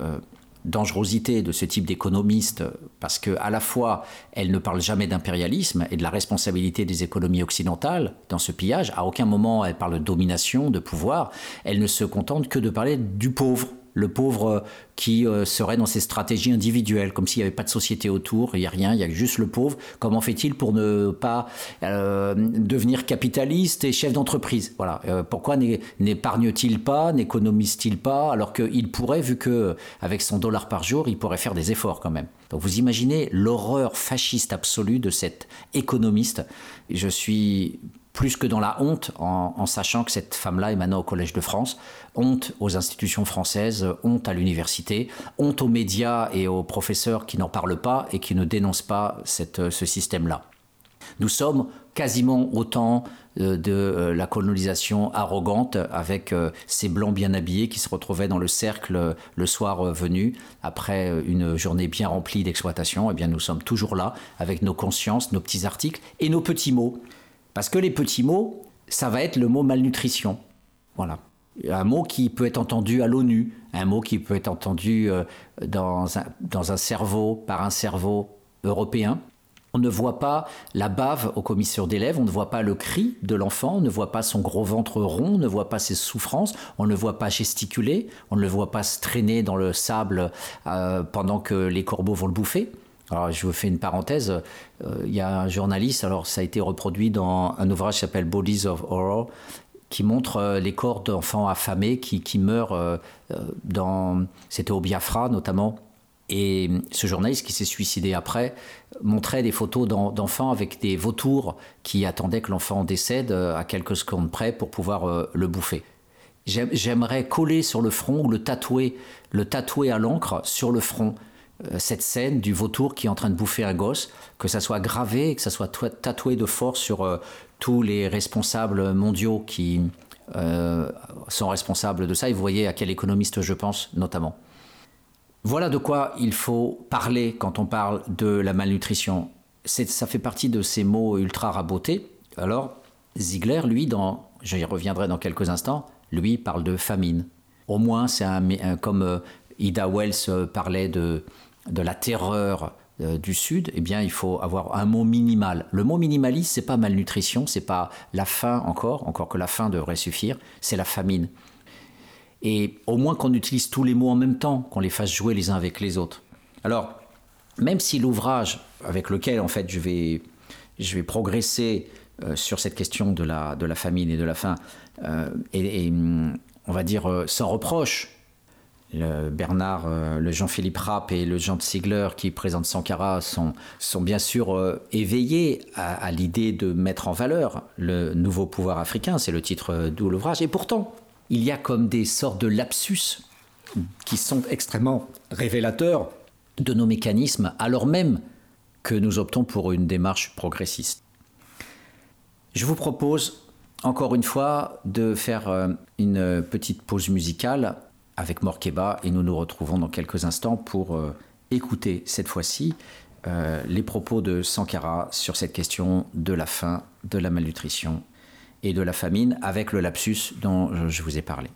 dangerosité de ce type d'économiste, parce que à la fois, elle ne parle jamais d'impérialisme et de la responsabilité des économies occidentales dans ce pillage. À aucun moment, elle parle de domination, de pouvoir. Elle ne se contente que de parler du pauvre, le pauvre qui euh, serait dans ses stratégies individuelles, comme s'il n'y avait pas de société autour, il n'y a rien, il y a juste le pauvre. Comment fait-il pour ne pas euh, devenir capitaliste et chef d'entreprise? Voilà. Euh, pourquoi n'épargne-t-il pas, n'économise-t-il pas, alors qu'il pourrait, vu que avec son dollar par jour, il pourrait faire des efforts quand même? Donc vous imaginez l'horreur fasciste absolue de cet économiste. Je suis plus que dans la honte, en, sachant que cette femme-là est maintenant au Collège de France. Honte aux institutions françaises, honte à l'université, honte aux médias et aux professeurs qui n'en parlent pas et qui ne dénoncent pas ce système-là. Nous sommes quasiment au temps euh, de euh, la colonisation arrogante avec euh, ces blancs bien habillés qui se retrouvaient dans le cercle le soir venu après une journée bien remplie d'exploitation. Eh bien, nous sommes toujours là avec nos consciences, nos petits articles et nos petits mots. Parce que les petits mots, ça va être le mot malnutrition. Voilà. Un mot qui peut être entendu à l'ONU, un mot qui peut être entendu euh, dans un, dans un cerveau, par un cerveau européen. On ne voit pas la bave aux commissures d'élèves, on ne voit pas le cri de l'enfant, on ne voit pas son gros ventre rond, on ne voit pas ses souffrances, on ne le voit pas gesticuler, on ne le voit pas se traîner dans le sable euh, pendant que les corbeaux vont le bouffer. Alors, je vous fais une parenthèse. Euh, il y a un journaliste, alors ça a été reproduit dans un ouvrage qui s'appelle Bodies of Horror, qui montre euh, les corps d'enfants affamés qui, meurent euh, dans. C'était au Biafra notamment. Et ce journaliste qui s'est suicidé après montrait des photos d'enfants avec des vautours qui attendaient que l'enfant décède à quelques secondes près pour pouvoir le bouffer. J'aimerais coller sur le front ou le tatouer, le tatouer à l'encre sur le front cette scène du vautour qui est en train de bouffer un gosse, que ça soit gravé, que ça soit tatoué de force sur euh, tous les responsables mondiaux qui euh, sont responsables de ça. Et vous voyez à quel économiste je pense notamment. Voilà de quoi il faut parler quand on parle de la malnutrition. Ça fait partie de ces mots ultra rabotés. Alors, Ziegler, lui, dans, j'y reviendrai dans quelques instants, lui parle de famine. Au moins, c'est un, comme Ida Wells parlait de de la terreur euh, du Sud, eh bien, il faut avoir un mot minimal. Le mot minimaliste, c'est pas malnutrition, c'est pas la faim encore, encore que la faim devrait suffire, c'est la famine. Et au moins qu'on utilise tous les mots en même temps, qu'on les fasse jouer les uns avec les autres. Alors, même si l'ouvrage avec lequel en fait je vais, je vais progresser euh, sur cette question de la, de la famine et de la faim euh, et, on va dire sans reproche, le Bernard, euh, le Jean-Philippe Rapp et le Jean Ziegler qui présentent Sankara sont, sont bien sûr euh, éveillés à, l'idée de mettre en valeur le nouveau pouvoir africain, c'est le titre euh, d'où l'ouvrage. Et pourtant, il y a comme des sortes de lapsus qui sont extrêmement révélateurs de nos mécanismes, alors même que nous optons pour une démarche progressiste. Je vous propose encore une fois de faire une petite pause musicale avec Morkeba et nous nous retrouvons dans quelques instants pour euh, écouter cette fois-ci euh, les propos de Sankara sur cette question de la faim, de la malnutrition et de la famine avec le lapsus dont je vous ai parlé.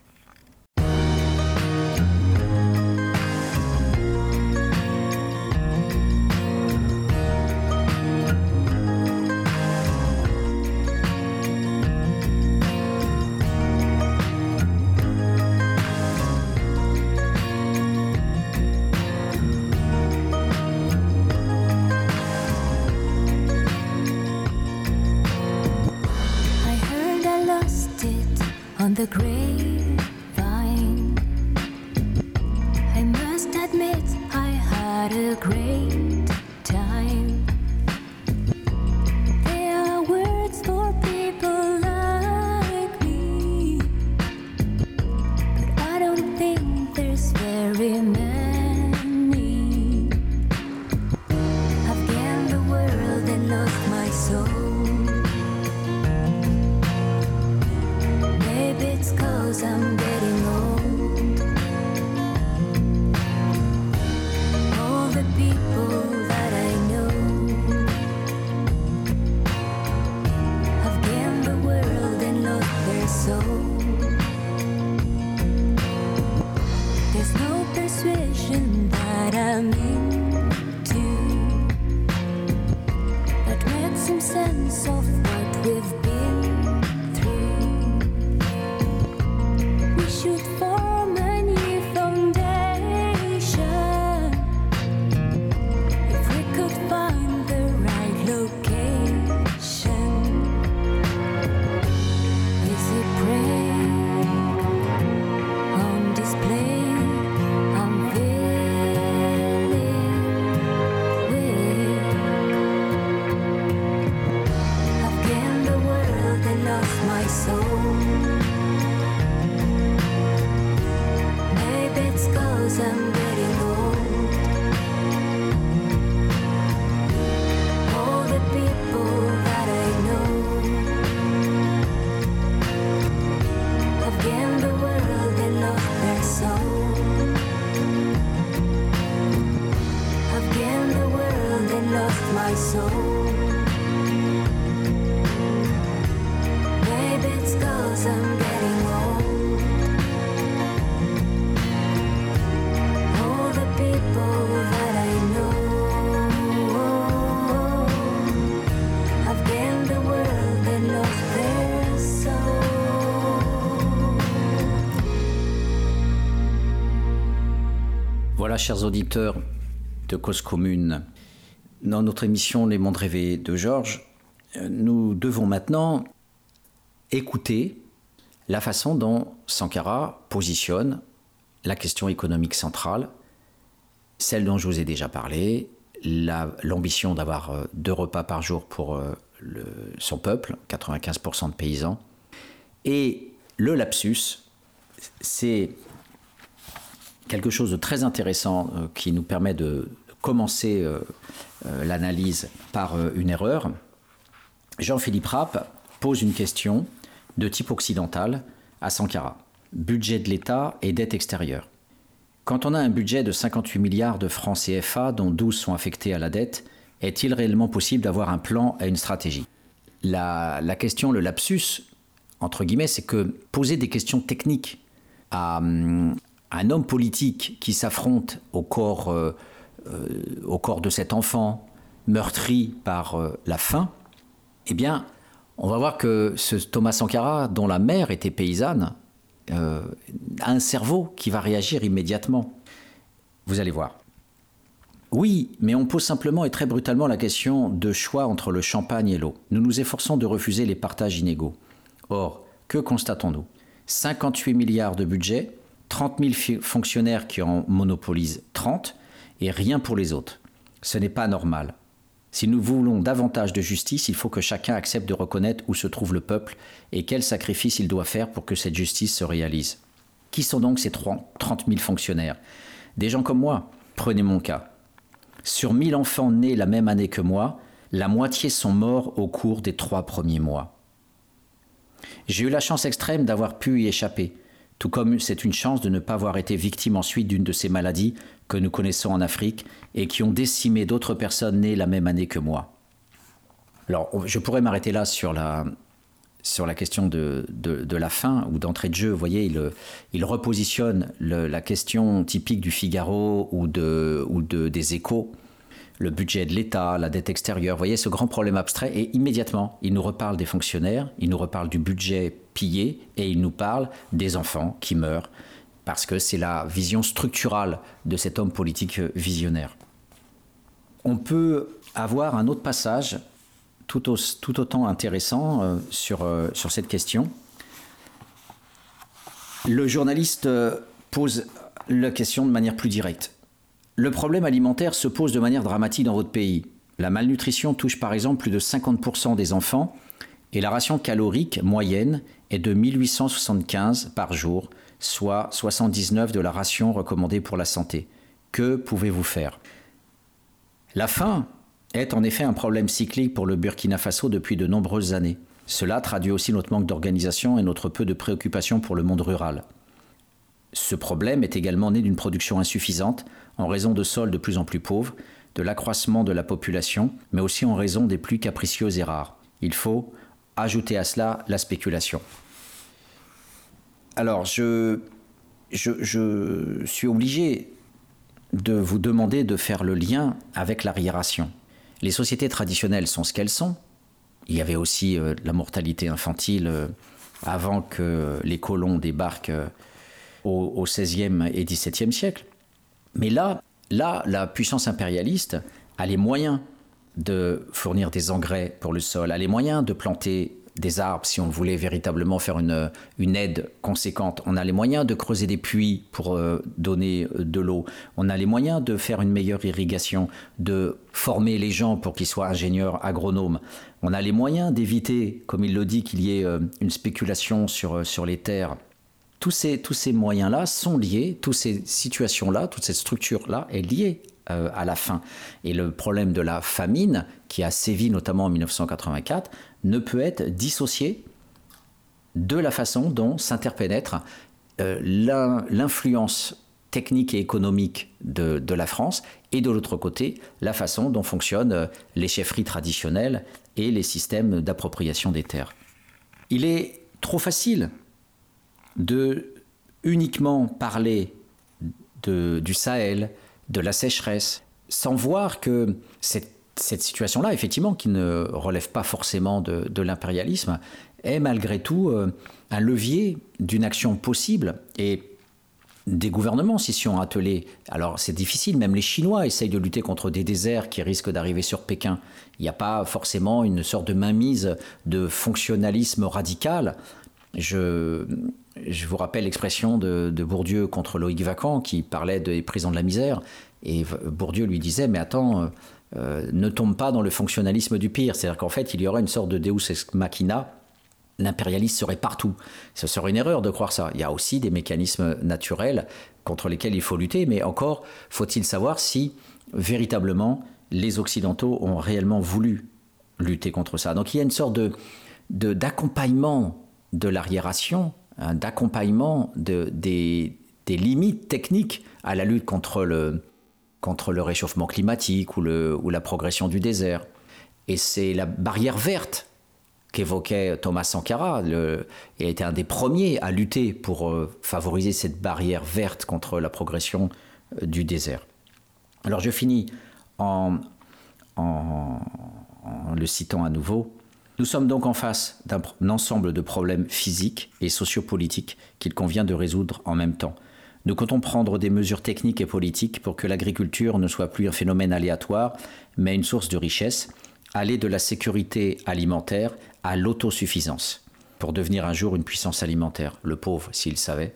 Chers auditeurs de Cause Commune, dans notre émission Les mondes rêvés de Georges, euh, nous devons maintenant écouter la façon dont Sankara positionne la question économique centrale, celle dont je vous ai déjà parlé, la- l'ambition d'avoir euh, deux repas par jour pour euh, son peuple, 95% de paysans, et le lapsus, c'est quelque chose de très intéressant euh, qui nous permet de commencer euh, euh, l'analyse par une erreur. Jean-Philippe Rapp pose une question de type occidental à Sankara. Budget de l'État et dette extérieure. Quand on a un budget de 58 milliards de francs CFA, dont 12 sont affectés à la dette, est-il réellement possible d'avoir un plan et une stratégie? La, la question, le lapsus, entre guillemets, c'est que poser des questions techniques à hum, un homme politique qui s'affronte au corps, euh, euh, de cet enfant meurtri par euh, la faim, eh bien, on va voir que ce Thomas Sankara, dont la mère était paysanne, a un cerveau qui va réagir immédiatement. Vous allez voir. Oui, mais on pose simplement et très brutalement la question de choix entre le champagne et l'eau. Nous nous efforçons de refuser les partages inégaux. Or, que constatons-nous? 58 milliards de budget, 30 000 fi- fonctionnaires qui en monopolisent 30 et rien pour les autres. Ce n'est pas normal. Si nous voulons davantage de justice, il faut que chacun accepte de reconnaître où se trouve le peuple et quel sacrifice il doit faire pour que cette justice se réalise. Qui sont donc ces 30 000 fonctionnaires? Des gens comme moi. Prenez mon cas. Sur 1000 enfants nés la même année que moi, la moitié sont morts au cours des trois premiers mois. J'ai eu la chance extrême d'avoir pu y échapper, tout comme c'est une chance de ne pas avoir été victime ensuite d'une de ces maladies que nous connaissons en Afrique et qui ont décimé d'autres personnes nées la même année que moi. Alors, je pourrais m'arrêter là sur la, sur la question de, de, la fin ou d'entrée de jeu. Vous voyez, il, il repositionne la question typique du Figaro ou, de, ou de, des échos, le budget de l'État, la dette extérieure. Vous voyez, ce grand problème abstrait. Et immédiatement, il nous reparle des fonctionnaires, il nous reparle du budget pillé et il nous parle des enfants qui meurent parce que c'est la vision structurale de cet homme politique visionnaire. On peut avoir un autre passage tout, au- tout autant intéressant euh, sur, euh, sur cette question. Le journaliste euh, pose la question de manière plus directe. Le problème alimentaire se pose de manière dramatique dans votre pays. La malnutrition touche par exemple plus de 50% des enfants et la ration calorique moyenne est de 1875 par jour, soit 79 de la ration recommandée pour la santé. Que pouvez-vous faire? La faim est en effet un problème cyclique pour le Burkina Faso depuis de nombreuses années. Cela traduit aussi notre manque d'organisation et notre peu de préoccupation pour le monde rural. Ce problème est également né d'une production insuffisante en raison de sols de plus en plus pauvres, de l'accroissement de la population, mais aussi en raison des pluies capricieuses et rares. Il faut ajouter à cela la spéculation. Alors, je, je, je suis obligé de vous demander de faire le lien avec l'arriération. Les sociétés traditionnelles sont ce qu'elles sont. il y avait aussi euh, la mortalité infantile euh, avant que les colons débarquent euh, au, au 16e et 17e siècle. Mais là, là, la puissance impérialiste a les moyens de fournir des engrais pour le sol, a les moyens de planter des arbres si on voulait véritablement faire une, une aide conséquente. On a les moyens de creuser des puits pour euh, donner euh, de l'eau. On a les moyens de faire une meilleure irrigation, de former les gens pour qu'ils soient ingénieurs, agronomes. On a les moyens d'éviter, comme il le dit, qu'il y ait euh, une spéculation sur, sur les terres. Tous ces, tous ces moyens-là sont liés, toutes ces situations-là, toute cette structure-là est liée euh, à la faim. Et le problème de la famine, qui a sévi notamment en 1984, ne peut être dissocié de la façon dont s'interpénètre euh, l'in- l'influence technique et économique de, la France et de l'autre côté la façon dont fonctionnent euh, les chefferies traditionnelles et les systèmes d'appropriation des terres. Il est trop facile de uniquement parler du Sahel, de la sécheresse, sans voir que cette, situation-là, effectivement, qui ne relève pas forcément de, de l'impérialisme, est malgré tout euh, un levier d'une action possible. Et des gouvernements s'y sont attelés. Alors c'est difficile, même les Chinois essayent de lutter contre des déserts qui risquent d'arriver sur Pékin. Il n'y a pas forcément une sorte de mainmise de fonctionnalisme radical. Je, je vous rappelle l'expression de, de Bourdieu contre Loïc Vacan qui parlait des prisons de la misère. Et Bourdieu lui disait, mais attends, euh, euh, ne tombe pas dans le fonctionnalisme du pire. C'est-à-dire qu'en fait, il y aurait une sorte de deus ex machina l'impérialisme serait partout. Ce serait une erreur de croire ça. Il y a aussi des mécanismes naturels contre lesquels il faut lutter, mais encore faut-il savoir si véritablement les Occidentaux ont réellement voulu lutter contre ça? Donc il y a une sorte de de- d'accompagnement de l'arriération, hein, d'accompagnement de, des, limites techniques à la lutte contre le, contre le réchauffement climatique ou, le, ou la progression du désert. Et c'est la barrière verte qu'évoquait Thomas Sankara. Le, il a été un des premiers à lutter pour euh, favoriser cette barrière verte contre la progression euh, du désert. Alors je finis en, en le citant à nouveau. Nous sommes donc en face d'un ensemble de problèmes physiques et sociopolitiques qu'il convient de résoudre en même temps. Nous comptons prendre des mesures techniques et politiques pour que l'agriculture ne soit plus un phénomène aléatoire, mais une source de richesse, aller de la sécurité alimentaire à l'autosuffisance, pour devenir un jour une puissance alimentaire. Le pauvre, s'il savait.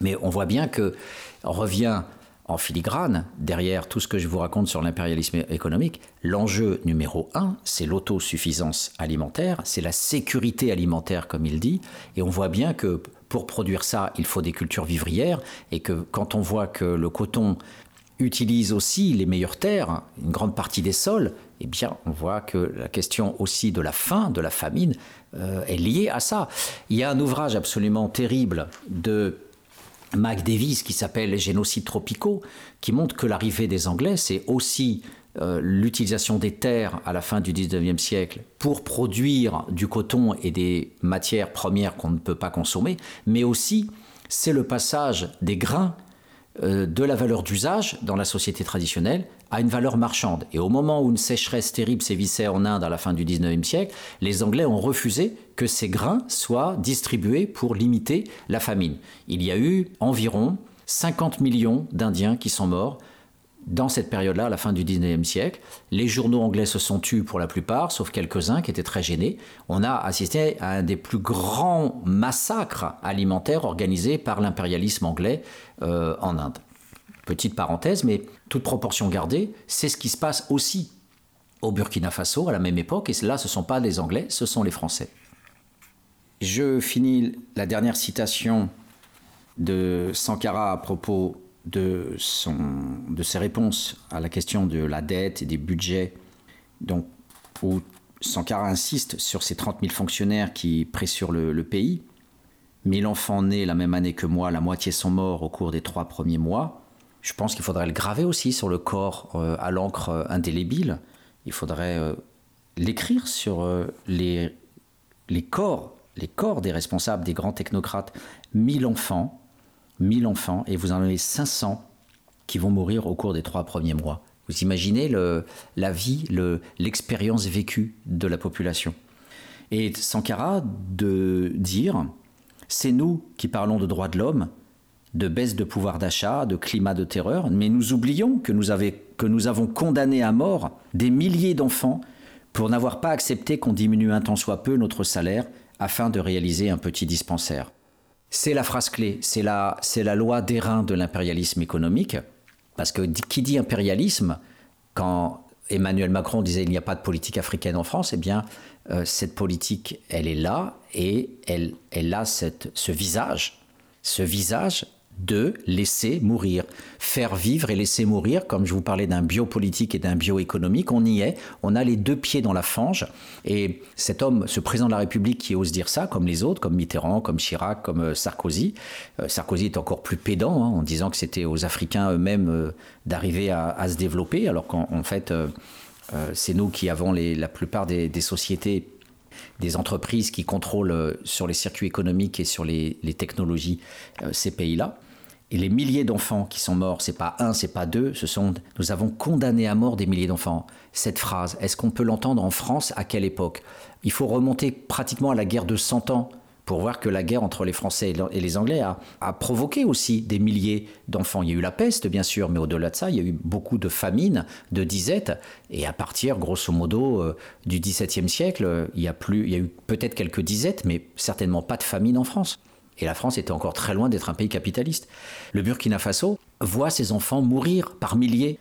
Mais on voit bien que revient en filigrane derrière tout ce que je vous raconte sur l'impérialisme économique. L'enjeu numéro un, c'est l'autosuffisance alimentaire, c'est la sécurité alimentaire, comme il dit. Et on voit bien que pour produire ça, il faut des cultures vivrières et que quand on voit que le coton utilise aussi les meilleures terres, une grande partie des sols, eh bien, on voit que la question aussi de la faim, de la famine, euh, est liée à ça. Il y a un ouvrage absolument terrible de Mac Davis qui s'appelle génocides tropicaux, qui montre que l'arrivée des Anglais, c'est aussi euh, l'utilisation des terres à la fin du 19e siècle pour produire du coton et des matières premières qu'on ne peut pas consommer, mais aussi c'est le passage des grains euh, de la valeur d'usage dans la société traditionnelle à une valeur marchande. Et au moment où une sécheresse terrible sévissait en Inde à la fin du 19e siècle, les Anglais ont refusé que ces grains soient distribués pour limiter la famine. Il y a eu environ 50 millions d'Indiens qui sont morts dans cette période-là, à la fin du 19e siècle. Les journaux anglais se sont tus pour la plupart, sauf quelques-uns qui étaient très gênés. On a assisté à un des plus grands massacres alimentaires organisés par l'impérialisme anglais euh, en Inde. Petite parenthèse, mais toute proportion gardée, c'est ce qui se passe aussi au Burkina Faso à la même époque, et là, ce ne sont pas les Anglais, ce sont les Français. Je finis la dernière citation de Sankara à propos de, son, de ses réponses à la question de la dette et des budgets, donc, où Sankara insiste sur ces 30 000 fonctionnaires qui pressurent le, le pays. 1000 enfants nés la même année que moi, la moitié sont morts au cours des trois premiers mois. Je pense qu'il faudrait le graver aussi sur le corps euh, à l'encre euh, indélébile. Il faudrait euh, l'écrire sur les, les corps, les corps des responsables, des grands technocrates. 1000 enfants, 1000 enfants, et vous en avez 500 qui vont mourir au cours des trois premiers mois. Vous imaginez le, la vie, le- l'expérience vécue de la population. Et Sankara de dire, c'est nous qui parlons de droits de l'homme, de baisse de pouvoir d'achat, de climat de terreur, mais nous oublions que nous, avons condamné à mort des milliers d'enfants pour n'avoir pas accepté qu'on diminue un tant soit peu notre salaire afin de réaliser un petit dispensaire. C'est la phrase clé, c'est la, c'est la loi d'airain de l'impérialisme économique, parce que qui dit impérialisme, quand Emmanuel Macron disait il n'y a pas de politique africaine en France, eh bien, euh, cette politique, elle est là et elle, a ce visage, ce visage de laisser mourir, faire vivre et laisser mourir, comme je vous parlais d'un biopolitique et d'un bioéconomique, on y est, on a les deux pieds dans la fange, et cet homme, ce président de la République qui ose dire ça, comme les autres, comme Mitterrand, comme Chirac, comme euh, Sarkozy, euh, Sarkozy est encore plus pédant, hein, en disant que c'était aux Africains eux-mêmes euh, d'arriver à, se développer, alors qu'en en fait, c'est nous qui avons la plupart des, sociétés des entreprises qui contrôlent sur les circuits économiques et sur les, technologies ces pays-là. Et les milliers d'enfants qui sont morts, c'est pas un, c'est pas deux, ce sont nous avons condamné à mort des milliers d'enfants. Cette phrase, est-ce qu'on peut l'entendre en France à quelle époque? Il faut remonter pratiquement à la guerre de 100 ans pour voir que la guerre entre les Français et le- et les Anglais a, provoqué aussi des milliers d'enfants. Il y a eu la peste, bien sûr, mais au-delà de ça, il y a eu beaucoup de famines, de disettes. Et à partir, grosso modo, euh, du XVIIe siècle, il y a, plus, il y a eu peut-être quelques disettes, mais certainement pas de famine en France. Et la France était encore très loin d'être un pays capitaliste. Le Burkina Faso voit ses enfants mourir par milliers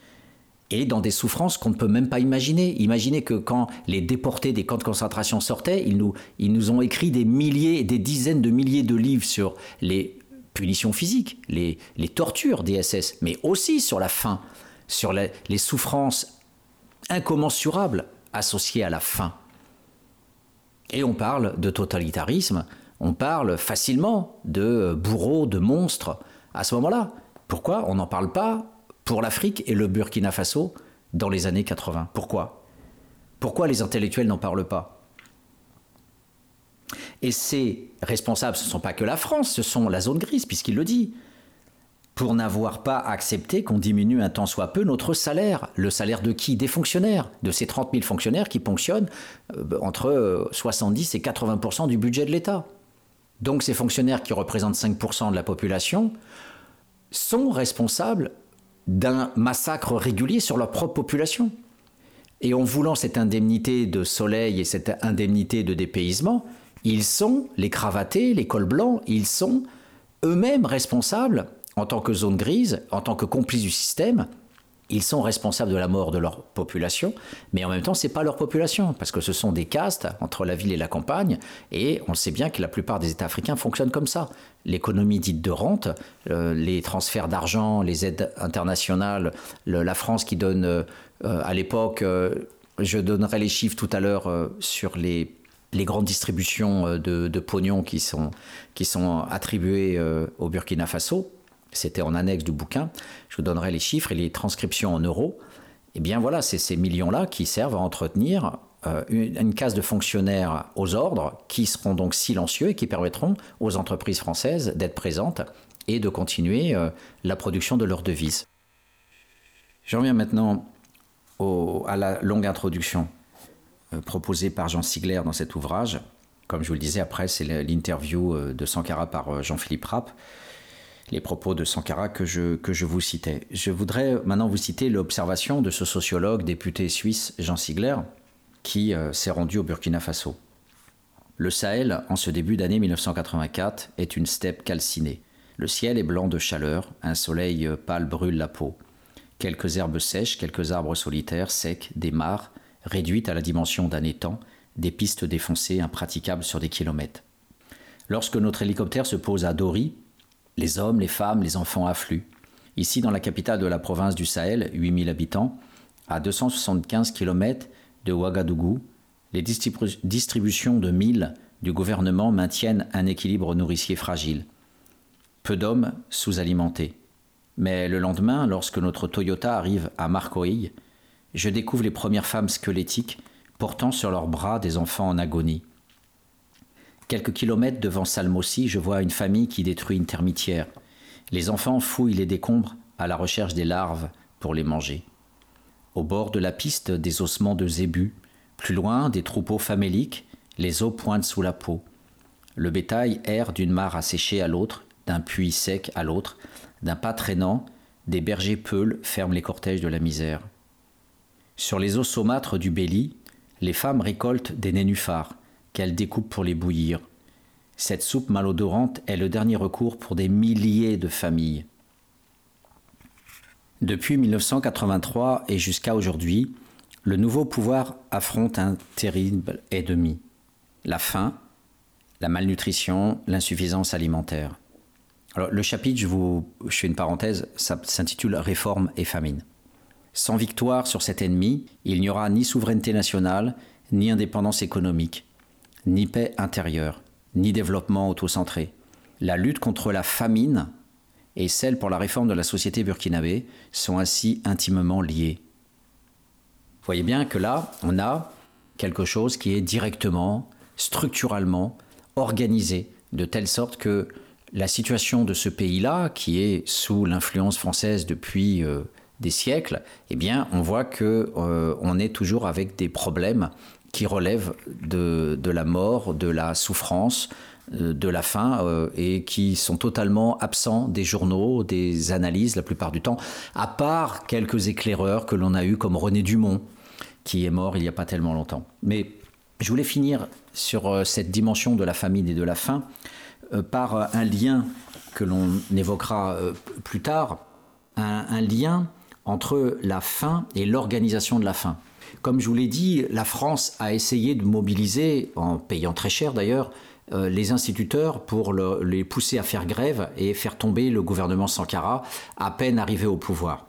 et dans des souffrances qu'on ne peut même pas imaginer. Imaginez que quand les déportés des camps de concentration sortaient, ils nous, ils nous ont écrit des milliers, des dizaines de milliers de livres sur les punitions physiques, les, les tortures des SS, mais aussi sur la faim, sur les, les souffrances incommensurables associées à la faim. Et on parle de totalitarisme, on parle facilement de bourreaux, de monstres à ce moment-là. Pourquoi on n'en parle pas pour l'Afrique et le Burkina Faso dans les années 80 Pourquoi? Pourquoi les intellectuels n'en parlent pas? Et ces responsables, ce ne sont pas que la France, ce sont la zone grise, puisqu'il le dit pour n'avoir pas accepté qu'on diminue un tant soit peu notre salaire. Le salaire de qui? Des fonctionnaires, de ces 30 000 fonctionnaires qui ponctionnent euh, entre euh, 70 et 80% du budget de l'État. Donc ces fonctionnaires qui représentent 5% de la population sont responsables d'un massacre régulier sur leur propre population. Et en voulant cette indemnité de soleil et cette indemnité de dépaysement, ils sont, les cravatés, les cols blancs, ils sont eux-mêmes responsables en tant que zone grise, en tant que complices du système, ils sont responsables de la mort de leur population, mais en même temps, ce n'est pas leur population, parce que ce sont des castes entre la ville et la campagne, et on sait bien que la plupart des États africains fonctionnent comme ça. L'économie dite de rente, euh, les transferts d'argent, les aides internationales, le- la France qui donne, euh, à l'époque, euh, je donnerai les chiffres tout à l'heure sur les, grandes distributions de, de pognon qui sont, attribuées au Burkina Faso, c'était en annexe du bouquin, je vous donnerai les chiffres et les transcriptions en euros. Eh bien voilà, c'est ces millions-là qui servent à entretenir euh, une, case de fonctionnaires aux ordres qui seront donc silencieux et qui permettront aux entreprises françaises d'être présentes et de continuer euh, la production de leurs devises. Je reviens maintenant à la longue introduction euh, proposée par Jean Sigler dans cet ouvrage. Comme je vous le disais, après, c'est l'interview de Sankara par Jean-Philippe Rapp les propos de Sankara que je, que je vous citais. Je voudrais maintenant vous citer l'observation de ce sociologue député suisse Jean Sigler qui euh, s'est rendu au Burkina Faso. Le Sahel, en ce début d'année 1984, est une steppe calcinée. Le ciel est blanc de chaleur, un soleil euh, pâle brûle la peau. Quelques herbes sèches, quelques arbres solitaires, secs, des mares, réduites à la dimension d'un étang, des pistes défoncées, impraticables sur des kilomètres. Lorsque notre hélicoptère se pose à Dori, les hommes, les femmes, les enfants affluent. Ici, dans la capitale de la province du Sahel, 8000 habitants, à 275 km de Ouagadougou, les distribu- distributions de mille du gouvernement maintiennent un équilibre nourricier fragile. Peu d'hommes sous-alimentés. Mais le lendemain, lorsque notre Toyota arrive à Marcoï, je découvre les premières femmes squelettiques portant sur leurs bras des enfants en agonie. Quelques kilomètres devant Salmossi, je vois une famille qui détruit une termitière. Les enfants fouillent les décombres à la recherche des larves pour les manger. Au bord de la piste, des ossements de zébus. Plus loin, des troupeaux faméliques, Les eaux pointent sous la peau. Le bétail erre d'une mare asséchée à l'autre, d'un puits sec à l'autre, d'un pas traînant, des bergers peuls ferment les cortèges de la misère. Sur les eaux saumâtres du Béli, les femmes récoltent des nénuphars qu'elles découpent pour les bouillir. Cette soupe malodorante est le dernier recours pour des milliers de familles. Depuis 1983 et jusqu'à aujourd'hui, le nouveau pouvoir affronte un terrible ennemi, la faim, la malnutrition, l'insuffisance alimentaire. Le chapitre, je, vous, fais une parenthèse, s'intitule Réforme et famine. Sans victoire sur cet ennemi, il n'y aura ni souveraineté nationale, ni indépendance économique, ni paix intérieure, ni développement autocentré. La lutte contre la famine et celle pour la réforme de la société burkinabé sont ainsi intimement liées. Vous voyez bien que là, on a quelque chose qui est directement, structurellement organisé, de telle sorte que la situation de ce pays-là, qui est sous l'influence française depuis euh, des siècles, eh bien, on voit que euh, on est toujours avec des problèmes qui relèvent de, la mort, de la souffrance, euh, de la faim et qui sont totalement absents des journaux, des analyses la plupart du temps, à part quelques éclaireurs que l'on a eus comme René Dumont, qui est mort il n'y a pas tellement longtemps. Mais je voulais finir sur cette dimension de la famine et de la faim euh, par un lien que l'on évoquera euh, plus tard, un, lien entre la faim et l'organisation de la faim. Comme je vous l'ai dit, la France a essayé de mobiliser, en payant très cher d'ailleurs, euh, les instituteurs pour les pousser à faire grève et faire tomber le gouvernement Sankara à peine arrivé au pouvoir.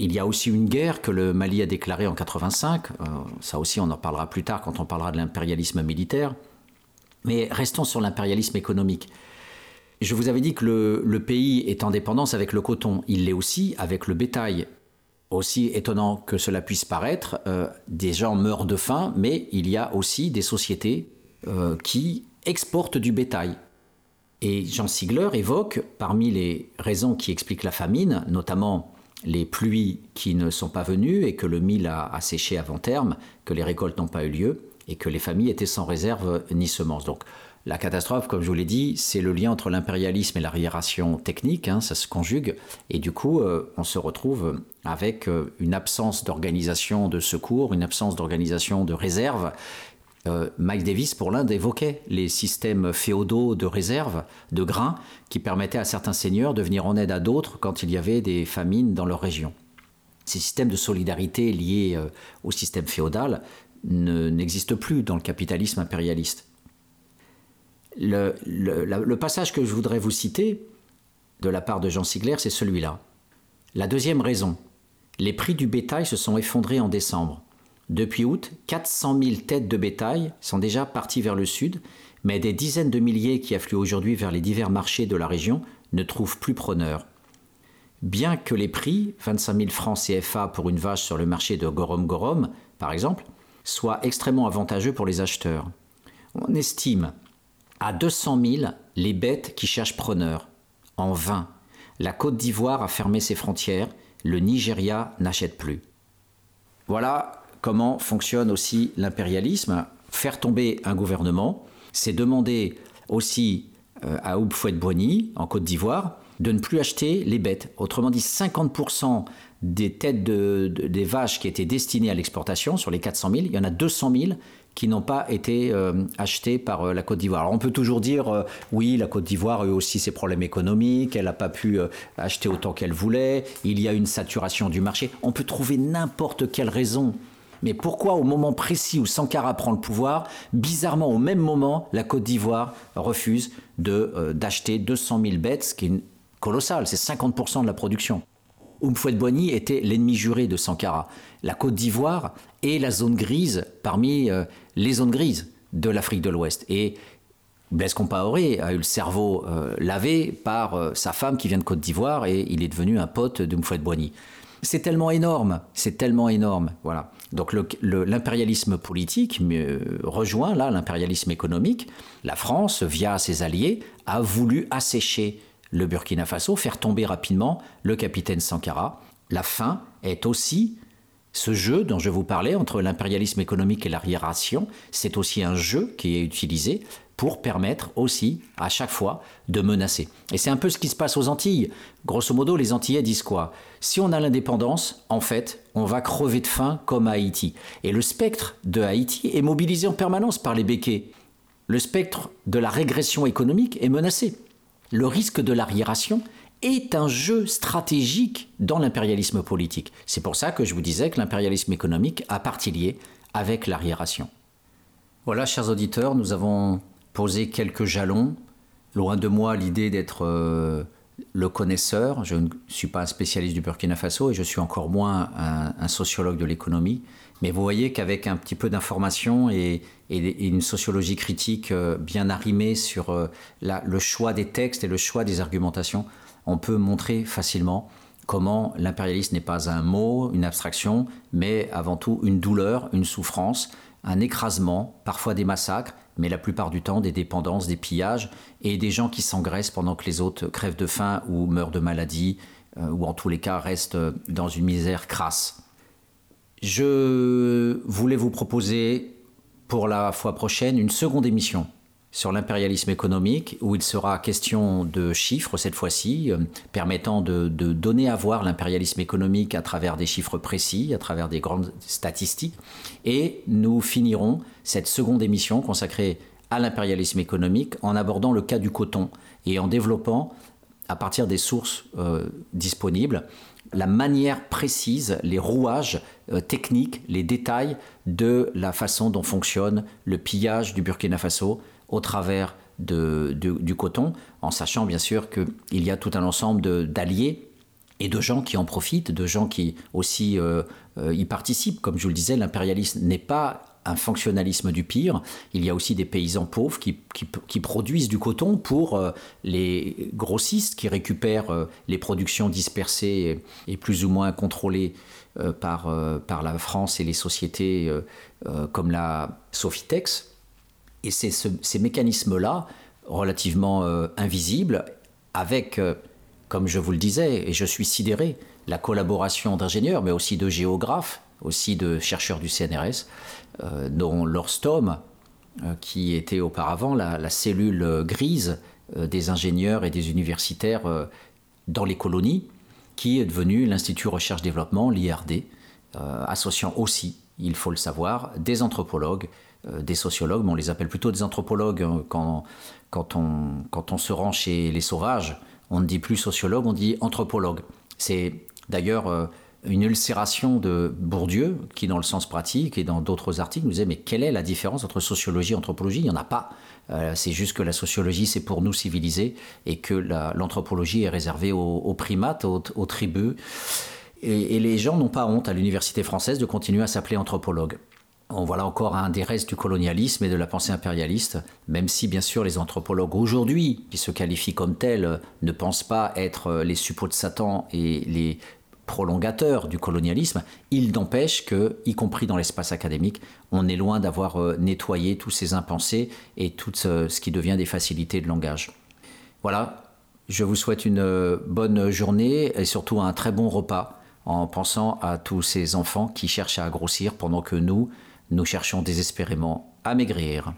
il y a aussi une guerre que le Mali a déclarée en 85, ça aussi on en parlera plus tard quand on parlera de l'impérialisme militaire. Mais restons sur l'impérialisme économique. Je vous avais dit que le, pays est en dépendance avec le coton. Il l'est aussi avec le bétail. Aussi étonnant que cela puisse paraître, euh, des gens meurent de faim, mais il y a aussi des sociétés euh, qui exportent du bétail. Et Jean Sigler évoque, parmi les raisons qui expliquent la famine, notamment les pluies qui ne sont pas venues et que le mil a, séché avant terme, que les récoltes n'ont pas eu lieu, et que les familles étaient sans réserve ni semences. La catastrophe, comme je vous l'ai dit, c'est le lien entre l'impérialisme et l'arriération technique, hein, ça se conjugue, et du coup euh, on se retrouve avec euh, une absence d'organisation de secours, une absence d'organisation de réserve. Euh, Mike Davis, pour l'Inde, évoquait les systèmes féodaux de réserve de grains qui permettaient à certains seigneurs de venir en aide à d'autres quand il y avait des famines dans leur région. Ces systèmes de solidarité liés au système féodal n'existe plus dans le capitalisme impérialiste. Le, passage que je voudrais vous citer de la part de Jean Sigler, c'est celui-là. La deuxième raison, les prix du bétail se sont effondrés en décembre. Depuis août, 400 000 têtes de bétail sont déjà parties vers le sud, mais des dizaines de milliers qui affluent aujourd'hui vers les divers marchés de la région ne trouvent plus preneur. Bien que les prix, 25 000 francs CFA pour une vache sur le marché de Gorom Gorom, par exemple, soit extrêmement avantageux pour les acheteurs. On estime à 200 000 les bêtes qui cherchent preneurs. En vain, la Côte d'Ivoire a fermé ses frontières, le Nigeria n'achète plus. Voilà comment fonctionne aussi l'impérialisme. Faire tomber un gouvernement, c'est demander aussi euh, à Oubfouet-Boigny, en Côte d'Ivoire, de ne plus acheter les bêtes. Autrement dit, 50% des têtes de, des vaches qui étaient destinées à l'exportation, sur les 400 000, il y en a 200 000 qui n'ont pas été euh, achetées par euh, la Côte d'Ivoire. Alors on peut toujours dire, euh, oui, la Côte d'Ivoire a eu aussi ses problèmes économiques, elle n'a pas pu acheter autant qu'elle voulait, il y a une saturation du marché. On peut trouver n'importe quelle raison. Mais pourquoi au moment précis où Sankara prend le pouvoir, bizarrement au même moment, la Côte d'Ivoire refuse d'acheter 200 000 bêtes, ce qui est colossal, c'est 50% de la production. Oumfouet-Boigny était l'ennemi juré de Sankara. La Côte d'Ivoire est la zone grise parmi euh, les zones grises de l'Afrique de l'Ouest. Et Blaise Compaoré a eu le cerveau euh, lavé par euh, sa femme qui vient de Côte d'Ivoire et il est devenu un pote d'Oumfouet-Boigny. C'est tellement énorme, c'est tellement énorme. Voilà. Donc l'impérialisme politique rejoint là l'impérialisme économique. La France, via ses alliés, a voulu assécher le Burkina Faso, faire tomber rapidement le capitaine Sankara. La faim est aussi Ce jeu dont je vous parlais entre l'impérialisme économique et l'arriération, c'est aussi un jeu qui est utilisé pour permettre aussi, à chaque fois, de menacer. Et c'est un peu ce qui se passe aux Antilles. Grosso modo, les Antillais disent quoi? Si on a l'indépendance, en fait, on va crever de faim comme Haïti. Et le spectre de Haïti est mobilisé en permanence par les béquets. Le spectre de la régression économique est menacé. Le risque de l'arriération est un jeu stratégique dans l'impérialisme politique. C'est pour ça que je vous disais que l'impérialisme économique a partie liée avec l'arriération. Voilà, chers auditeurs, nous avons posé quelques jalons. Loin de moi l'idée d'être euh, le connaisseur. Je ne suis pas un spécialiste du Burkina Faso et je suis encore moins un, sociologue de l'économie. Mais vous voyez qu'avec un petit peu d'information et, une sociologie critique euh, bien arrimée sur euh, le choix des textes et le choix des argumentations, on peut montrer facilement comment l'impérialisme n'est pas un mot, une abstraction, mais avant tout une douleur, une souffrance, un écrasement, parfois des massacres, mais la plupart du temps des dépendances, des pillages et des gens qui s'engraissent pendant que les autres crèvent de faim ou meurent de maladie euh, ou en tous les cas restent dans une misère crasse. Je voulais vous proposer pour la fois prochaine une seconde émission sur l'impérialisme économique, où il sera question de chiffres cette fois-ci, euh, permettant de, donner à voir l'impérialisme économique à travers des chiffres précis, à travers des grandes statistiques. Et nous finirons cette seconde émission consacrée à l'impérialisme économique en abordant le cas du coton et en développant à partir des sources euh, disponibles, la manière précise, les rouages euh, techniques, les détails de la façon dont fonctionne le pillage du Burkina Faso au travers du coton, en sachant bien sûr qu'il y a tout un ensemble d'alliés et de gens qui en profitent, de gens qui aussi euh, euh, y participent. Comme je vous le disais, l'impérialisme n'est pas un fonctionnalisme du pire. Il y a aussi des paysans pauvres qui, produisent du coton pour euh, les grossistes qui récupèrent les productions dispersées et, plus ou moins contrôlées par, par la France et les sociétés comme la Sofitex. Et c'est ce- ces mécanismes-là, relativement euh, invisibles, avec, euh, comme je vous le disais, et je suis sidéré, la collaboration d'ingénieurs, mais aussi de géographes, aussi de chercheurs du CNRS, euh, dont l'Orstom, qui était auparavant la, cellule grise des ingénieurs et des universitaires dans les colonies, qui est devenu l'Institut Recherche-Développement, l'IRD, associant aussi, il faut le savoir, des anthropologues, des sociologues, mais on les appelle plutôt des anthropologues hein, quand, quand, on, quand on se rend chez les sauvages. On ne dit plus sociologue, on dit anthropologue. C'est d'ailleurs euh, une ulcération de Bourdieu, qui dans le sens pratique et dans d'autres articles nous disait mais quelle est la différence entre sociologie et anthropologie? Il n'y en a pas. Euh, c'est juste que la sociologie c'est pour nous civilisés et que la- l'anthropologie est réservée aux, primates, aux, tribus. Et les gens n'ont pas honte à l'université française de continuer à s'appeler anthropologue. Voilà encore un des restes du colonialisme et de la pensée impérialiste, même si bien sûr les anthropologues aujourd'hui, qui se qualifient comme tels, ne pensent pas être euh, les suppôts de Satan et les prolongateurs du colonialisme, il n'empêche que, y compris dans l'espace académique, on est loin d'avoir euh, nettoyé tous ces impensés et tout ce, ce qui devient des facilités de langage. Voilà, je vous souhaite une euh, bonne journée et surtout un très bon repas en pensant à tous ces enfants qui cherchent à grossir pendant que nous, nous cherchons désespérément à maigrir.